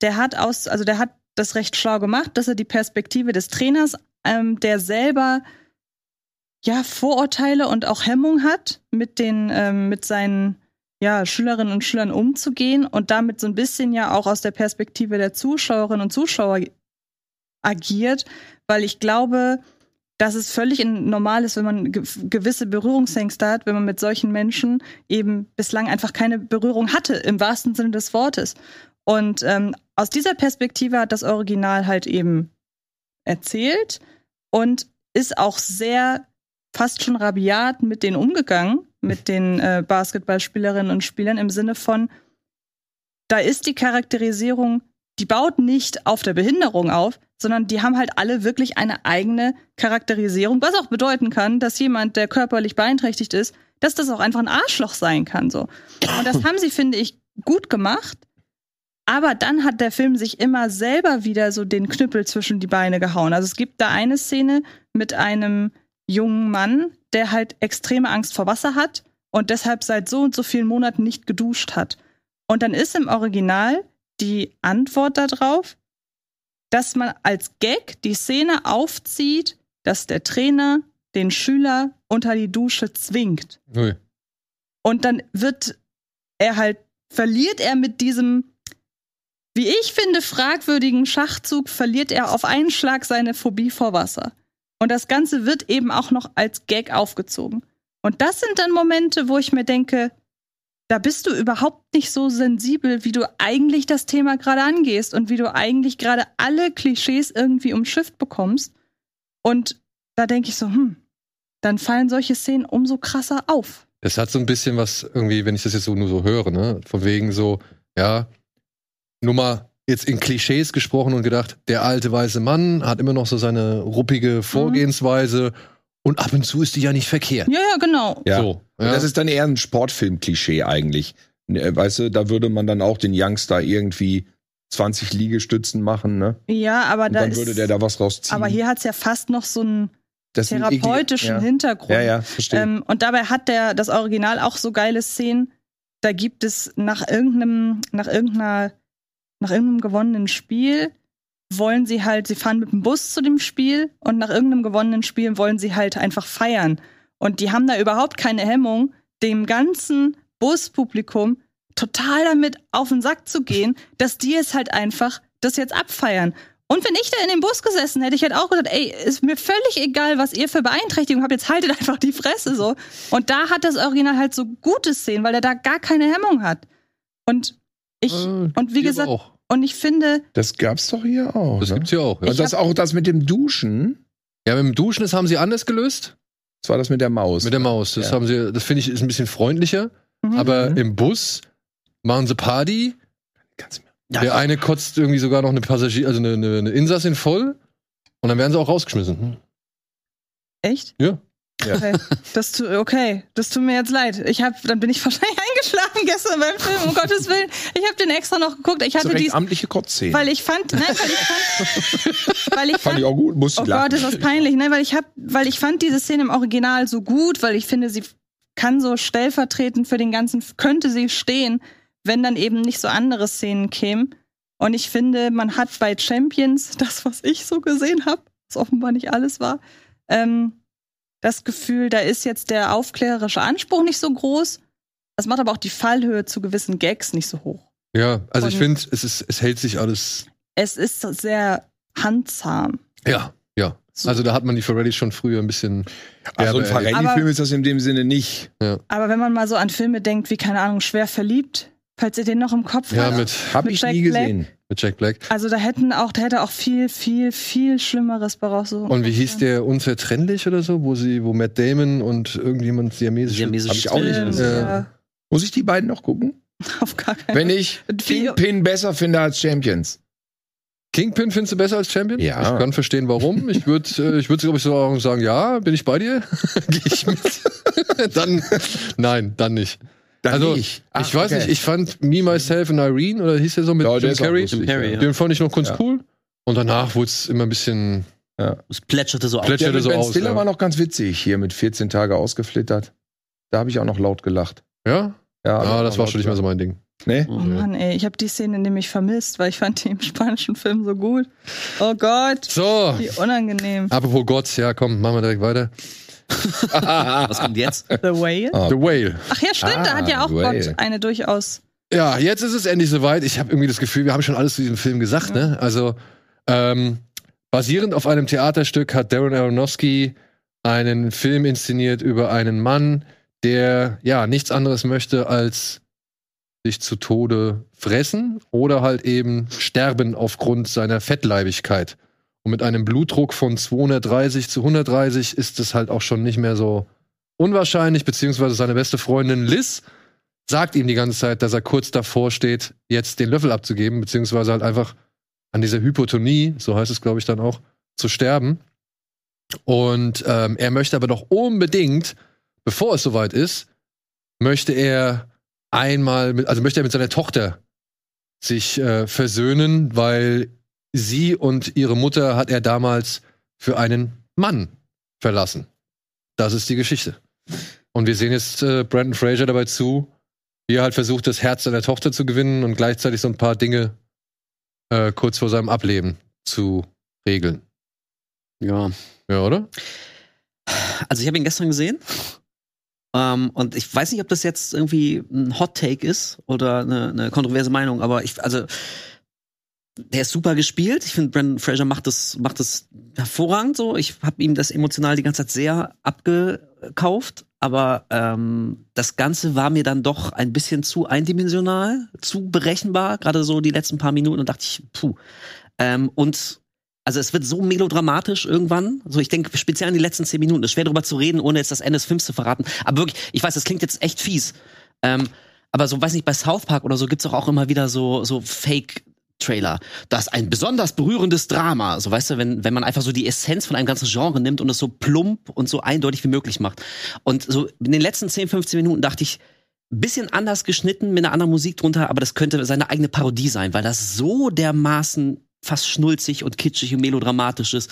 der hat aus, also der hat das recht schlau gemacht, dass er die Perspektive des Trainers, ähm, der selber ja Vorurteile und auch Hemmung hat, mit den, ähm, mit seinen ja, Schülerinnen und Schülern umzugehen und damit so ein bisschen ja auch aus der Perspektive der Zuschauerinnen und Zuschauer agiert, weil ich glaube, dass es völlig normal ist, wenn man ge gewisse Berührungsängste hat, wenn man mit solchen Menschen eben bislang einfach keine Berührung hatte, im wahrsten Sinne des Wortes. Und ähm, aus dieser Perspektive hat das Original halt eben erzählt und ist auch sehr fast schon rabiat mit denen umgegangen, mit den äh, Basketballspielerinnen und Spielern im Sinne von, da ist die Charakterisierung, die baut nicht auf der Behinderung auf, sondern die haben halt alle wirklich eine eigene Charakterisierung, was auch bedeuten kann, dass jemand, der körperlich beeinträchtigt ist, dass das auch einfach ein Arschloch sein kann, so. Und das haben sie, finde ich, gut gemacht. Aber dann hat der Film sich immer selber wieder so den Knüppel zwischen die Beine gehauen. Also es gibt da eine Szene mit einem jungen Mann, der halt extreme Angst vor Wasser hat und deshalb seit so und so vielen Monaten nicht geduscht hat. Und dann ist im Original die Antwort darauf, dass man als Gag die Szene aufzieht, dass der Trainer den Schüler unter die Dusche zwingt. Ui. Und dann wird er halt, verliert er mit diesem, wie ich finde, fragwürdigen Schachzug, verliert er auf einen Schlag seine Phobie vor Wasser. Und das Ganze wird eben auch noch als Gag aufgezogen. Und das sind dann Momente, wo ich mir denke, da bist du überhaupt nicht so sensibel, wie du eigentlich das Thema gerade angehst und wie du eigentlich gerade alle Klischees irgendwie umschifft bekommst. Und da denke ich so, hm, dann fallen solche Szenen umso krasser auf. Das hat so ein bisschen was irgendwie, wenn ich das jetzt so nur so höre, ne? Von wegen so, ja, nur mal jetzt in Klischees gesprochen und gedacht, der alte weiße Mann hat immer noch so seine ruppige Vorgehensweise und ab und zu ist die ja nicht verkehrt. Ja, ja, genau. Ja. So, ja. Das ist dann eher ein Sportfilm-Klischee eigentlich. Ne, Weißt du, da würde man dann auch den Youngster irgendwie 20 Liegestützen machen, ne? Ja, aber Und da dann ist. würde der da was rausziehen. aber hier hat es ja fast noch so einen therapeutischen ja. Hintergrund. Ja, ja, verstehe. Ähm, und dabei hat der das Original auch so geile Szenen. Da gibt es nach irgendeinem, nach irgendeiner, nach irgendeinem gewonnenen Spiel wollen sie halt, sie fahren mit dem Bus zu dem Spiel und nach irgendeinem gewonnenen Spiel wollen sie halt einfach feiern. Und die haben da überhaupt keine Hemmung, dem ganzen Buspublikum total damit auf den Sack zu gehen, dass die es halt einfach das jetzt abfeiern. Und wenn ich da in dem Bus gesessen hätte, ich hätte auch gesagt, ey, ist mir völlig egal, was ihr für Beeinträchtigung habt, jetzt haltet einfach die Fresse so. Und da hat das Original halt so gute Szenen, weil er da gar keine Hemmung hat. Und ich, Äh, und wie gesagt, auch. Und ich finde, Das gab's doch hier auch. Das ne? gibt's ja auch. Ja. Und das auch das mit dem Duschen. ja, mit dem Duschen, das haben sie anders gelöst. Das war das mit der Maus. Mit der Maus. Das Ja. haben sie, das finde ich, ist ein bisschen freundlicher. mhm. Aber Mhm. im Bus machen sie Party. Kannst du mir- Ja, Der eine kotzt irgendwie sogar noch eine Passagier, also eine, eine, eine Insassin voll. Und dann werden sie auch rausgeschmissen. Hm. echt? Ja. Ja. Okay. Das tu, okay, das tut mir jetzt leid. Ich hab, dann bin ich wahrscheinlich eingeschlafen gestern beim Film, um Gottes Willen. Ich habe den extra noch geguckt. Ich habe recht dies, amtliche Kotzszene. weil ich fand, nein, weil ich fand, weil ich Fand fand, ich auch gut, musste oh ich lachen. Gott, ist das peinlich, ne? Weil ich hab, weil ich fand diese Szene im Original so gut, weil ich finde, sie kann so stellvertretend für den ganzen, könnte sie stehen, wenn dann eben nicht so andere Szenen kämen. Und ich finde, man hat bei Champions, das, was ich so gesehen habe, was offenbar nicht alles war, ähm, das Gefühl, da ist jetzt der aufklärerische Anspruch nicht so groß. Das macht aber auch die Fallhöhe zu gewissen Gags nicht so hoch. Ja, also ich Und- finde, es, ist, es hält sich alles. Es ist sehr handzahm. Ja, ja. So. Also da hat man die Ferrari schon früher ein bisschen. Also ein. Farelli-Film ist das in dem Sinne nicht. Aber wenn man mal so an Filme denkt, wie, keine Ahnung, schwer verliebt, falls ihr den noch im Kopf Ja, habt. mit, Hab Mit ich Jack nie Black? gesehen. mit Jack Black. Also da hätten auch, da hätte auch viel, viel, viel Schlimmeres daraus so. Und wie hieß der unzertrennlich oder so, wo sie, wo Matt Damon und irgendjemand siamesisch. Siamesisch Hab ich auch nicht gesehen. ja. Muss ich die beiden noch gucken? Auf gar keinen Wenn ich Kingpin besser finde als Champions. Kingpin findest du besser als Champion? Ja. Ich kann verstehen, warum. Ich würde, äh, ich würde, glaube ich, so sagen, ja, bin ich bei dir? Gehe ich mit? dann, nein, dann nicht. Dann also, nicht. ich weiß nicht, ich fand Me, Myself and Irene, oder hieß der so mit Ja, der Jim Carrey? lustig, ja. ja. Den fand ich noch ganz Ja. cool. Und danach wurde es immer ein bisschen. Es plätscherte so auf. Plätsch- Der Stelle mit so Ben aus, Stiller ja. war noch ganz witzig hier mit 14 Tage ausgeflittert. Da habe ich auch noch laut gelacht. Ja? Ja, Ja, das war laut schon nicht mehr so mein Ding. Nee? Oh Mann, ey, ich habe die Szene nämlich vermisst, weil ich fand die im spanischen Film so gut. Oh Gott, So, wie unangenehm. apropos Gott, ja, komm, machen wir direkt weiter. Was kommt jetzt? The Whale? Ah, The Whale. Ach ja, stimmt, da Ah, hat ja auch Whale. Gott eine durchaus. Ja, jetzt ist es endlich soweit. Ich habe irgendwie das Gefühl, wir haben schon alles zu diesem Film gesagt, ne? Also, ähm, basierend auf einem Theaterstück hat Darren Aronofsky einen Film inszeniert über einen Mann, der ja nichts anderes möchte als sich zu Tode fressen oder halt eben sterben aufgrund seiner Fettleibigkeit. Und mit einem Blutdruck von 230 zu 130 ist es halt auch schon nicht mehr so unwahrscheinlich, beziehungsweise seine beste Freundin Liz sagt ihm die ganze Zeit, dass er kurz davor steht, jetzt den Löffel abzugeben, beziehungsweise halt einfach an dieser Hypotonie, so heißt es, glaube ich, dann auch, zu sterben. Und ähm, er möchte aber doch unbedingt, bevor es soweit ist, möchte er einmal, mit, also möchte er mit seiner Tochter sich äh, versöhnen, weil sie und ihre Mutter hat er damals für einen Mann verlassen. Das ist die Geschichte. Und wir sehen jetzt äh, Brandon Fraser dabei zu, wie er halt versucht, das Herz seiner Tochter zu gewinnen und gleichzeitig so ein paar Dinge äh, kurz vor seinem Ableben zu regeln. Ja. Ja, oder? Also ich habe ihn gestern gesehen. Ähm, und ich weiß nicht, ob das jetzt irgendwie ein Hot Take ist oder eine, eine kontroverse Meinung, aber ich, also der ist super gespielt. Ich finde, Brandon Fraser macht das, macht das hervorragend so. Ich habe ihm das emotional die ganze Zeit sehr abgekauft, aber ähm, das Ganze war mir dann doch ein bisschen zu eindimensional, zu berechenbar, gerade so die letzten paar Minuten und dachte ich, puh. Ähm, und also es wird so melodramatisch irgendwann. So, ich denke speziell an die letzten zehn Minuten. Es ist schwer darüber zu reden, ohne jetzt das Ende des Films zu verraten. Aber wirklich, ich weiß, das klingt jetzt echt fies. Ähm, aber so, weiß nicht, bei South Park oder so gibt's auch, auch immer wieder so, so Fake. Trailer. Das ist ein besonders berührendes Drama. So, weißt du, wenn, wenn man einfach so die Essenz von einem ganzen Genre nimmt und es so plump und so eindeutig wie möglich macht. Und so in den letzten 10, 15 Minuten dachte ich, bisschen anders geschnitten mit einer anderen Musik drunter, aber das könnte seine eigene Parodie sein, weil das so dermaßen fast schnulzig und kitschig und melodramatisch ist,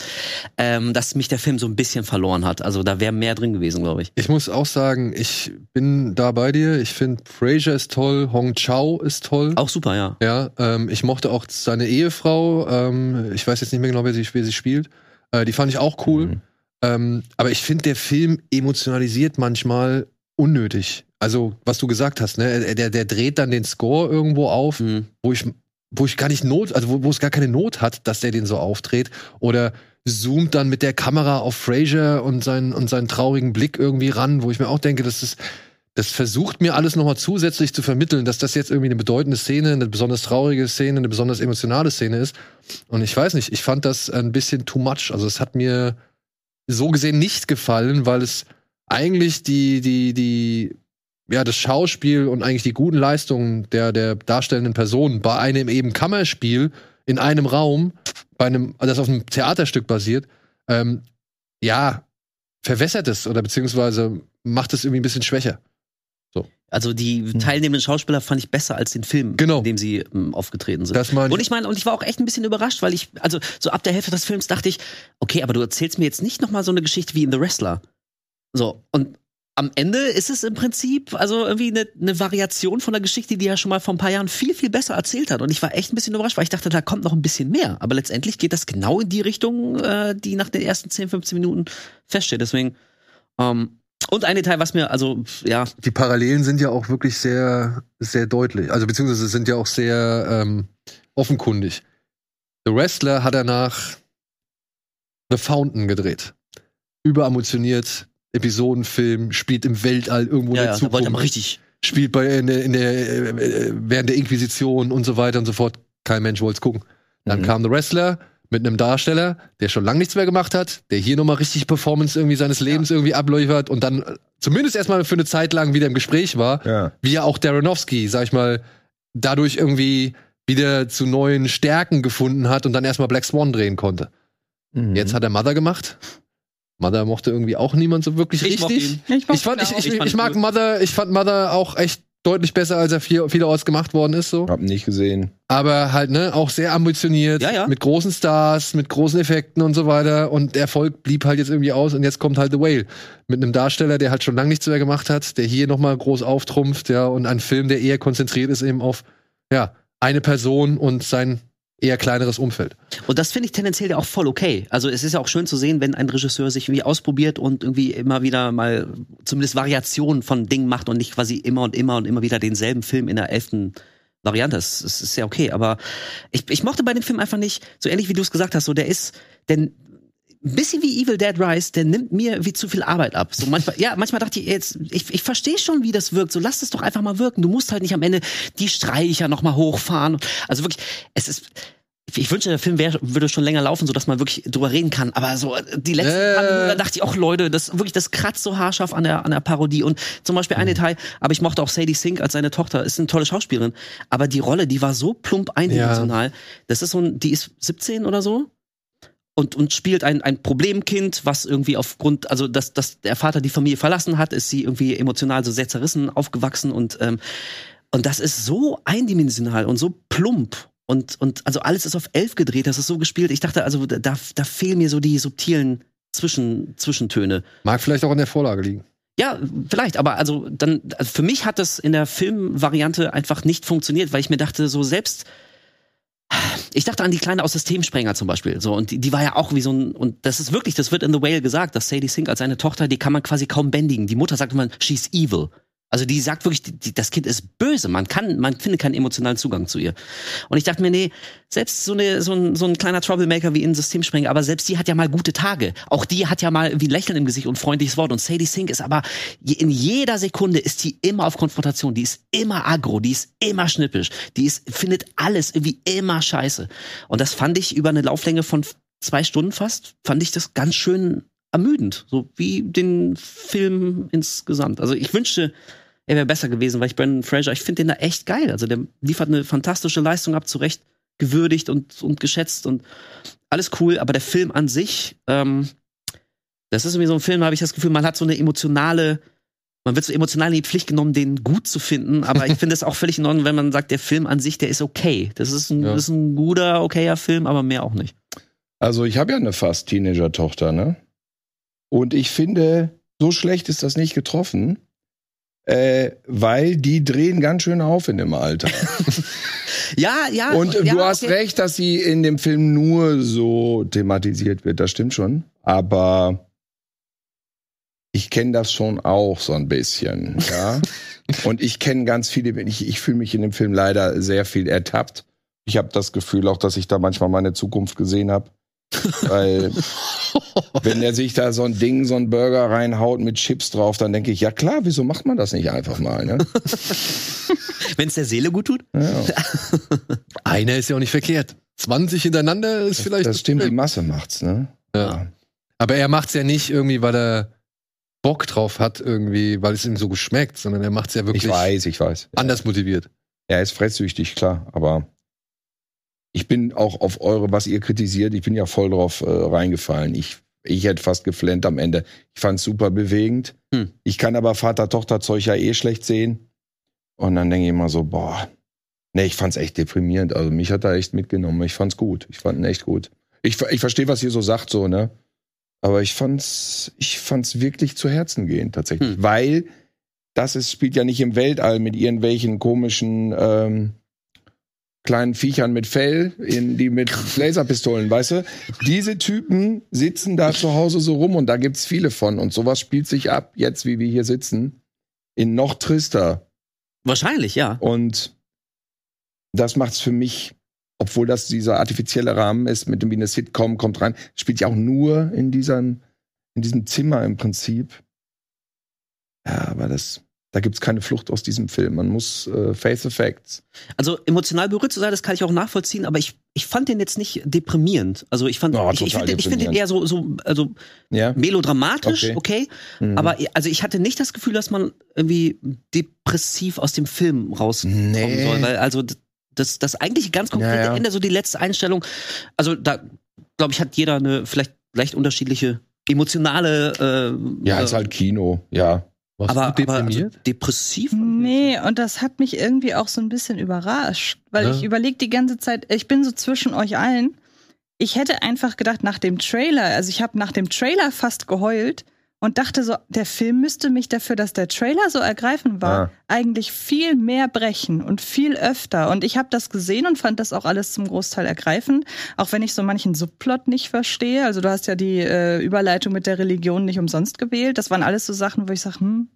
ähm, dass mich der Film so ein bisschen verloren hat. Also da wäre mehr drin gewesen, glaube ich. Ich muss auch sagen, ich bin da bei dir. Ich finde, Fraser ist toll, Hong Chao ist toll. Auch super, ja. Ja, ähm, ich mochte auch seine Ehefrau. Ähm, ich weiß jetzt nicht mehr genau, wer sie, wer sie spielt. Äh, die fand ich auch cool. Mhm. Ähm, aber ich finde, der Film emotionalisiert manchmal unnötig. Also, was du gesagt hast, ne? Der, der, der dreht dann den Score irgendwo auf, Mhm. wo ich, wo ich gar nicht Not, also wo, wo es gar keine Not hat, dass der den so aufdreht. Oder zoomt dann mit der Kamera auf Fraser und seinen, und seinen traurigen Blick irgendwie ran, wo ich mir auch denke, das ist, das versucht mir alles nochmal zusätzlich zu vermitteln, dass das jetzt irgendwie eine bedeutende Szene, eine besonders traurige Szene, eine besonders emotionale Szene ist. Und ich weiß nicht, ich fand das ein bisschen too much. Also es hat mir so gesehen nicht gefallen, weil es eigentlich die, die, die, ja, das Schauspiel und eigentlich die guten Leistungen der, der darstellenden Personen bei einem eben Kammerspiel in einem Raum, bei einem, das auf einem Theaterstück basiert, ähm, ja, verwässert es oder beziehungsweise macht es irgendwie ein bisschen schwächer. Also die teilnehmenden Schauspieler fand ich besser als den Film, Hm. Genau. in dem sie ähm, aufgetreten sind. Das meine ich. Und ich meine, und ich war auch echt ein bisschen überrascht, weil ich, also so ab der Hälfte des Films dachte ich, okay, aber du erzählst mir jetzt nicht nochmal so eine Geschichte wie in The Wrestler. So, und am Ende ist es im Prinzip also irgendwie eine, eine Variation von der Geschichte, die er schon mal vor ein paar Jahren viel, viel besser erzählt hat. Und ich war echt ein bisschen überrascht, weil ich dachte, da kommt noch ein bisschen mehr. Aber letztendlich geht das genau in die Richtung, äh, die nach den ersten 10, 15 Minuten feststeht. Deswegen, ähm, und ein Detail, was mir, also, ja, die Parallelen sind ja auch wirklich sehr, sehr deutlich. Also beziehungsweise sind ja auch sehr ähm, offenkundig. The Wrestler hat er nach The Fountain gedreht. Überemotioniert, Episodenfilm, spielt im Weltall irgendwo ja, in ja, der er mal Zukunft, richtig. spielt bei in der, in der äh, äh, während der Inquisition und so weiter und so fort. Kein Mensch wollte es gucken. Dann Mhm. kam The Wrestler mit einem Darsteller, der schon lange nichts mehr gemacht hat, der hier nochmal richtig Performance irgendwie seines Lebens irgendwie abläufert und dann äh, zumindest erstmal für eine Zeit lang wieder im Gespräch war Ja. wie ja auch Darrenowski, sag ich mal, dadurch irgendwie wieder zu neuen Stärken gefunden hat und dann erstmal Black Swan drehen konnte. Mhm. Jetzt hat er Mother gemacht. Mother mochte irgendwie auch niemand so wirklich Ich richtig. Ich, mochte Ich fand, ihn ich, ich, Ich mag. Mother, ich fand Mother auch echt deutlich besser, als er viel, vielerorts gemacht worden ist, so. Hab nicht gesehen. Aber halt, ne, auch sehr ambitioniert, Ja, ja. mit großen Stars, mit großen Effekten und so weiter. Und der Erfolg blieb halt jetzt irgendwie aus und jetzt kommt halt The Whale. Mit einem Darsteller, der halt schon lange nichts mehr gemacht hat, der hier nochmal groß auftrumpft, ja, und ein Film, der eher konzentriert ist eben auf, ja, eine Person und sein eher kleineres Umfeld. Und das finde ich tendenziell ja auch voll okay. Also es ist ja auch schön zu sehen, wenn ein Regisseur sich irgendwie ausprobiert und irgendwie immer wieder mal zumindest Variationen von Dingen macht und nicht quasi immer und immer und immer wieder denselben Film in der elften Variante. Das, ist ja okay. Aber ich, ich mochte bei dem Film einfach nicht, so ähnlich wie du es gesagt hast, so der ist, denn ein bisschen wie Evil Dead Rise, der nimmt mir wie zu viel Arbeit ab. So manchmal, ja, manchmal dachte ich jetzt, ich, ich verstehe schon, wie das wirkt. So lass es doch einfach mal wirken. Du musst halt nicht am Ende die Streicher noch mal hochfahren. Also wirklich, es ist. Ich wünschte, der Film wär, würde schon länger laufen, so dass man wirklich drüber reden kann. Aber so die letzten Äh. paar Minuten, da dachte ich auch, Leute, das wirklich, das kratzt so haarscharf an der an der Parodie. Und zum Beispiel Mhm. ein Detail, aber ich mochte auch Sadie Sink als seine Tochter, ist eine tolle Schauspielerin. Aber die Rolle, die war so plump eindimensional. Das ist so ein, die ist 17 oder so und, und spielt ein, ein Problemkind, was irgendwie aufgrund, also dass, dass der Vater die Familie verlassen hat, ist sie irgendwie emotional so sehr zerrissen aufgewachsen und, ähm, und das ist so eindimensional und so plump. Und, und also alles ist auf elf gedreht, das ist so gespielt. Ich dachte, also da, da fehlen mir so die subtilen Zwischen, Zwischentöne. Mag vielleicht auch an der Vorlage liegen. Ja, vielleicht, aber also dann, also für mich hat das in der Filmvariante einfach nicht funktioniert, weil ich mir dachte, so selbst, ich dachte an die Kleine aus Systemsprenger zum Beispiel, so, und die, die war ja auch wie so ein, und das ist wirklich, das wird in The Whale gesagt, dass Sadie Sink als seine Tochter, die kann man quasi kaum bändigen. Die Mutter sagt immer, she's evil. Also die sagt wirklich, die, das Kind ist böse. Man kann, man findet keinen emotionalen Zugang zu ihr. Und ich dachte mir, nee, selbst so, eine, so, ein, so ein kleiner Troublemaker wie in Systemsprenger, aber selbst die hat ja mal gute Tage. Auch die hat ja mal wie Lächeln im Gesicht und freundliches Wort. Und Sadie Sink ist aber in jeder Sekunde ist die immer auf Konfrontation. Die ist immer aggro, die ist immer schnippisch, die ist, findet alles irgendwie immer scheiße. Und das fand ich über eine Lauflänge von zwei Stunden fast, fand ich das ganz schön ermüdend, so wie den Film insgesamt. Also ich wünschte, er wäre besser gewesen, weil ich Brandon Fraser, ich finde den da echt geil. Also der liefert eine fantastische Leistung ab, zu Recht gewürdigt und, und geschätzt und alles cool, aber der Film an sich, ähm, das ist irgendwie so ein Film, da habe ich das Gefühl, man hat so eine emotionale, man wird so emotional in die Pflicht genommen, den gut zu finden, aber ich finde es auch völlig in Ordnung, wenn man sagt, der Film an sich, der ist okay. Das ist ein, Ja. das ist ein guter, okayer Film, aber mehr auch nicht. Also ich habe ja eine fast Teenager-Tochter, ne? Und ich finde, so schlecht ist das nicht getroffen, äh, weil die drehen ganz schön auf in dem Alter. Ja, ja. Und ja, du hast okay. recht, dass sie in dem Film nur so thematisiert wird, das stimmt schon. Aber ich kenne das schon auch so ein bisschen, ja. Und ich kenne ganz viele, ich, ich fühle mich in dem Film leider sehr viel ertappt. Ich habe das Gefühl auch, dass ich da manchmal meine Zukunft gesehen habe. Weil, wenn er sich da so ein Ding, so ein Burger reinhaut mit Chips drauf, dann denke ich, ja klar, wieso macht man das nicht einfach mal, ne? Wenn es der Seele gut tut. Ja, Einer ist ja auch nicht verkehrt. 20 hintereinander ist vielleicht. das stimmt, die Masse macht's, ne? Ja. Aber er macht's ja nicht irgendwie, weil er Bock drauf hat, irgendwie, weil es ihm so geschmeckt, sondern er macht's ja wirklich Ich weiß, ich weiß. anders motiviert. Er ist fresssüchtig, klar, aber ich bin auch auf eure, was ihr kritisiert, ich bin ja voll drauf äh, reingefallen. Ich, ich hätte fast geflennt am Ende. Ich fand's super bewegend. Hm. Ich kann aber Vater-Tochter-Zeug ja eh schlecht sehen. Und dann denke ich immer so, boah, nee, ich fand's echt deprimierend. Also mich hat er echt mitgenommen. Ich fand's gut. Ich fand ihn echt gut. Ich, ich verstehe, was ihr so sagt, so, ne? Aber ich fand's, ich fand's wirklich zu Herzen gehen, tatsächlich. Hm. Weil das ist, spielt ja nicht im Weltall mit irgendwelchen komischen ähm, kleinen Viechern mit Fell, in, die mit Laserpistolen, weißt du? Diese Typen sitzen da zu Hause so rum und da gibt's viele von. Und sowas spielt sich ab, jetzt wie wir hier sitzen, in noch trister. Wahrscheinlich, ja. Und das macht's für mich, obwohl das dieser artifizielle Rahmen ist, mit dem wie eine Sitcom kommt rein, spielt ja auch nur in diesem, in diesem Zimmer im Prinzip. Ja, aber das, da gibt's keine Flucht aus diesem Film. Man muss äh, Face the Facts. Also emotional berührt zu sein, das kann ich auch nachvollziehen, aber ich, ich fand den jetzt nicht deprimierend. Also ich fand, Oh, ich, ich finde find den eher so, so also Ja. melodramatisch, Okay. okay. Mhm. Aber also ich hatte nicht das Gefühl, dass man irgendwie depressiv aus dem Film rauskommen Nee. soll, weil also das, das eigentlich ganz konkrete Ja, ja. Ende, so die letzte Einstellung, also da glaube ich hat jeder eine vielleicht leicht unterschiedliche emotionale äh, ja, äh, ist halt Kino, ja. Warst aber, du aber also deprimiert? depressiv? Nee, und das hat mich irgendwie auch so ein bisschen überrascht, weil Ja. ich überlege die ganze Zeit, ich bin so zwischen euch allen. Ich hätte einfach gedacht, nach dem Trailer, also ich habe nach dem Trailer fast geheult und dachte so, der Film müsste mich dafür, dass der Trailer so ergreifend war, Ah. eigentlich viel mehr brechen und viel öfter. Und ich habe das gesehen und fand das auch alles zum Großteil ergreifend, auch wenn ich so manchen Subplot nicht verstehe. Also du hast ja die äh, Überleitung mit der Religion nicht umsonst gewählt. Das waren alles so Sachen, wo ich sage, hm,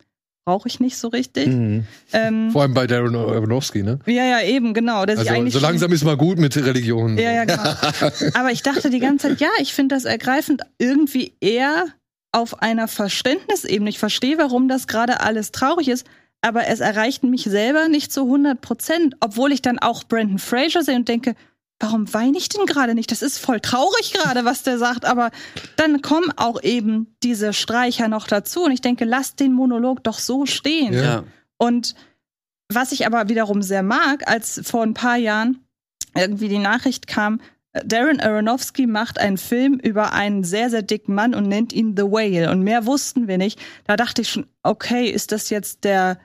brauche ich nicht so richtig. Mhm. Ähm, Vor allem bei Darren Aronofsky, ne? ja, ja, eben, genau. Sich Also eigentlich so langsam ist mal gut mit Religion. Ja, ja, genau. Aber ich dachte die ganze Zeit, ja, ich finde das ergreifend irgendwie eher auf einer Verständnisebene. Ich verstehe, warum das gerade alles traurig ist, aber es erreicht mich selber nicht zu 100 Prozent, obwohl ich dann auch Brandon Fraser sehe und denke, warum weine ich denn gerade nicht? Das ist voll traurig gerade, was der sagt, aber dann kommen auch eben diese Streicher noch dazu und ich denke, lass den Monolog doch so stehen. Ja. Und was ich aber wiederum sehr mag, als vor ein paar Jahren irgendwie die Nachricht kam, Darren Aronofsky macht einen Film über einen sehr, sehr dicken Mann und nennt ihn The Whale. Und mehr wussten wir nicht. Da dachte ich schon, okay, ist das jetzt der,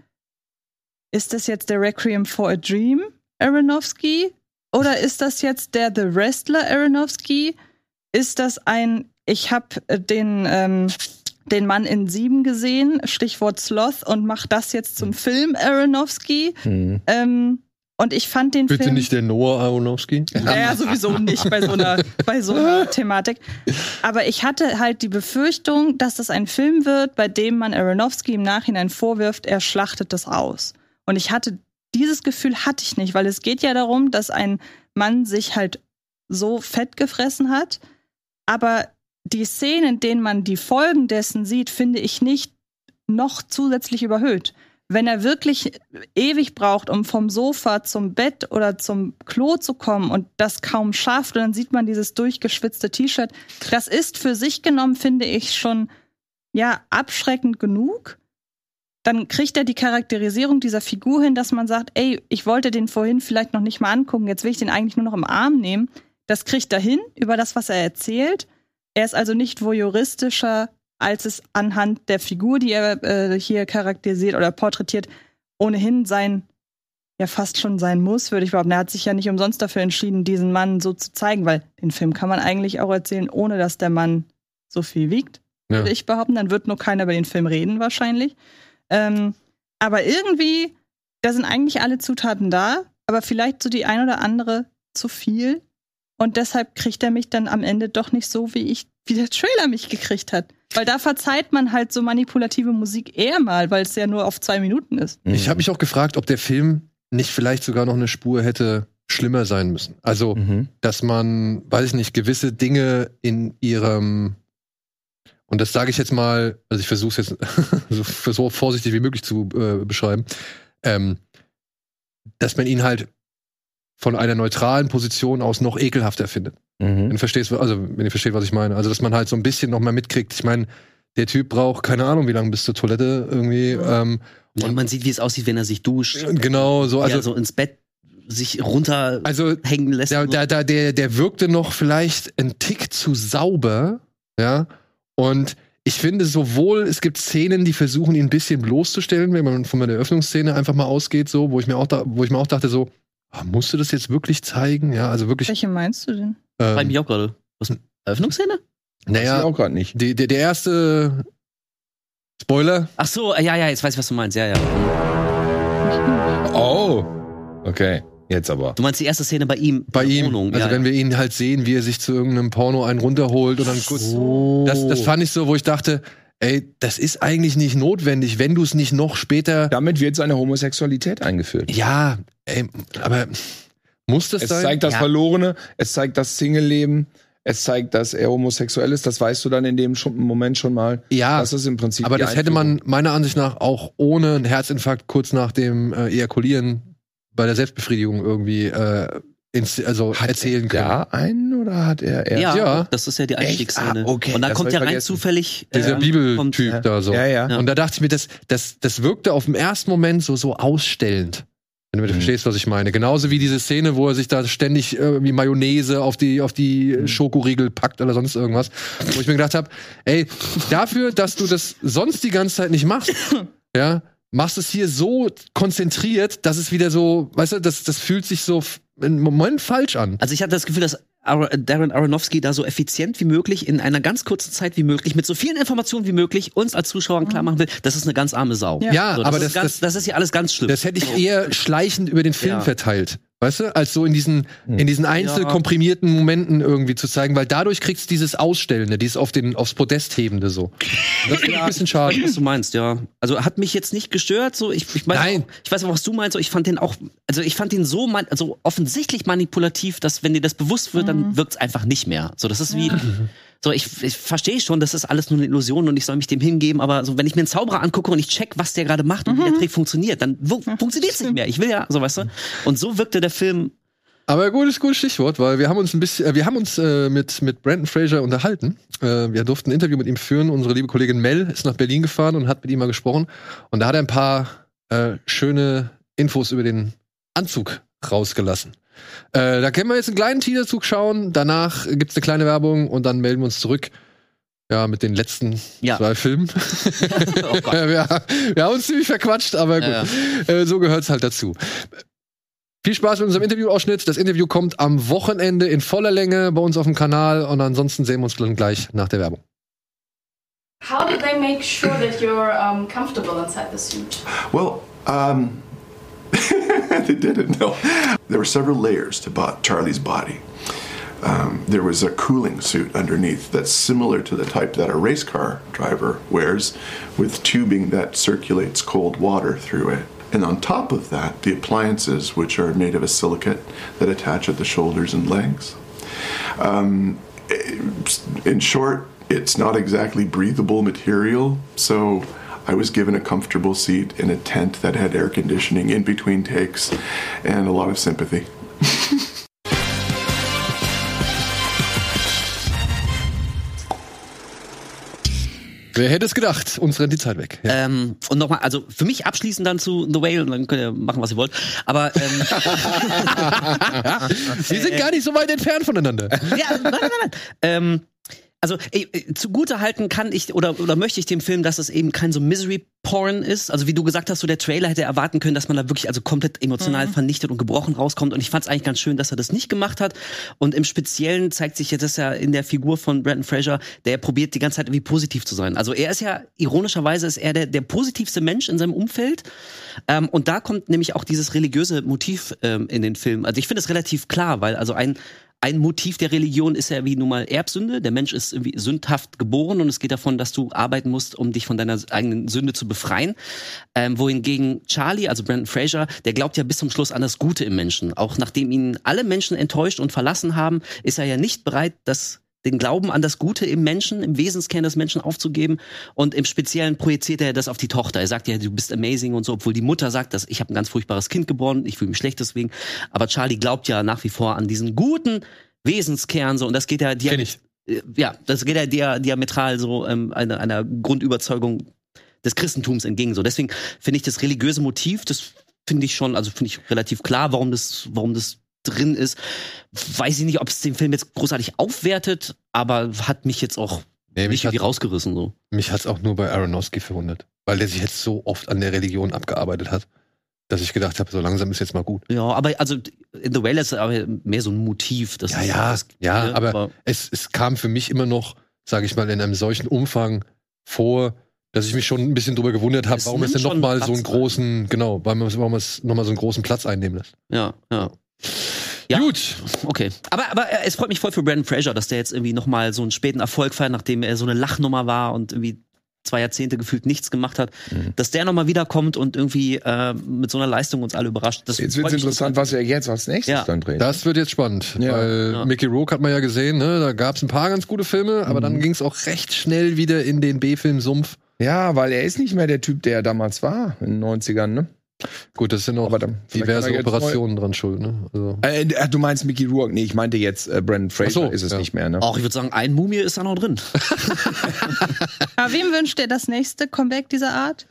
ist das jetzt der Requiem for a Dream Aronofsky? Oder ist das jetzt der The Wrestler Aronofsky? Ist das ein, ich habe den, ähm, den Mann in Sieben gesehen, Stichwort Sloth, und mach das jetzt zum Film Aronofsky. Mhm. Ähm, und ich fand den Bitte Film. nicht der Noah Aronofsky. Ja, ja, sowieso nicht bei so einer, bei so einer Thematik. Aber ich hatte halt die Befürchtung, dass das ein Film wird, bei dem man Aronofsky im Nachhinein vorwirft, er schlachtet das aus. Und ich hatte, dieses Gefühl hatte ich nicht, weil es geht ja darum, dass ein Mann sich halt so fett gefressen hat. Aber die Szenen, in denen man die Folgen dessen sieht, finde ich nicht noch zusätzlich überhöht. Wenn er wirklich ewig braucht, um vom Sofa zum Bett oder zum Klo zu kommen und das kaum schafft, und dann sieht man dieses durchgeschwitzte T-Shirt, das ist für sich genommen, finde ich, schon ja abschreckend genug. Dann kriegt er die Charakterisierung dieser Figur hin, dass man sagt, ey, ich wollte den vorhin vielleicht noch nicht mal angucken, jetzt will ich den eigentlich nur noch im Arm nehmen. Das kriegt er hin über das, was er erzählt. Er ist also nicht voyeuristischer, als es anhand der Figur, die er äh, hier charakterisiert oder porträtiert, ohnehin sein, ja fast schon sein muss, würde ich behaupten. Er hat sich ja nicht umsonst dafür entschieden, diesen Mann so zu zeigen, weil den Film kann man eigentlich auch erzählen, ohne dass der Mann so viel wiegt, Ja. würde ich behaupten. Dann wird nur keiner über den Film reden wahrscheinlich. Ähm, aber irgendwie, da sind eigentlich alle Zutaten da, aber vielleicht so die ein oder andere zu viel. Und deshalb kriegt er mich dann am Ende doch nicht so, wie ich, wie der Trailer mich gekriegt hat. Weil da verzeiht man halt so manipulative Musik eher mal, weil es ja nur auf zwei Minuten ist. Ich habe mich auch gefragt, ob der Film nicht vielleicht sogar noch eine Spur hätte schlimmer sein müssen. Also, Mhm. dass man, weiß ich nicht, gewisse Dinge in ihrem und das sage ich jetzt mal, also ich versuche es jetzt so, so vorsichtig wie möglich zu äh, beschreiben, ähm, dass man ihn halt von einer neutralen Position aus noch ekelhafter findet. Wenn Mhm. du verstehst, also wenn ihr versteht, was ich meine. Also, dass man halt so ein bisschen noch mal mitkriegt. Ich meine, der Typ braucht keine Ahnung, wie lange bis zur Toilette irgendwie. Ähm, Und man sieht, wie es aussieht, wenn er sich duscht. genau, so, Also, also, so ins Bett sich runterhängen also lässt. da, da, da, der, der wirkte noch vielleicht ein Tick zu sauber, ja. Und ich finde sowohl, es gibt Szenen, die versuchen, ihn ein bisschen bloßzustellen, wenn man von der Eröffnungsszene einfach mal ausgeht, so, wo ich mir auch, da, wo ich mir auch dachte, so, ah, musst du das jetzt wirklich zeigen? Ja, also wirklich. Welche meinst du denn? Frag Ähm, mich auch gerade. Was? Eröffnungsszene? Naja, auch gerade nicht. die, der, der erste Spoiler, Ach so, ja, ja, jetzt weiß ich, was du meinst. Ja, ja. Oh. Okay. Jetzt aber. Du meinst die erste Szene bei ihm? bei in der ihm. Wohnung. Also ja, wenn ja. wir ihn halt sehen, wie er sich zu irgendeinem Porno einen runterholt und dann kurz. Das, das fand ich so, wo ich dachte, ey, das ist eigentlich nicht notwendig, wenn du es nicht noch später. Damit wird seine Homosexualität eingeführt. Ja, ey, aber muss das Es sein? zeigt das Ja. Verlorene, es zeigt das Single-Leben, es zeigt, dass er homosexuell ist. Das weißt du dann in dem Moment schon mal. ja, Das ist im Prinzip. aber die das hätte man meiner Ansicht nach auch ohne einen Herzinfarkt kurz nach dem äh, Ejakulieren bei der Selbstbefriedigung irgendwie äh, ins, also erzählen können. Ja, einen oder hat er? er Ja, Ja. das ist ja die Einstiegsszene. Ah, okay, Und dann das kommt ja rein vergessen. zufällig. Dieser ähm, Bibeltyp kommt- da so. Ja, ja. Ja. Und da dachte ich mir, das, das, das wirkte auf den ersten Moment so, so ausstellend. Wenn du Mhm. verstehst, was ich meine. Genauso wie diese Szene, wo er sich da ständig irgendwie Mayonnaise auf die, auf die Mhm. Schokoriegel packt oder sonst irgendwas. Wo ich mir gedacht habe, ey, dafür, dass du das sonst die ganze Zeit nicht machst, ja, machst es hier so konzentriert, dass es wieder so, weißt du, das, das fühlt sich so im Moment falsch an. Also ich hatte das Gefühl, dass Ar Darren Aronofsky da so effizient wie möglich in einer ganz kurzen Zeit wie möglich mit so vielen Informationen wie möglich uns als Zuschauern klar machen will, das ist eine ganz arme Sau. Ja. Ja, so, das aber ist das, ganz, das, das ist ja alles ganz schlimm. Das hätte ich eher schleichend über den Film Ja. verteilt. Weißt du, als so in diesen, in diesen einzeln Ja. komprimierten Momenten irgendwie zu zeigen, weil dadurch kriegst du dieses Ausstellende, dieses auf den, aufs Podest hebende so. Das finde ich ein bisschen schade. was du meinst, ja. Also hat mich jetzt nicht gestört, so ich, ich, weiß, Nein. Auch, ich weiß auch, was du meinst, so ich fand den auch, also ich fand den so man, also offensichtlich manipulativ, dass wenn dir das bewusst wird, dann wirkt's einfach nicht mehr. So, das ist wie, so ich, ich verstehe schon, das ist alles nur eine Illusion und ich soll mich dem hingeben, aber so wenn ich mir einen Zauberer angucke und ich check, was der gerade macht und wie der Trick funktioniert, dann funktioniert es nicht mehr. Ich will ja, so weißt du. Und so wirkte der Film. Aber gutes, gutes Stichwort, weil wir haben uns ein bisschen, äh, wir haben uns äh, mit, mit Brandon Fraser unterhalten. Äh, wir durften ein Interview mit ihm führen. Unsere liebe Kollegin Mel ist nach Berlin gefahren und hat mit ihm mal gesprochen. Und da hat er ein paar äh, schöne Infos über den Anzug rausgelassen. Äh, da können wir jetzt einen kleinen Teaserzug schauen. Danach gibt's eine kleine Werbung und dann melden wir uns zurück. Ja, mit den letzten Ja. zwei Filmen. Oh Gott. wir, wir haben uns ziemlich verquatscht, aber gut. Ja, Äh, so gehört's halt dazu. Viel Spaß mit unserem Interviewausschnitt. Das Interview kommt am Wochenende in voller Länge bei uns auf dem Kanal und ansonsten sehen wir uns dann gleich nach der Werbung. How did they make sure that you're um, comfortable inside the suit? Well, um, they didn't know. There were several layers to Charlie's body. Um, there was a cooling suit underneath that's similar to the type that a race car driver wears, with tubing that circulates cold water through it. And on top of that, the appliances, which are made of a silicate that attach at the shoulders and legs. Um, in short, it's not exactly breathable material, so I was given a comfortable seat in a tent that had air conditioning in between takes and a lot of sympathy. Wer hätte es gedacht? Uns rennt die Zeit weg. Ja. Ähm, und nochmal, also für mich abschließend dann zu The Whale und dann könnt ihr machen, was ihr wollt. Aber ähm, Wir sind gar nicht so weit entfernt voneinander. ja, nein, nein, nein. Ähm, also äh, äh, zugute halten kann ich oder oder möchte ich dem Film, dass es eben kein so Misery Porn ist. Also wie du gesagt hast, so der Trailer hätte erwarten können, dass man da wirklich also komplett emotional vernichtet und gebrochen rauskommt. Und ich fand es eigentlich ganz schön, dass er das nicht gemacht hat. Und im Speziellen zeigt sich jetzt das ja in der Figur von Brandon Fraser, der probiert die ganze Zeit irgendwie positiv zu sein. Also er ist ja ironischerweise ist er der der positivste Mensch in seinem Umfeld. Ähm, und da kommt nämlich auch dieses religiöse Motiv ähm, in den Film. Also ich finde es relativ klar, weil also ein ein Motiv der Religion ist ja wie nun mal Erbsünde. Der Mensch ist irgendwie sündhaft geboren und es geht davon, dass du arbeiten musst, um dich von deiner eigenen Sünde zu befreien. Ähm, wohingegen Charlie, also Brandon Fraser, der glaubt ja bis zum Schluss an das Gute im Menschen. Auch nachdem ihn alle Menschen enttäuscht und verlassen haben, ist er ja nicht bereit, das den Glauben an das Gute im Menschen, im Wesenskern des Menschen aufzugeben. Und im Speziellen projiziert er das auf die Tochter. Er sagt ja, du bist amazing und so, obwohl die Mutter sagt, dass ich habe ein ganz furchtbares Kind geboren, ich fühle mich schlecht deswegen. Aber Charlie glaubt ja nach wie vor an diesen guten Wesenskern so und das geht ja dia äh, ja, das geht ja dia diametral so ähm, einer, einer Grundüberzeugung des Christentums entgegen. So deswegen finde ich das religiöse Motiv, das finde ich schon, also finde ich relativ klar, warum das, warum das drin ist. Weiß ich nicht, ob es den Film jetzt großartig aufwertet, aber hat mich jetzt auch Nee, nicht mich hat irgendwie rausgerissen so. mich hat's auch nur bei Aronofsky verwundert, weil der sich jetzt so oft an der Religion abgearbeitet hat, dass ich gedacht habe, so langsam ist jetzt mal gut. Ja, aber also in The Whale ist aber mehr so ein Motiv. Das Ja, ja, das, ja, ne, aber es, es kam für mich immer noch, sage ich mal, in einem solchen Umfang vor, dass ich mich schon ein bisschen drüber gewundert habe, Es warum es denn noch schon mal so einen großen, genau, warum es, warum es noch mal so einen großen Platz einnehmen lässt. ja, ja. Ja. Gut, Okay. Aber, aber äh, es freut mich voll für Brandon Fraser, dass der jetzt irgendwie nochmal so einen späten Erfolg feiert, nachdem er so eine Lachnummer war und irgendwie zwei Jahrzehnte gefühlt nichts gemacht hat, Mhm. dass der nochmal wiederkommt und irgendwie äh, mit so einer Leistung uns alle überrascht. Das Jetzt wird's mich interessant, total. was er jetzt als nächstes Ja. dann dreht. das wird jetzt spannend, Ja. weil Ja. Mickey Rourke hat man ja gesehen, ne? da gab es ein paar ganz gute Filme, aber Mhm. dann ging es auch recht schnell wieder in den B-Film-Sumpf. ja, weil er ist nicht mehr der Typ, der er damals war, in den 90ern, ne? Gut, das sind auch Aber dann- diverse er Operationen dran schuld. Ne? Also, Äh, äh, du meinst Mickey Rourke? Nee, ich meinte jetzt äh, Brandon Fraser so, ist es ja. nicht mehr, ne? Auch ich würde sagen, ein Mumie ist da noch drin. Aber wem wünscht ihr das nächste Comeback dieser Art?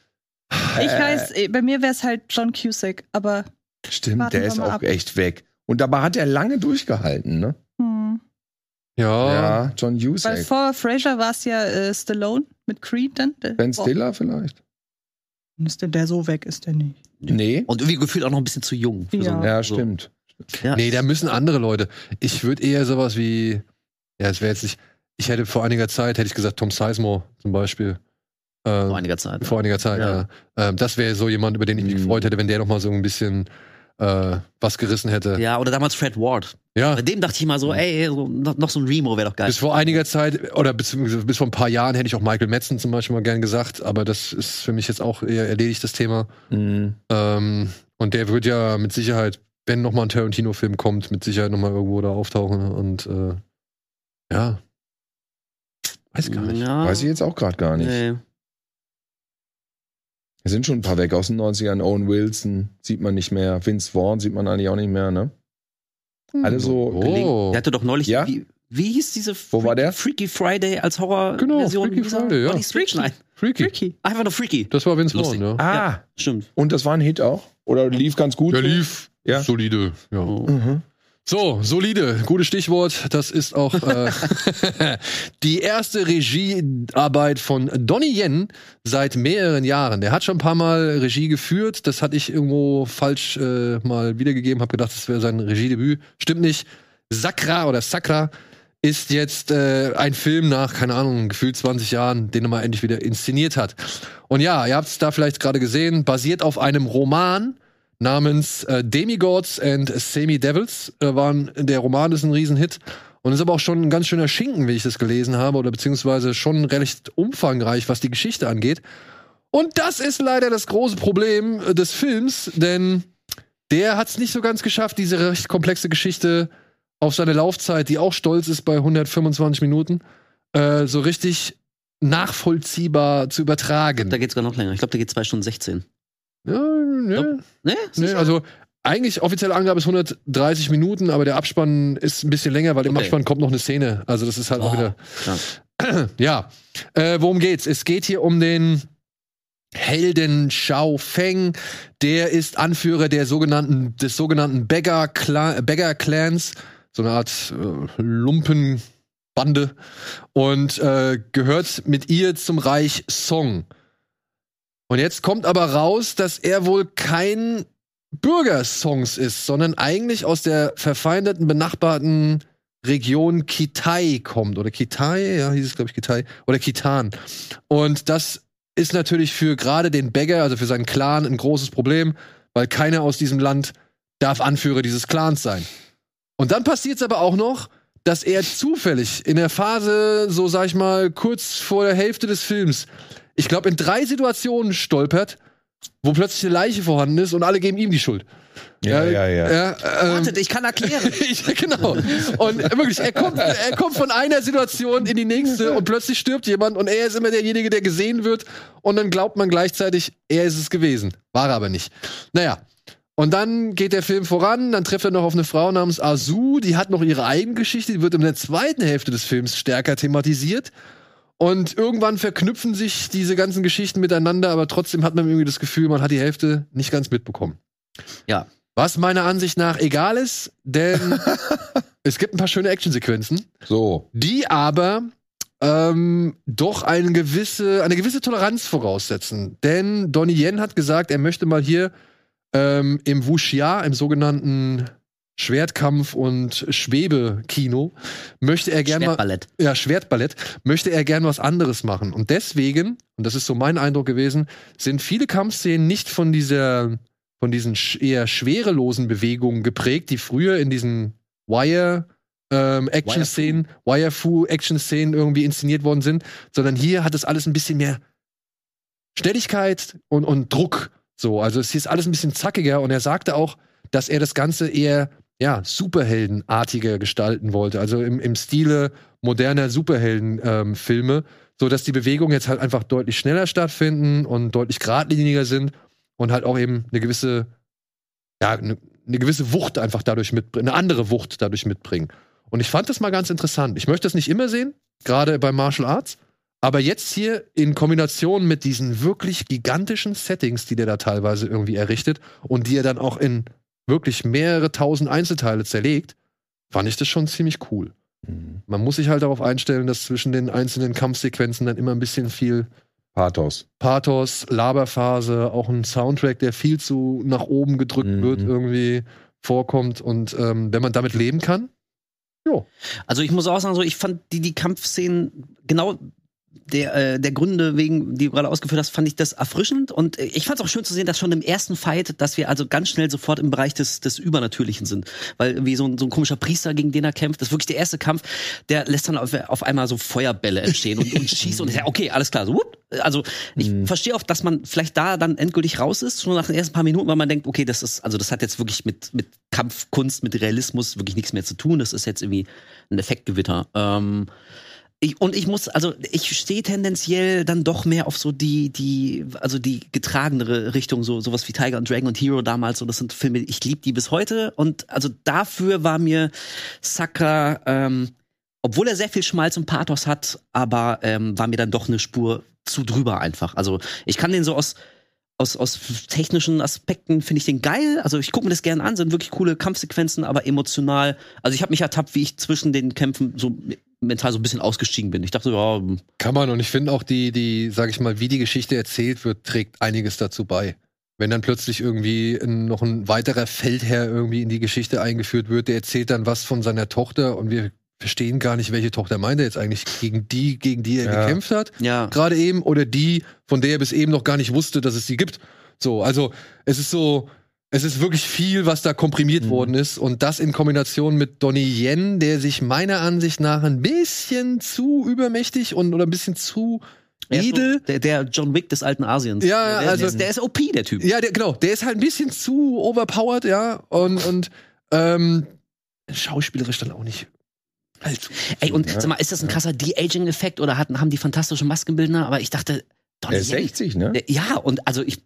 Ich weiß, eh, bei mir wäre es halt John Cusack, aber Stimmt, der ist auch ab. echt weg. Und dabei hat er lange durchgehalten, ne? hm. ja, Ja, John weil Cusack. vor Fraser war es ja äh, Stallone mit Creed dann. Ben Stiller vielleicht? Ist der, der so weg ist, der nicht. Nee. Und irgendwie gefühlt auch noch ein bisschen zu jung. für so Ja. einen- Ja, so. stimmt. Ja. Nee, da müssen andere Leute. Ich würde eher sowas wie, ja, es wäre jetzt nicht, ich hätte vor einiger Zeit, hätte ich gesagt, Tom Sizemore zum Beispiel. Äh, Vor einiger Zeit. vor einiger Zeit, ja. Ja. Ähm, das wäre so jemand, über den ich mich Mhm. gefreut hätte, wenn der noch mal so ein bisschen äh, was gerissen hätte. Ja, oder damals Fred Ward. Ja, Bei dem dachte ich mal so, ey, so, noch, noch so ein Remo wäre doch geil. bis vor einiger Zeit, oder beziehungsweise bis vor ein paar Jahren hätte ich auch Michael Madsen zum Beispiel mal gern gesagt, aber das ist für mich jetzt auch eher erledigt, das Thema. Mhm. Ähm, und der wird ja mit Sicherheit, wenn noch mal ein Tarantino-Film kommt, mit Sicherheit noch mal irgendwo da auftauchen und äh, ja. Weiß gar nicht. Ja, Weiß ich jetzt auch gerade gar nicht. Nee. Es sind schon ein paar weg aus den 90ern. Owen Wilson sieht man nicht mehr. Vince Vaughn sieht man eigentlich auch nicht mehr, ne? Hm. Alle so. Oh. Der hatte doch neulich, Ja? wie, wie hieß diese Wo war der? Freaky Friday als Horror Genau, Freaky Friday, ja. Switch? Nein, Freaky. Freaky. einfach nur Freaky. Das war Vince Lustig. Vaughn, ja. Ah, Stimmt. und das war ein Hit auch? Oder lief ganz gut? Der lief Ja. solide. Ja. Oh. Mhm. So, solide, gutes Stichwort. Das ist auch äh, die erste Regiearbeit von Donnie Yen seit mehreren Jahren. Der hat schon ein paar Mal Regie geführt. Das hatte ich irgendwo falsch äh, mal wiedergegeben. Hab gedacht, das wäre sein Regiedebüt. Stimmt nicht. Sakra oder Sakra ist jetzt äh, ein Film nach, keine Ahnung, gefühlt 20 Jahren, den er mal endlich wieder inszeniert hat. Und ja, ihr habt es da vielleicht gerade gesehen, basiert auf einem Roman namens äh, Demigods and Semi-Devils. Äh, waren, der Roman ist ein Riesenhit. Und ist aber auch schon ein ganz schöner Schinken, wie ich das gelesen habe, oder beziehungsweise schon recht umfangreich, was die Geschichte angeht. Und das ist leider das große Problem äh, des Films, denn der hat es nicht so ganz geschafft, diese recht komplexe Geschichte auf seine Laufzeit, die auch stolz ist bei 125 Minuten, äh, so richtig nachvollziehbar zu übertragen. Da geht's gar noch länger. Ich glaube, da geht zwei Stunden 16. Ja, ne, Ne? Sicher? also eigentlich offizielle Angabe ist 130 Minuten, aber der Abspann ist ein bisschen länger, weil im Okay. Abspann kommt noch eine Szene. Also das ist halt auch Oh, wieder. klar. Ja, äh, worum geht's? Es geht hier um den Helden Shao Feng. Der ist Anführer der sogenannten, des sogenannten Beggar, Cla Beggar Clans, so eine Art äh, Lumpenbande und äh, gehört mit ihr zum Reich Song. Und jetzt kommt aber raus, dass er wohl kein Bürgersongs ist, sondern eigentlich aus der verfeindeten, benachbarten Region Kitai kommt. Oder Kitai, ja, hieß es, glaube ich, Kitai. Oder Kitan. Und das ist natürlich für gerade den Bäcker, also für seinen Clan, ein großes Problem, weil keiner aus diesem Land darf Anführer dieses Clans sein. Und dann passiert es aber auch noch, dass er zufällig in der Phase, so sag ich mal, kurz vor der Hälfte des Films, ich glaube, in drei Situationen stolpert, wo plötzlich eine Leiche vorhanden ist und alle geben ihm die Schuld. Ja, ja, ja. ja ähm, Wartet, ich kann erklären. ich, genau. Und wirklich, er kommt, er kommt von einer Situation in die nächste und plötzlich stirbt jemand und er ist immer derjenige, der gesehen wird und dann glaubt man gleichzeitig, er ist es gewesen. War er aber nicht. Naja. Und dann geht der Film voran, dann trifft er noch auf eine Frau namens Azu, die hat noch ihre eigene Geschichte, die wird in der zweiten Hälfte des Films stärker thematisiert. Und irgendwann verknüpfen sich diese ganzen Geschichten miteinander, aber trotzdem hat man irgendwie das Gefühl, man hat die Hälfte nicht ganz mitbekommen. Ja. Was meiner Ansicht nach egal ist, denn es gibt ein paar schöne Actionsequenzen, So. die aber ähm, doch eine gewisse, eine gewisse Toleranz voraussetzen. Denn Donnie Yen hat gesagt, er möchte mal hier ähm, im Wuxia, im sogenannten Schwertkampf- und Schwebekino, möchte er gerne mal Schwertballett. ja, Schwertballett, möchte er gern was anderes machen. Und deswegen, und das ist so mein Eindruck gewesen, sind viele Kampfszenen nicht von dieser, von diesen eher schwerelosen Bewegungen geprägt, die früher in diesen Wire ähm, Action-Szenen, Wire-Fu-Action-Szenen irgendwie inszeniert worden sind, sondern hier hat es alles ein bisschen mehr Schnelligkeit und, und Druck. So, also es ist alles ein bisschen zackiger und er sagte auch, dass er das Ganze eher ja, Superheldenartiger gestalten wollte. Also im, im Stile moderner Superhelden-Filme, so dass die Bewegungen jetzt halt einfach deutlich schneller stattfinden und deutlich geradliniger sind und halt auch eben eine gewisse, ja, eine, eine gewisse Wucht einfach dadurch mitbringen, eine andere Wucht dadurch mitbringen. Und ich fand das mal ganz interessant. Ich möchte das nicht immer sehen, gerade bei Martial Arts. Aber jetzt hier in Kombination mit diesen wirklich gigantischen Settings, die der da teilweise irgendwie errichtet und die er dann auch in wirklich mehrere tausend Einzelteile zerlegt, fand ich das schon ziemlich cool. Man muss sich halt darauf einstellen, dass zwischen den einzelnen Kampfsequenzen dann immer ein bisschen viel Pathos. Pathos, Laberphase, auch ein Soundtrack, der viel zu nach oben gedrückt Mhm. wird, irgendwie vorkommt. Und ähm, wenn man damit leben kann, jo. Also ich muss auch sagen, so ich fand die, die Kampfszenen genau der, äh, der Gründe wegen, die du gerade ausgeführt hast, fand ich das erfrischend. Und ich fand es auch schön zu sehen, dass schon im ersten Fight, dass wir also ganz schnell sofort im Bereich des, des Übernatürlichen sind, weil wie so ein, so ein komischer Priester, gegen den er kämpft, das ist wirklich der erste Kampf, der lässt dann auf, auf einmal so Feuerbälle entstehen und, und schießt und ist ja okay, alles klar, so whoop. also ich verstehe auch, dass man vielleicht da dann endgültig raus ist, schon nach den ersten paar Minuten, weil man denkt, okay, das ist, also das hat jetzt wirklich mit, mit Kampfkunst, mit Realismus wirklich nichts mehr zu tun, das ist jetzt irgendwie ein Effektgewitter. Ähm, ich, und ich muss, also ich stehe tendenziell dann doch mehr auf so die, die, also die getragenere Richtung, so sowas wie Tiger und Dragon und Hero damals. So, das sind Filme, ich liebe die bis heute. Und also dafür war mir Sucker, ähm, obwohl er sehr viel Schmalz und Pathos hat, aber ähm, war mir dann doch eine Spur zu drüber einfach. Also ich kann den so aus aus, aus technischen Aspekten finde ich den geil. Also ich gucke mir das gerne an, sind wirklich coole Kampfsequenzen, aber emotional. Also ich habe mich ertappt, wie ich zwischen den Kämpfen so mental so ein bisschen ausgestiegen bin. Ich dachte, ja, Kann man und ich finde auch die, die, sag ich mal, wie die Geschichte erzählt wird, trägt einiges dazu bei. Wenn dann plötzlich irgendwie noch ein weiterer Feldherr irgendwie in die Geschichte eingeführt wird, der erzählt dann was von seiner Tochter und wir verstehen gar nicht, welche Tochter meint er jetzt eigentlich gegen die, gegen die er Ja. gekämpft hat, ja. gerade eben, oder die, von der er bis eben noch gar nicht wusste, dass es sie gibt. So, also es ist so, es ist wirklich viel, was da komprimiert Mhm. worden ist und das in Kombination mit Donnie Yen, der sich meiner Ansicht nach ein bisschen zu übermächtig und oder ein bisschen zu edel der, der John Wick des alten Asiens. Ja, der, also- der, ist, der ist OP, der Typ. Ja, der, genau. Der ist halt ein bisschen zu overpowered, ja. Und, und ähm, schauspielerisch dann auch nicht allzu. Ey, und Ja. sag mal, ist das ein krasser De-Aging-Effekt oder hatten, haben die fantastische Maskenbildner? Aber ich dachte, Donnie Er ist Yen- 60, ne? Der- Ja, und also ich,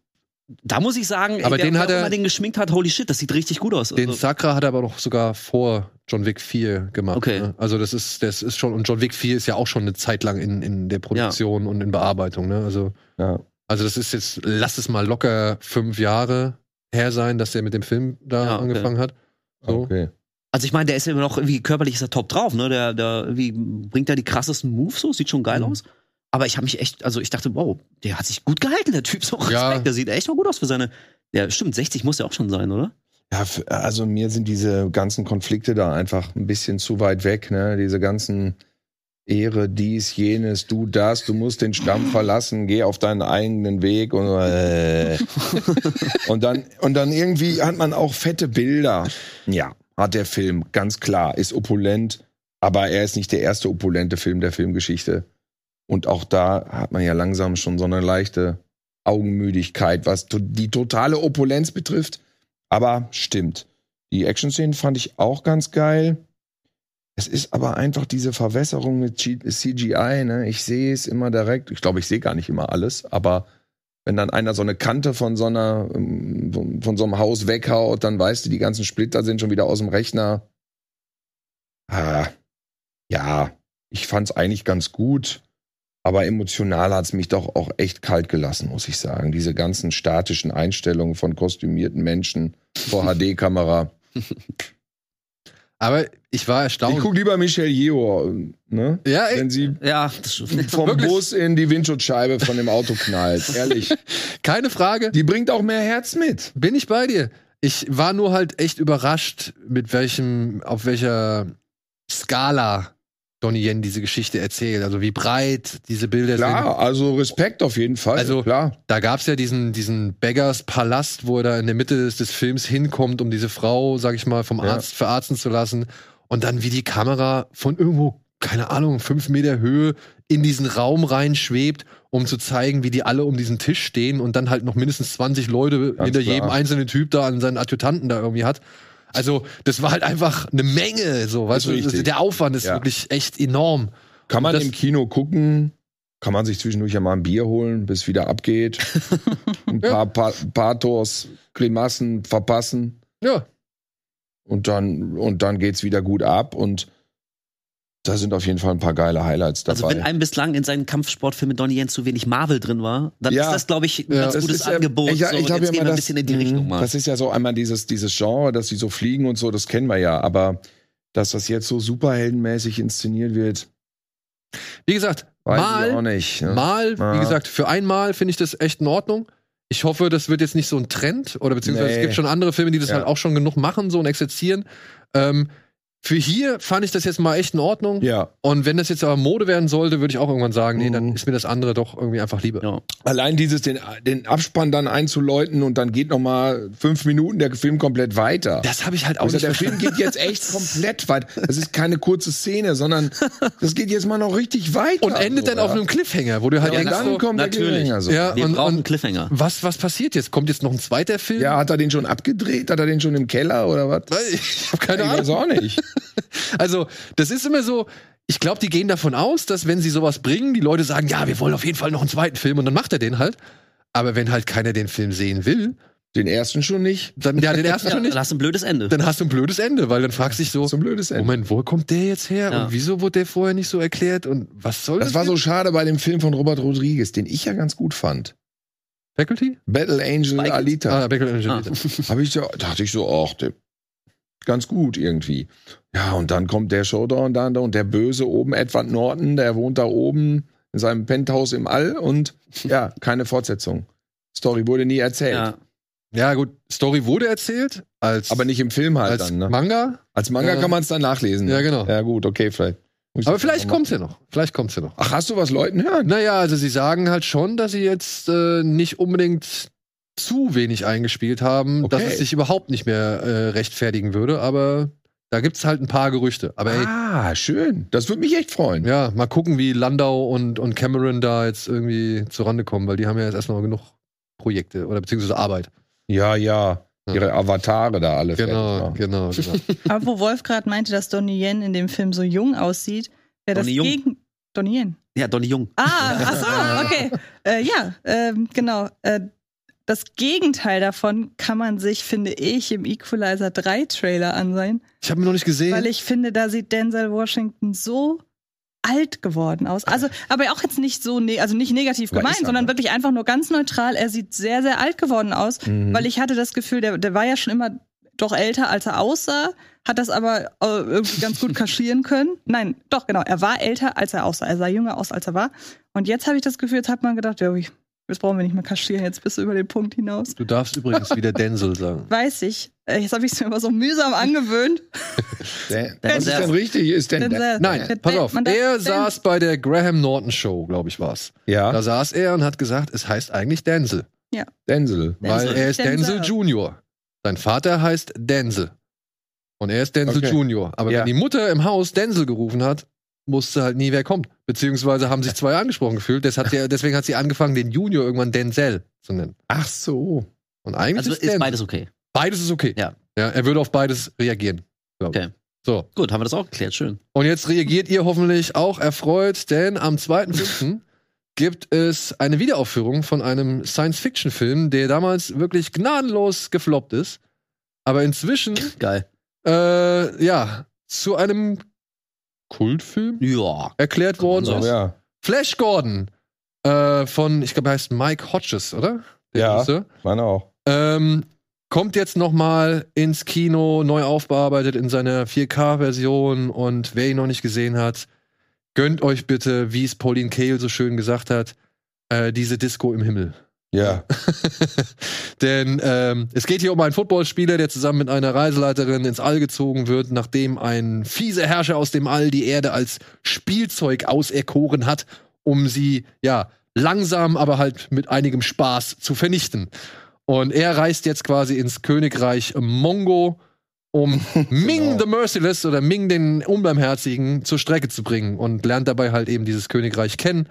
da muss ich sagen, ey, Aber wer, den hat er- den geschminkt hat, holy shit, das sieht richtig gut aus. Den Also, Sakra hat er aber noch sogar vor John Wick 4 gemacht. Okay. Ne? Also das ist, das ist schon, und John Wick 4 ist ja auch schon eine Zeit lang in, in der Produktion und in Bearbeitung, ne? Also, Ja. also das ist jetzt, lass es mal locker fünf Jahre her sein, dass er mit dem Film da Ja, okay. angefangen hat. So. Okay. Also ich meine, der ist immer noch irgendwie körperlich ist er top drauf, ne? Der, der irgendwie bringt da die krassesten Moves so, sieht schon geil Mhm. aus. Aber ich habe mich echt, also ich dachte, wow, der hat sich gut gehalten, der Typ. So Respekt, Ja. der sieht echt mal gut aus für seine. Ja, stimmt, 60 muss er auch schon sein, oder? Ja, also mir sind diese ganzen Konflikte da einfach ein bisschen zu weit weg, ne? Diese ganzen Ehre, dies, jenes, du das, du musst den Stamm verlassen, geh auf deinen eigenen Weg und äh. und dann und dann irgendwie hat man auch fette Bilder. Ja. Hat der Film, ganz klar, ist opulent, aber er ist nicht der erste opulente Film der Filmgeschichte. Und auch da hat man ja langsam schon so eine leichte Augenmüdigkeit, was die totale Opulenz betrifft. Aber stimmt. Die Action-Szenen fand ich auch ganz geil. Es ist aber einfach diese Verwässerung mit CGI. Ne? Ich sehe es immer direkt. Ich glaube, ich sehe gar nicht immer alles, aber wenn dann einer so eine Kante von so einer ähm, von, so einem Haus weghaut, dann weißt du, die ganzen Splitter sind schon wieder aus dem Rechner. Ah, ja, ich fand es eigentlich ganz gut, aber emotional hat es mich doch auch echt kalt gelassen, muss ich sagen. Diese ganzen statischen Einstellungen von kostümierten Menschen vor HD-Kamera. Aber ich war Ich erstaunt. guck lieber Michelle Yeoh, ne? Ja, Wenn sie Ja, vom Wirklich? Bus in die Windschutzscheibe von dem Auto knallt. Ehrlich. keine Frage. Die bringt auch mehr Herz mit. Bin ich bei dir. Ich war nur halt echt überrascht, mit welchem, auf welcher Skala Donnie Yen diese Geschichte erzählt. Also wie breit diese Bilder sind. Klar, also Respekt auf jeden Fall. Also- klar. Da gab's ja diesen, diesen Beggars Palast, wo er da in der Mitte des, des Films hinkommt, um diese Frau, sag ich mal, vom Ja. Arzt verarzten zu lassen. Und dann wie die Kamera von irgendwo, keine Ahnung, fünf Meter Höhe in diesen Raum reinschwebt, um zu zeigen, wie die alle um diesen Tisch stehen und dann halt noch mindestens 20 Leute Ganz hinter klar. jedem einzelnen Typ da an seinen Adjutanten da irgendwie hat. Also, das war halt einfach eine Menge, so, weißt du, richtig. der Aufwand ist Ja. wirklich echt enorm. Kann man das- im Kino gucken, kann man sich zwischendurch ja mal ein Bier holen, bis wieder abgeht. ein paar pa Pathos, Grimassen verpassen Ja, und dann, und dann geht's wieder gut ab und da sind auf jeden Fall ein paar geile Highlights dabei. Also wenn einem bislang in seinen Kampfsportfilmen Donnie Yen zu wenig Marvel drin war, dann Ja. ist das, glaube ich, ein Ja. ganz gutes ist ja- Angebot. Ich, so, ich und habe jetzt ja gehen wir ein das, bisschen in die Mhm. Richtung mal. Das ist ja so einmal dieses, dieses Genre, dass sie so fliegen und so, das kennen wir ja. Aber dass das jetzt so superheldenmäßig inszeniert wird, wie gesagt, weiß mal ich auch nicht. Ne? Mal, wie gesagt, für einmal finde ich das echt in Ordnung. Ich hoffe, das wird jetzt nicht so ein Trend oder beziehungsweise Nee. es gibt schon andere Filme, die das Ja. halt auch schon genug machen, so und exerzieren. Ähm, für hier fand ich das jetzt mal echt in Ordnung. Ja. Und wenn das jetzt aber Mode werden sollte, würde ich auch irgendwann sagen, nee, dann Mhm. ist mir das andere doch irgendwie einfach lieber. Ja. Allein dieses, den, den Abspann dann einzuläuten und dann geht noch mal fünf Minuten der Film komplett weiter. Das habe ich halt auch Also nicht der Film geht jetzt echt komplett weit. Das ist keine kurze Szene, sondern das geht jetzt mal noch richtig weiter. und endet so, dann auf einem Cliffhanger, wo du halt Ja, und denkst, dann so, kommt der natürlich. Cliffhanger so. ja, Wir und, brauchen einen und Cliffhanger. was, was passiert jetzt? Kommt jetzt noch ein zweiter Film? Ja, hat er den schon abgedreht? Hat er den schon im Keller oder was? Ich habe keine ich Ahnung. weiß auch nicht. Also, das ist immer so, ich glaube, die gehen davon aus, dass wenn sie sowas bringen, die Leute sagen, ja, wir wollen auf jeden Fall noch einen zweiten Film und dann macht er den halt. Aber wenn halt keiner den Film sehen will, Den ersten schon nicht. dann ja, den ersten Ja, schon dann nicht, hast du ein blödes Ende. dann hast du ein blödes Ende, weil dann fragst du dich so, So ein blödes Ende. Moment, wo kommt der jetzt her Ja. und wieso wurde der vorher nicht so erklärt und was soll das? Das war so jetzt? schade bei dem Film von Robert Rodriguez, den ich ja ganz gut fand. Faculty? Battle Angel Spike. Alita. Ah, Beckel und Ah. Angelita. Hab ich so, dachte ich so, ach, der, ganz gut irgendwie. Ja, und dann kommt der Showdown da und der Böse oben, Edward Norton, der wohnt da oben in seinem Penthouse im All und ja, keine Fortsetzung. Story wurde nie erzählt. Ja. Ja, gut, Story wurde erzählt als Aber nicht im Film halt als dann, ne? Manga. Als Manga Ja. kann man es dann nachlesen. Ja, genau. Ja, gut, okay, vielleicht. Aber vielleicht noch kommt's ja noch. Vielleicht kommt's ja noch. Ach, hast du was Leuten hören? Naja, also sie sagen halt schon, dass sie jetzt äh, nicht unbedingt zu wenig eingespielt haben, dass Okay. es sich überhaupt nicht mehr äh, rechtfertigen würde, aber da gibt's halt ein paar Gerüchte. Aber ey, Ah, schön. Das würde mich echt freuen. ja, mal gucken, wie Landau und, und Cameron da jetzt irgendwie zurande kommen, weil die haben ja jetzt erstmal genug Projekte oder beziehungsweise Arbeit. Ja, ja. Ja. Ihre Avatare da alle. Genau, fertig genau, genau. Aber wo Wolf gerade meinte, dass Donnie Yen in dem Film so jung aussieht, wäre das Jung. gegen Donnie Yen. ja, Donnie Jung. Ah, ach so, okay. Äh, ja, ähm, genau. Äh, das Gegenteil davon kann man sich, finde ich, im Equalizer 3 Trailer ansehen, Ich habe ihn noch nicht gesehen. weil ich finde, da sieht Denzel Washington so alt geworden aus. Also, aber auch jetzt nicht so, ne also nicht negativ gemeint, er, sondern ne? wirklich einfach nur ganz neutral. Er sieht sehr, sehr alt geworden aus, Mhm. weil ich hatte das Gefühl, der, der war ja schon immer doch älter, als er aussah, hat das aber äh, irgendwie ganz gut kaschieren können. Nein, doch, genau, er war älter, als er aussah. Er sah jünger aus, als er war. Und jetzt habe ich das Gefühl, jetzt hat man gedacht, ja, ui, jetzt brauchen wir nicht mehr kaschieren, jetzt bist du über den Punkt hinaus. du darfst übrigens wieder Denzel sagen. Weiß ich. Äh, Jetzt habe ich es mir immer so mühsam angewöhnt. Der- was ist denn richtig? Ist denn Denzel. Nein, Der- pass auf. Er saß bei der Graham Norton Show, glaube ich, war's. ja, Da saß er und hat gesagt, es heißt eigentlich Denzel. Denzel. Weil Denzel. er ist Denzel Denzel. Junior. Sein Vater heißt Denzel. Und er ist Denzel Okay. Junior. Aber Ja. wenn die Mutter im Haus Denzel gerufen hat, wusste halt nie, wer kommt. Beziehungsweise haben sich zwei angesprochen gefühlt. Das hat der, deswegen hat sie angefangen, den Junior irgendwann Denzel zu nennen. Ach so. Und eigentlich Also ist, ist beides okay. Beides ist okay. Ja. ja. Er würde auf beides reagieren. Okay. So. Gut, haben wir das auch geklärt. Schön. Und jetzt reagiert ihr hoffentlich auch erfreut, denn am 2.5. gibt es eine Wiederaufführung von einem Science-Fiction-Film, der damals wirklich gnadenlos gefloppt ist, aber inzwischen Geil. äh, ja zu einem Kultfilm Ja. erklärt worden. So, ja. Flash Gordon äh, von, ich glaube, er heißt Mike Hodges, oder? Der Ja. Regisseur. Meine auch. Ähm, kommt jetzt noch mal ins Kino, neu aufbearbeitet in seiner 4K-Version und wer ihn noch nicht gesehen hat, gönnt euch bitte, wie es Pauline Kael so schön gesagt hat, äh, diese Disco im Himmel. Ja. Denn ähm, es geht hier um einen Footballspieler, der zusammen mit einer Reiseleiterin ins All gezogen wird, nachdem ein fieser Herrscher aus dem All die Erde als Spielzeug auserkoren hat, um sie ja langsam, aber halt mit einigem Spaß zu vernichten. Und er reist jetzt quasi ins Königreich Mongo, um Ming the Merciless oder Ming den Unbarmherzigen zur Strecke zu bringen und lernt dabei halt eben dieses Königreich kennen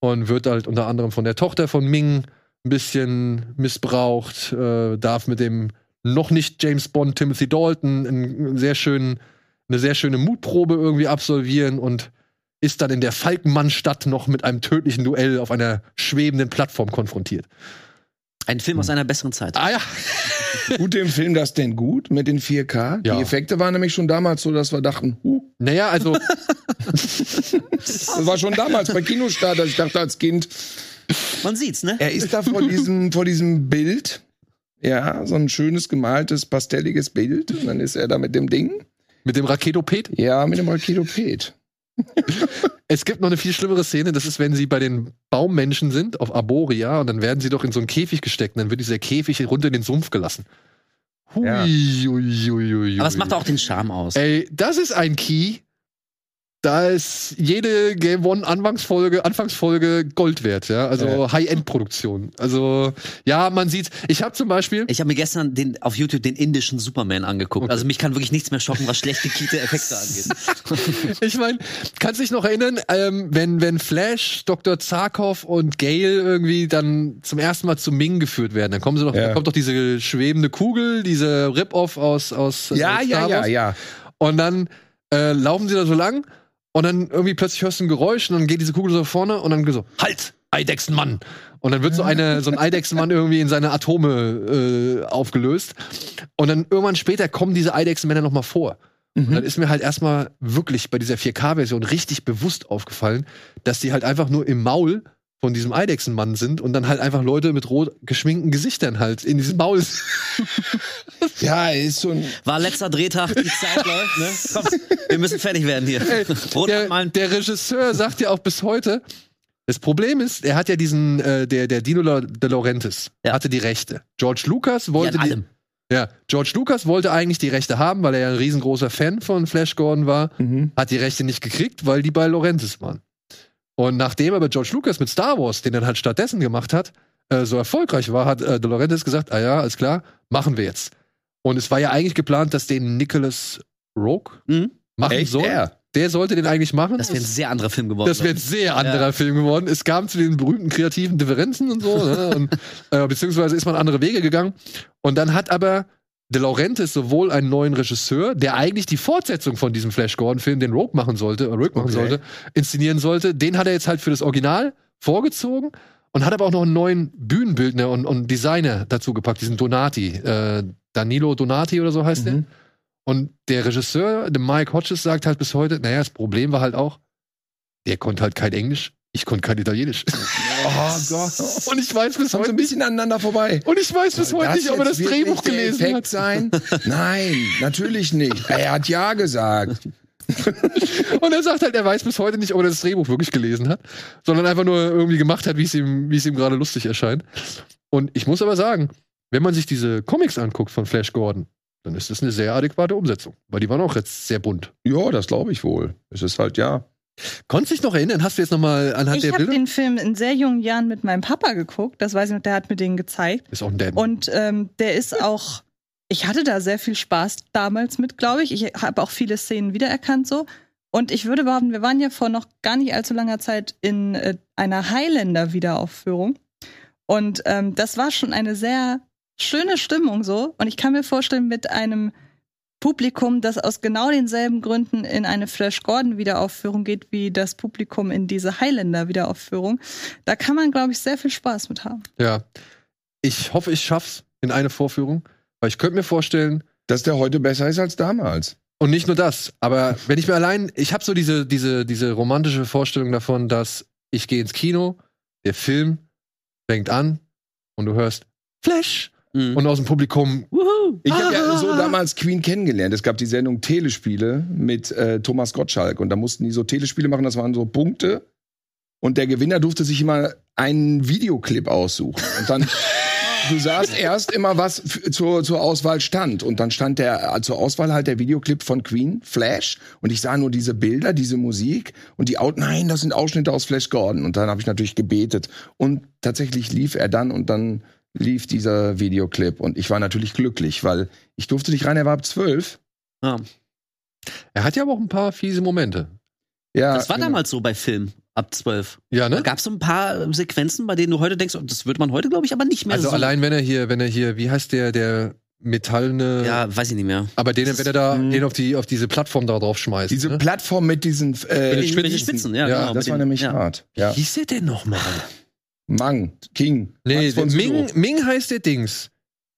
und wird halt unter anderem von der Tochter von Ming ein bisschen missbraucht, äh, darf mit dem noch nicht James Bond Timothy Dalton einen sehr schönen, eine sehr schöne Mutprobe irgendwie absolvieren und ist dann in der Falkenmannstadt noch mit einem tödlichen Duell auf einer schwebenden Plattform konfrontiert. Ein Film aus einer besseren Zeit. Ah ja, Tut dem Film das denn gut mit den 4K? Ja. Die Effekte waren nämlich schon damals so, dass wir dachten, huh, naja, also das war schon damals bei Kinostart, dass ich dachte als Kind, Man sieht's, ne? er ist da vor diesem, vor diesem Bild, ja, so ein schönes gemaltes, pastelliges Bild, und dann ist er da mit dem Ding, mit dem Raketoped. ja, mit dem Raketoped. Es gibt noch eine viel schlimmere Szene, das ist, wenn sie bei den Baummenschen sind, auf Arboria, und dann werden sie doch in so einen Käfig gesteckt, und dann wird dieser Käfig runter in den Sumpf gelassen. Hui, Ja. hui, hui, hui, Aber es macht hui. auch den Charme aus. Ey, das ist ein Key. Da ist jede Game One Anfangsfolge, Anfangsfolge Gold wert, ja. Also Ja. High-End-Produktion. Also, ja, man sieht's. Ich habe zum Beispiel. Ich habe mir gestern den, auf YouTube den indischen Superman angeguckt. Okay. Also mich kann wirklich nichts mehr schocken, was schlechte Kita-Effekte angeht. Ich meine, kannst dich noch erinnern, ähm, wenn, wenn Flash, Dr. Zarkov und Gale irgendwie dann zum ersten Mal zu Ming geführt werden, dann kommen sie doch, Ja. dann kommt doch diese schwebende Kugel, diese Rip-Off aus, aus Ja, aus ja, ja, ja. Und dann äh, laufen sie da so lang und dann irgendwie plötzlich hörst du ein Geräusch und dann geht diese Kugel so vorne und dann so, halt, Eidechsenmann. Und dann wird so, eine, so ein Eidechsenmann irgendwie in seine Atome äh, aufgelöst. Und dann irgendwann später kommen diese Eidechsenmänner nochmal vor. Und dann ist mir halt erstmal wirklich bei dieser 4K-Version richtig bewusst aufgefallen, dass die halt einfach nur im Maul von diesem Eidechsenmann sind und dann halt einfach Leute mit rot geschminkten Gesichtern halt in diesem Maul sind. Ja, ist so ein, War letzter Drehtag, die Zeit läuft, ne? Komm, wir müssen fertig werden hier. Rot der, der Regisseur sagt ja auch bis heute, das Problem ist, er hat ja diesen, äh, der, der Dino De Laurentiis Ja. hatte die Rechte. George Lucas ja, wollte an die, allem. ja, George Lucas wollte eigentlich die Rechte haben, weil er ja ein riesengroßer Fan von Flash Gordon war, mhm. hat die Rechte nicht gekriegt, weil die bei Laurentiis waren. Und nachdem aber George Lucas mit Star Wars, den er halt stattdessen gemacht hat, äh, so erfolgreich war, hat äh, De Laurentiis gesagt, ah ja, alles klar, machen wir jetzt. Und es war ja eigentlich geplant, dass den Nicholas Rogue Mhm. machen Echt? soll. Er? Der sollte den eigentlich machen. Das wäre ein sehr anderer Film geworden. Das wäre ein sehr anderer Ja. Film geworden. Es kam zu den berühmten kreativen Differenzen und so, ne? und, äh, beziehungsweise ist man andere Wege gegangen. Und dann hat aber De Laurentiis sowohl einen neuen Regisseur, der eigentlich die Fortsetzung von diesem Flash Gordon-Film, den Rogue machen sollte, äh, Rogue machen Okay. sollte, inszenieren sollte. Den hat er jetzt halt für das Original vorgezogen und hat aber auch noch einen neuen Bühnenbildner und, und Designer dazu gepackt, diesen Donati. Äh, Danilo Donati oder so heißt der. Mhm. Und der Regisseur, der Mike Hodges, sagt halt bis heute, naja, das Problem war halt auch, der konnte halt kein Englisch, ich konnte kein Italienisch. Oh Gott. Und ich weiß bis so heute ein nicht, bisschen aneinander vorbei. und ich weiß bis Soll heute nicht, ob er das Drehbuch gelesen Effekt hat. sein? Nein, natürlich nicht. Er hat ja gesagt. Und er sagt halt, er weiß bis heute nicht, ob er das Drehbuch wirklich gelesen hat, sondern einfach nur irgendwie gemacht hat, wie es ihm, wie es ihm gerade lustig erscheint. Und ich muss aber sagen, wenn man sich diese Comics anguckt von Flash Gordon, dann ist das eine sehr adäquate Umsetzung, weil die waren auch jetzt sehr bunt. Ja, das glaube ich wohl. Es ist halt ja. Konntest du dich noch erinnern? Hast du jetzt noch mal anhand Ich der habe Bilder? den Film in sehr jungen Jahren mit meinem Papa geguckt. Das weiß ich noch, der hat mir den gezeigt. Ist auch ein Dad. Und ähm, der ist auch ich hatte da sehr viel Spaß damals mit, glaube ich. Ich habe auch viele Szenen wiedererkannt so. Und ich würde behaupten, wir waren ja vor noch gar nicht allzu langer Zeit in äh, einer Highlander-Wiederaufführung. Und ähm, das war schon eine sehr schöne Stimmung so. Und ich kann mir vorstellen, mit einem Publikum, das aus genau denselben Gründen in eine Flash Gordon Wiederaufführung geht, wie das Publikum in diese Highlander Wiederaufführung, da kann man, glaube ich, sehr viel Spaß mit haben. Ja. Ich hoffe, ich schaff's in eine Vorführung, weil ich könnte mir vorstellen, Dass der heute besser ist als damals. und nicht nur das, aber wenn ich mir allein, ich habe so diese, diese, diese romantische Vorstellung davon, dass ich gehe ins Kino, der Film fängt an und du hörst Flash Mhm. und aus dem Publikum. Ich habe ja so damals Queen kennengelernt. Es gab die Sendung Telespiele mit äh, Thomas Gottschalk. Und da mussten die so Telespiele machen, das waren so Punkte. Und der Gewinner durfte sich immer einen Videoclip aussuchen. Und dann du sahst erst immer was zur, zur Auswahl stand. Und dann stand der äh, zur Auswahl halt der Videoclip von Queen Flash. Und ich sah nur diese Bilder, diese Musik. Und die Out nein, das sind Ausschnitte aus Flash Gordon. Und dann habe ich natürlich gebetet. Und tatsächlich lief er dann. Und dann lief dieser Videoclip und ich war natürlich glücklich, weil ich durfte nicht rein, er war ab zwölf. Ja. Er hat ja aber auch ein paar fiese Momente. Ja, Das war genau. damals so bei Film ab 12. Ja, Da ne? gab es so ein paar Sequenzen, bei denen du heute denkst, oh, das würde man heute, glaube ich, aber nicht mehr Also so. allein wenn er hier, wenn er hier, wie heißt der, der metallene, Ja, weiß ich nicht mehr. aber den, wenn er da, Mhm. den auf die, auf diese Plattform da drauf schmeißt. Diese ne? Plattform mit diesen äh, Mit den Mit den Spitzen, ja, Ja, genau. das war den, nämlich ja. hart. Ja. Wie hieß der denn nochmal? Mang, King. Nee, Max von Ming. Ming heißt der Dings.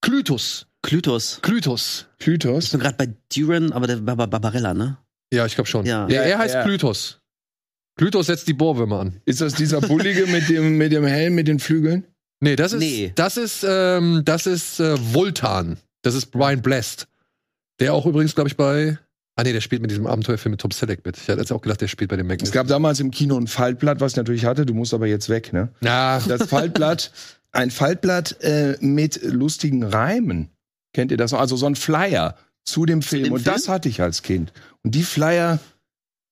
Klytus. Klytos. Klytus. Ich Klytos. bin gerade bei Duran, aber der war bei Barbarella, ne? Ja, ich glaube schon. Ja. Ja, er heißt Ja. Klytus. Klytus setzt die Bohrwürmer an. Ist das dieser Bullige mit dem, mit dem Helm, mit den Flügeln? Nee, das ist, Nee. das ist, ähm, das ist äh, Vultan. Das ist Brian Blessed. Der auch übrigens, glaube ich, bei. Ah nee, der spielt mit diesem Abenteuerfilm mit Tom Selleck mit. Ich hatte jetzt auch gedacht, der spielt bei dem Magnus. Es gab damals im Kino ein Faltblatt, was ich natürlich hatte. Du musst aber jetzt weg, ne? Na, Das Faltblatt, ein Faltblatt äh, mit lustigen Reimen. Kennt ihr das noch? Also so ein Flyer zu dem Film. dem Und Film? das hatte ich als Kind. Und die Flyer,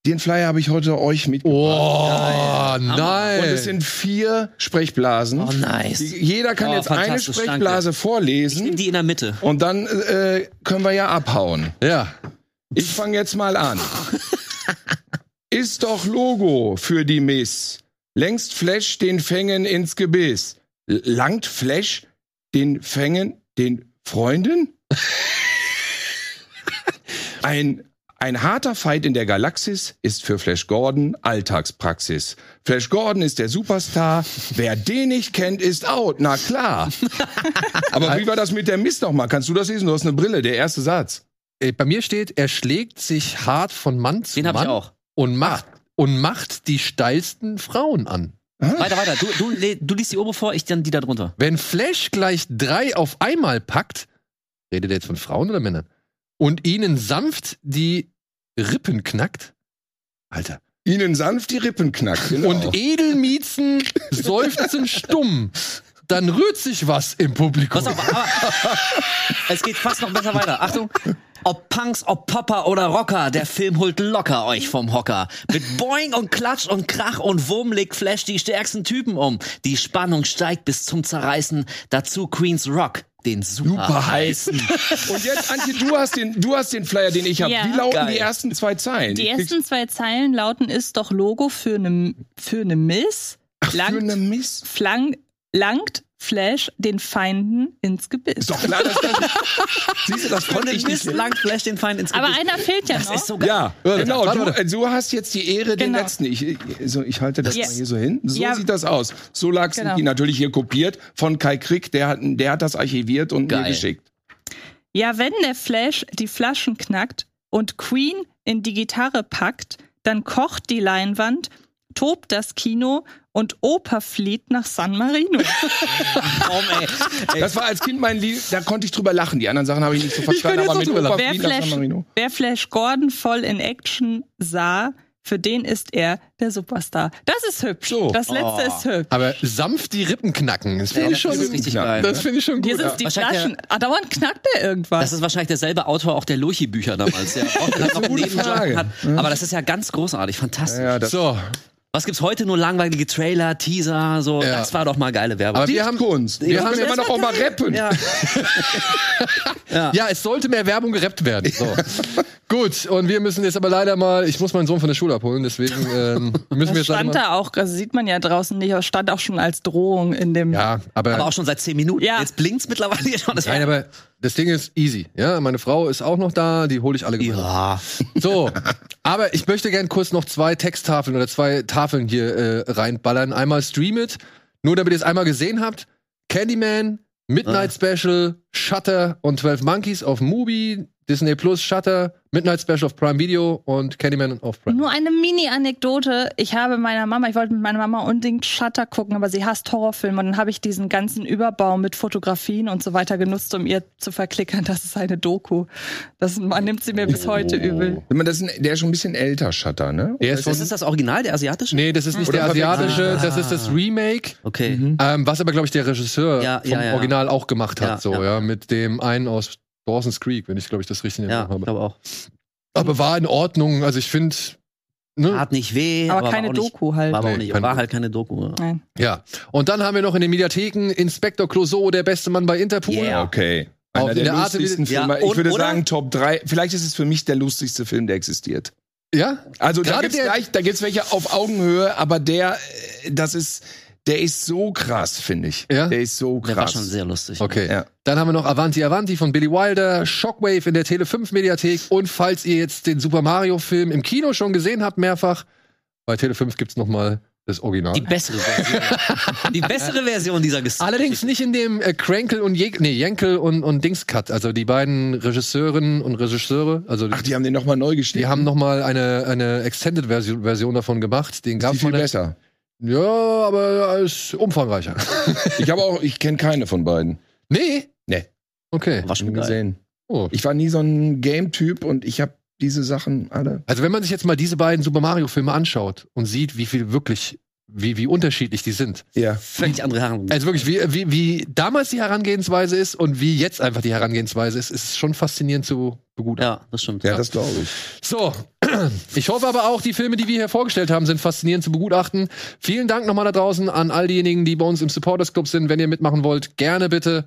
den Flyer habe ich heute euch mitgebracht. oh, Geil. nein. Und es sind vier Sprechblasen. Oh, nice. Jeder kann Oh, jetzt eine Sprechblase Ich nehme vorlesen. die in der Mitte. Und dann äh, können wir ja abhauen. ja. Ich fange jetzt mal an. Ist doch Logo für die Miss. Längst Flash den Fängen ins Gebiss. Langt Flash den Fängen den Freunden? Ein, ein harter Fight in der Galaxis ist für Flash Gordon Alltagspraxis. Flash Gordon ist der Superstar. Wer den nicht kennt, ist out. Na klar. Aber wie war das mit der Miss nochmal? Kannst du das lesen? Du hast eine Brille. Der erste Satz. Äh, Bei mir steht, er schlägt sich hart von Mann zu Den habe ich Mann auch. und macht und macht die steilsten Frauen an. Weiter, weiter. Du, du, du liest die oben vor, ich dann die da drunter. Wenn Flash gleich drei auf einmal packt, redet er jetzt von Frauen oder Männern, und ihnen sanft die Rippen knackt, Alter, Ihnen sanft die Rippen knackt. Genau. und Edelmiezen seufzen stumm, dann rührt sich was im Publikum. Pass auf, aber es geht fast noch besser weiter. Achtung. Ob Punks, ob Popper oder Rocker, der Film holt locker euch vom Hocker. Mit Boing und Klatsch und Krach und Wurm legt Flash die stärksten Typen um. Die Spannung steigt bis zum Zerreißen. Dazu Queens Rock, den super, Super heißen. Und jetzt, Antje, du hast den, du hast den Flyer, den ich habe. Ja. Wie lauten Geil. die ersten zwei Zeilen? Die ersten zwei Zeilen lauten, ist doch Logo für eine für ne Miss. Ach, für langt, eine Miss. flang, langt Flash den Feinden ins Gebiss. Ist doch klar, dass das. Siehst du, das konnte den ich nicht. Langt Flash den Feind ins Aber Gebiss. einer fehlt ja Das noch. ist so geil. Ja, genau. Du, du hast jetzt die Ehre, den Genau. letzten. Ich, ich- so, ich halte das Ja. mal hier so hin. So Ja. sieht das aus. So lag Genau. die natürlich hier kopiert von Kai Krieg. Der hat, der hat das archiviert und mir Geil. geschickt. Ja, wenn der Flash die Flaschen knackt und Queen in die Gitarre packt, dann kocht die Leinwand, tobt das Kino und Oper flieht nach San Marino. Das war als Kind mein Lied, da konnte ich drüber lachen. Die anderen Sachen habe ich nicht so verstanden. Aber mit Opa wer, Fliegen nach San Flash, Marino. wer Flash Gordon voll in Action sah, für den ist er der Superstar. Das ist hübsch. So. Das letzte Oh. ist hübsch. Aber sanft die Rippen knacken, das finde Ey, ich schon, das ist richtig Ja. geil. das finde ich schon Hier gut. sind die Wahrscheinlich Flaschen. Ah, dauernd knackt er irgendwas. Das ist wahrscheinlich derselbe Autor auch der Lurchi-Bücher damals, der auch dann noch einen gute Nebenjob Frage. hat. Aber das ist ja ganz großartig, fantastisch. Ja, das, So, Was gibt's heute nur langweilige Trailer, Teaser, so. Ja. Das war doch mal geile Werbung. Aber wir haben, Kunst. Wir haben haben immer jetzt- noch auch mal rappen. ja. ja, es sollte mehr Werbung gerappt werden. So. Gut, und wir müssen jetzt aber leider mal, ich muss meinen Sohn von der Schule abholen, deswegen ähm, müssen wir Das jetzt leider stand da auch, das sieht man ja draußen nicht, aber stand auch schon als Drohung in dem. Ja, aber, Aber auch schon seit zehn Minuten. Ja. Jetzt blinkt's mittlerweile hier schon. Das nein, aber das Ding ist easy. Ja, meine Frau ist auch noch da, die hole ich alle gemeinsam. ja. So, aber ich möchte gern kurz noch zwei Texttafeln oder zwei Tafeln hier äh, reinballern. Einmal Stream It, nur damit ihr es einmal gesehen habt. Candyman, Midnight Special, Shutter und 12 Monkeys auf Mubi, Disney Plus, Shutter, Midnight Special auf Prime Video und Candyman auf Prime. Nur eine Mini-Anekdote. Ich habe meiner Mama, ich wollte mit meiner Mama unbedingt Shutter gucken, aber sie hasst Horrorfilme. Und dann habe ich diesen ganzen Überbau mit Fotografien und so weiter genutzt, um ihr zu verklickern, das ist eine Doku. Das man nimmt sie mir bis heute übel. Wenn man das ist ein, der ist schon ein bisschen älter, Shutter, ne? Der ist ist das Original, der asiatische? nee, das ist nicht Oder der asiatische, Ah. das ist das Remake. Okay. Ähm, was aber, glaube ich, der Regisseur Ja, vom ja, ja. Original auch gemacht hat, Ja, so, ja. ja. mit dem einen aus Dawson's Creek, wenn ich, glaube ich, das richtig in Ja, Erinnerung ich habe. glaube auch. Aber war in Ordnung, also ich finde, ne? Tat nicht weh. Aber war keine auch nicht, Doku halt. War, aber auch Nee, war Doku. halt keine Doku. ja. Nein. Ja. Und dann haben wir noch in den Mediatheken Inspektor Clouseau, der beste Mann bei Interpol. Yeah. Okay. Auch Einer in der, der Art, lustigsten wie- Ja, Filme. und- ich würde oder? sagen Top 3. Vielleicht ist es für mich der lustigste Film, der existiert. Ja? Also da Gerade gibt's, der- gleich, da gibt's welche auf Augenhöhe, aber der, äh, das ist, der ist so krass, finde ich. Ja? Der ist so krass. Der war schon sehr lustig. Okay. Ja. Dann haben wir noch Avanti Avanti von Billy Wilder, Shockwave in der Tele 5 Mediathek und falls ihr jetzt den Super Mario Film im Kino schon gesehen habt, mehrfach, bei Tele 5 gibt's noch mal das Original. Die bessere Version. die bessere Version dieser Geschichte. Allerdings nicht in dem äh, Crankle und Je nee, Jenkel und, und Dings Cut. Also die beiden Regisseurinnen und Regisseure, also Ach, die haben den nochmal neu geschnitten. die haben noch mal eine, eine Extended Version, Version davon gemacht. Den die gab's viel mal. besser. Ja, aber ist umfangreicher. Ich habe auch, ich kenne keine von beiden. nee? Nee. Okay. war schon gesehen. Oh. Ich war nie so ein Game-Typ und ich habe diese Sachen alle. Also wenn man sich jetzt mal diese beiden Super Mario Filme anschaut und sieht, wie viel wirklich, wie, wie unterschiedlich die sind. Ja. Völlig andere Herren. Also wirklich, wie, wie, wie damals die Herangehensweise ist und wie jetzt einfach die Herangehensweise ist, ist schon faszinierend zu begutachten. Ja, das stimmt. Ja, das glaube ich. So, ich hoffe aber auch, die Filme, die wir hier vorgestellt haben, sind faszinierend zu begutachten. Vielen Dank nochmal da draußen an all diejenigen, die bei uns im Supporters Club sind. Wenn ihr mitmachen wollt, gerne bitte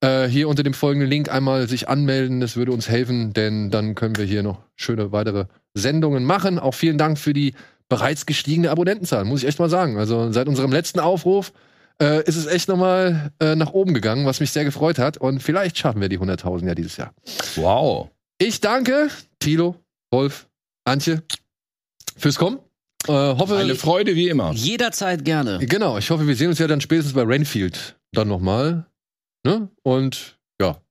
äh, hier unter dem folgenden Link einmal sich anmelden. Das würde uns helfen, denn dann können wir hier noch schöne weitere Sendungen machen. Auch vielen Dank für die bereits gestiegene Abonnentenzahl, muss ich echt mal sagen. Also seit unserem letzten Aufruf äh, ist es echt nochmal äh, nach oben gegangen, was mich sehr gefreut hat. Und vielleicht schaffen wir die 100.000 ja dieses Jahr. Wow. Ich danke Tilo, Wolf, Antje fürs Kommen. Äh, hoffe, Eine Freude wie immer. Jederzeit gerne. genau, ich hoffe, wir sehen uns ja dann spätestens bei Renfield dann nochmal. Ne? Und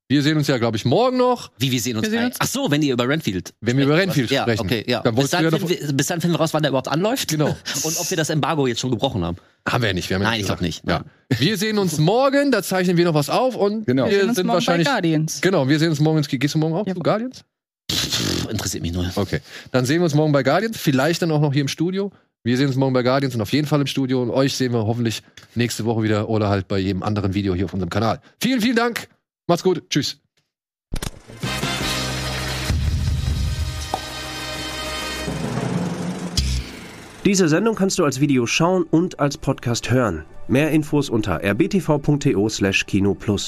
wir sehen uns ja, glaube ich, morgen noch, Wie wir sehen uns. Wir sehen uns- Ach so, wenn ihr über Renfield. wenn wir über. Renfield ja, sprechen. Okay, ja. Dann bis, dann ja noch, finden wir, bis dann finden wir raus, wann der überhaupt anläuft. Genau. Und ob wir das Embargo jetzt schon gebrochen haben. haben wir ja nicht. Wir haben ja Nein, ich gesagt. glaub nicht. Ja. Wir sehen uns morgen, da zeichnen wir noch was auf und Genau. wir Wir sehen uns sind morgen wahrscheinlich. bei Guardians. Genau, wir sehen uns morgen. ins- Gehst du morgen auch Ja. zu Guardians? Pff, interessiert mich null. Okay. Dann sehen wir uns morgen bei Guardians, vielleicht dann auch noch hier im Studio. Wir sehen uns morgen bei Guardians und auf jeden Fall im Studio. Und euch sehen wir hoffentlich nächste Woche wieder oder halt bei jedem anderen Video hier auf unserem Kanal. Vielen, vielen Dank. Macht's gut. Tschüss. Diese Sendung kannst du als Video schauen und als Podcast hören. Mehr Infos unter rbtv.to/kinoplus.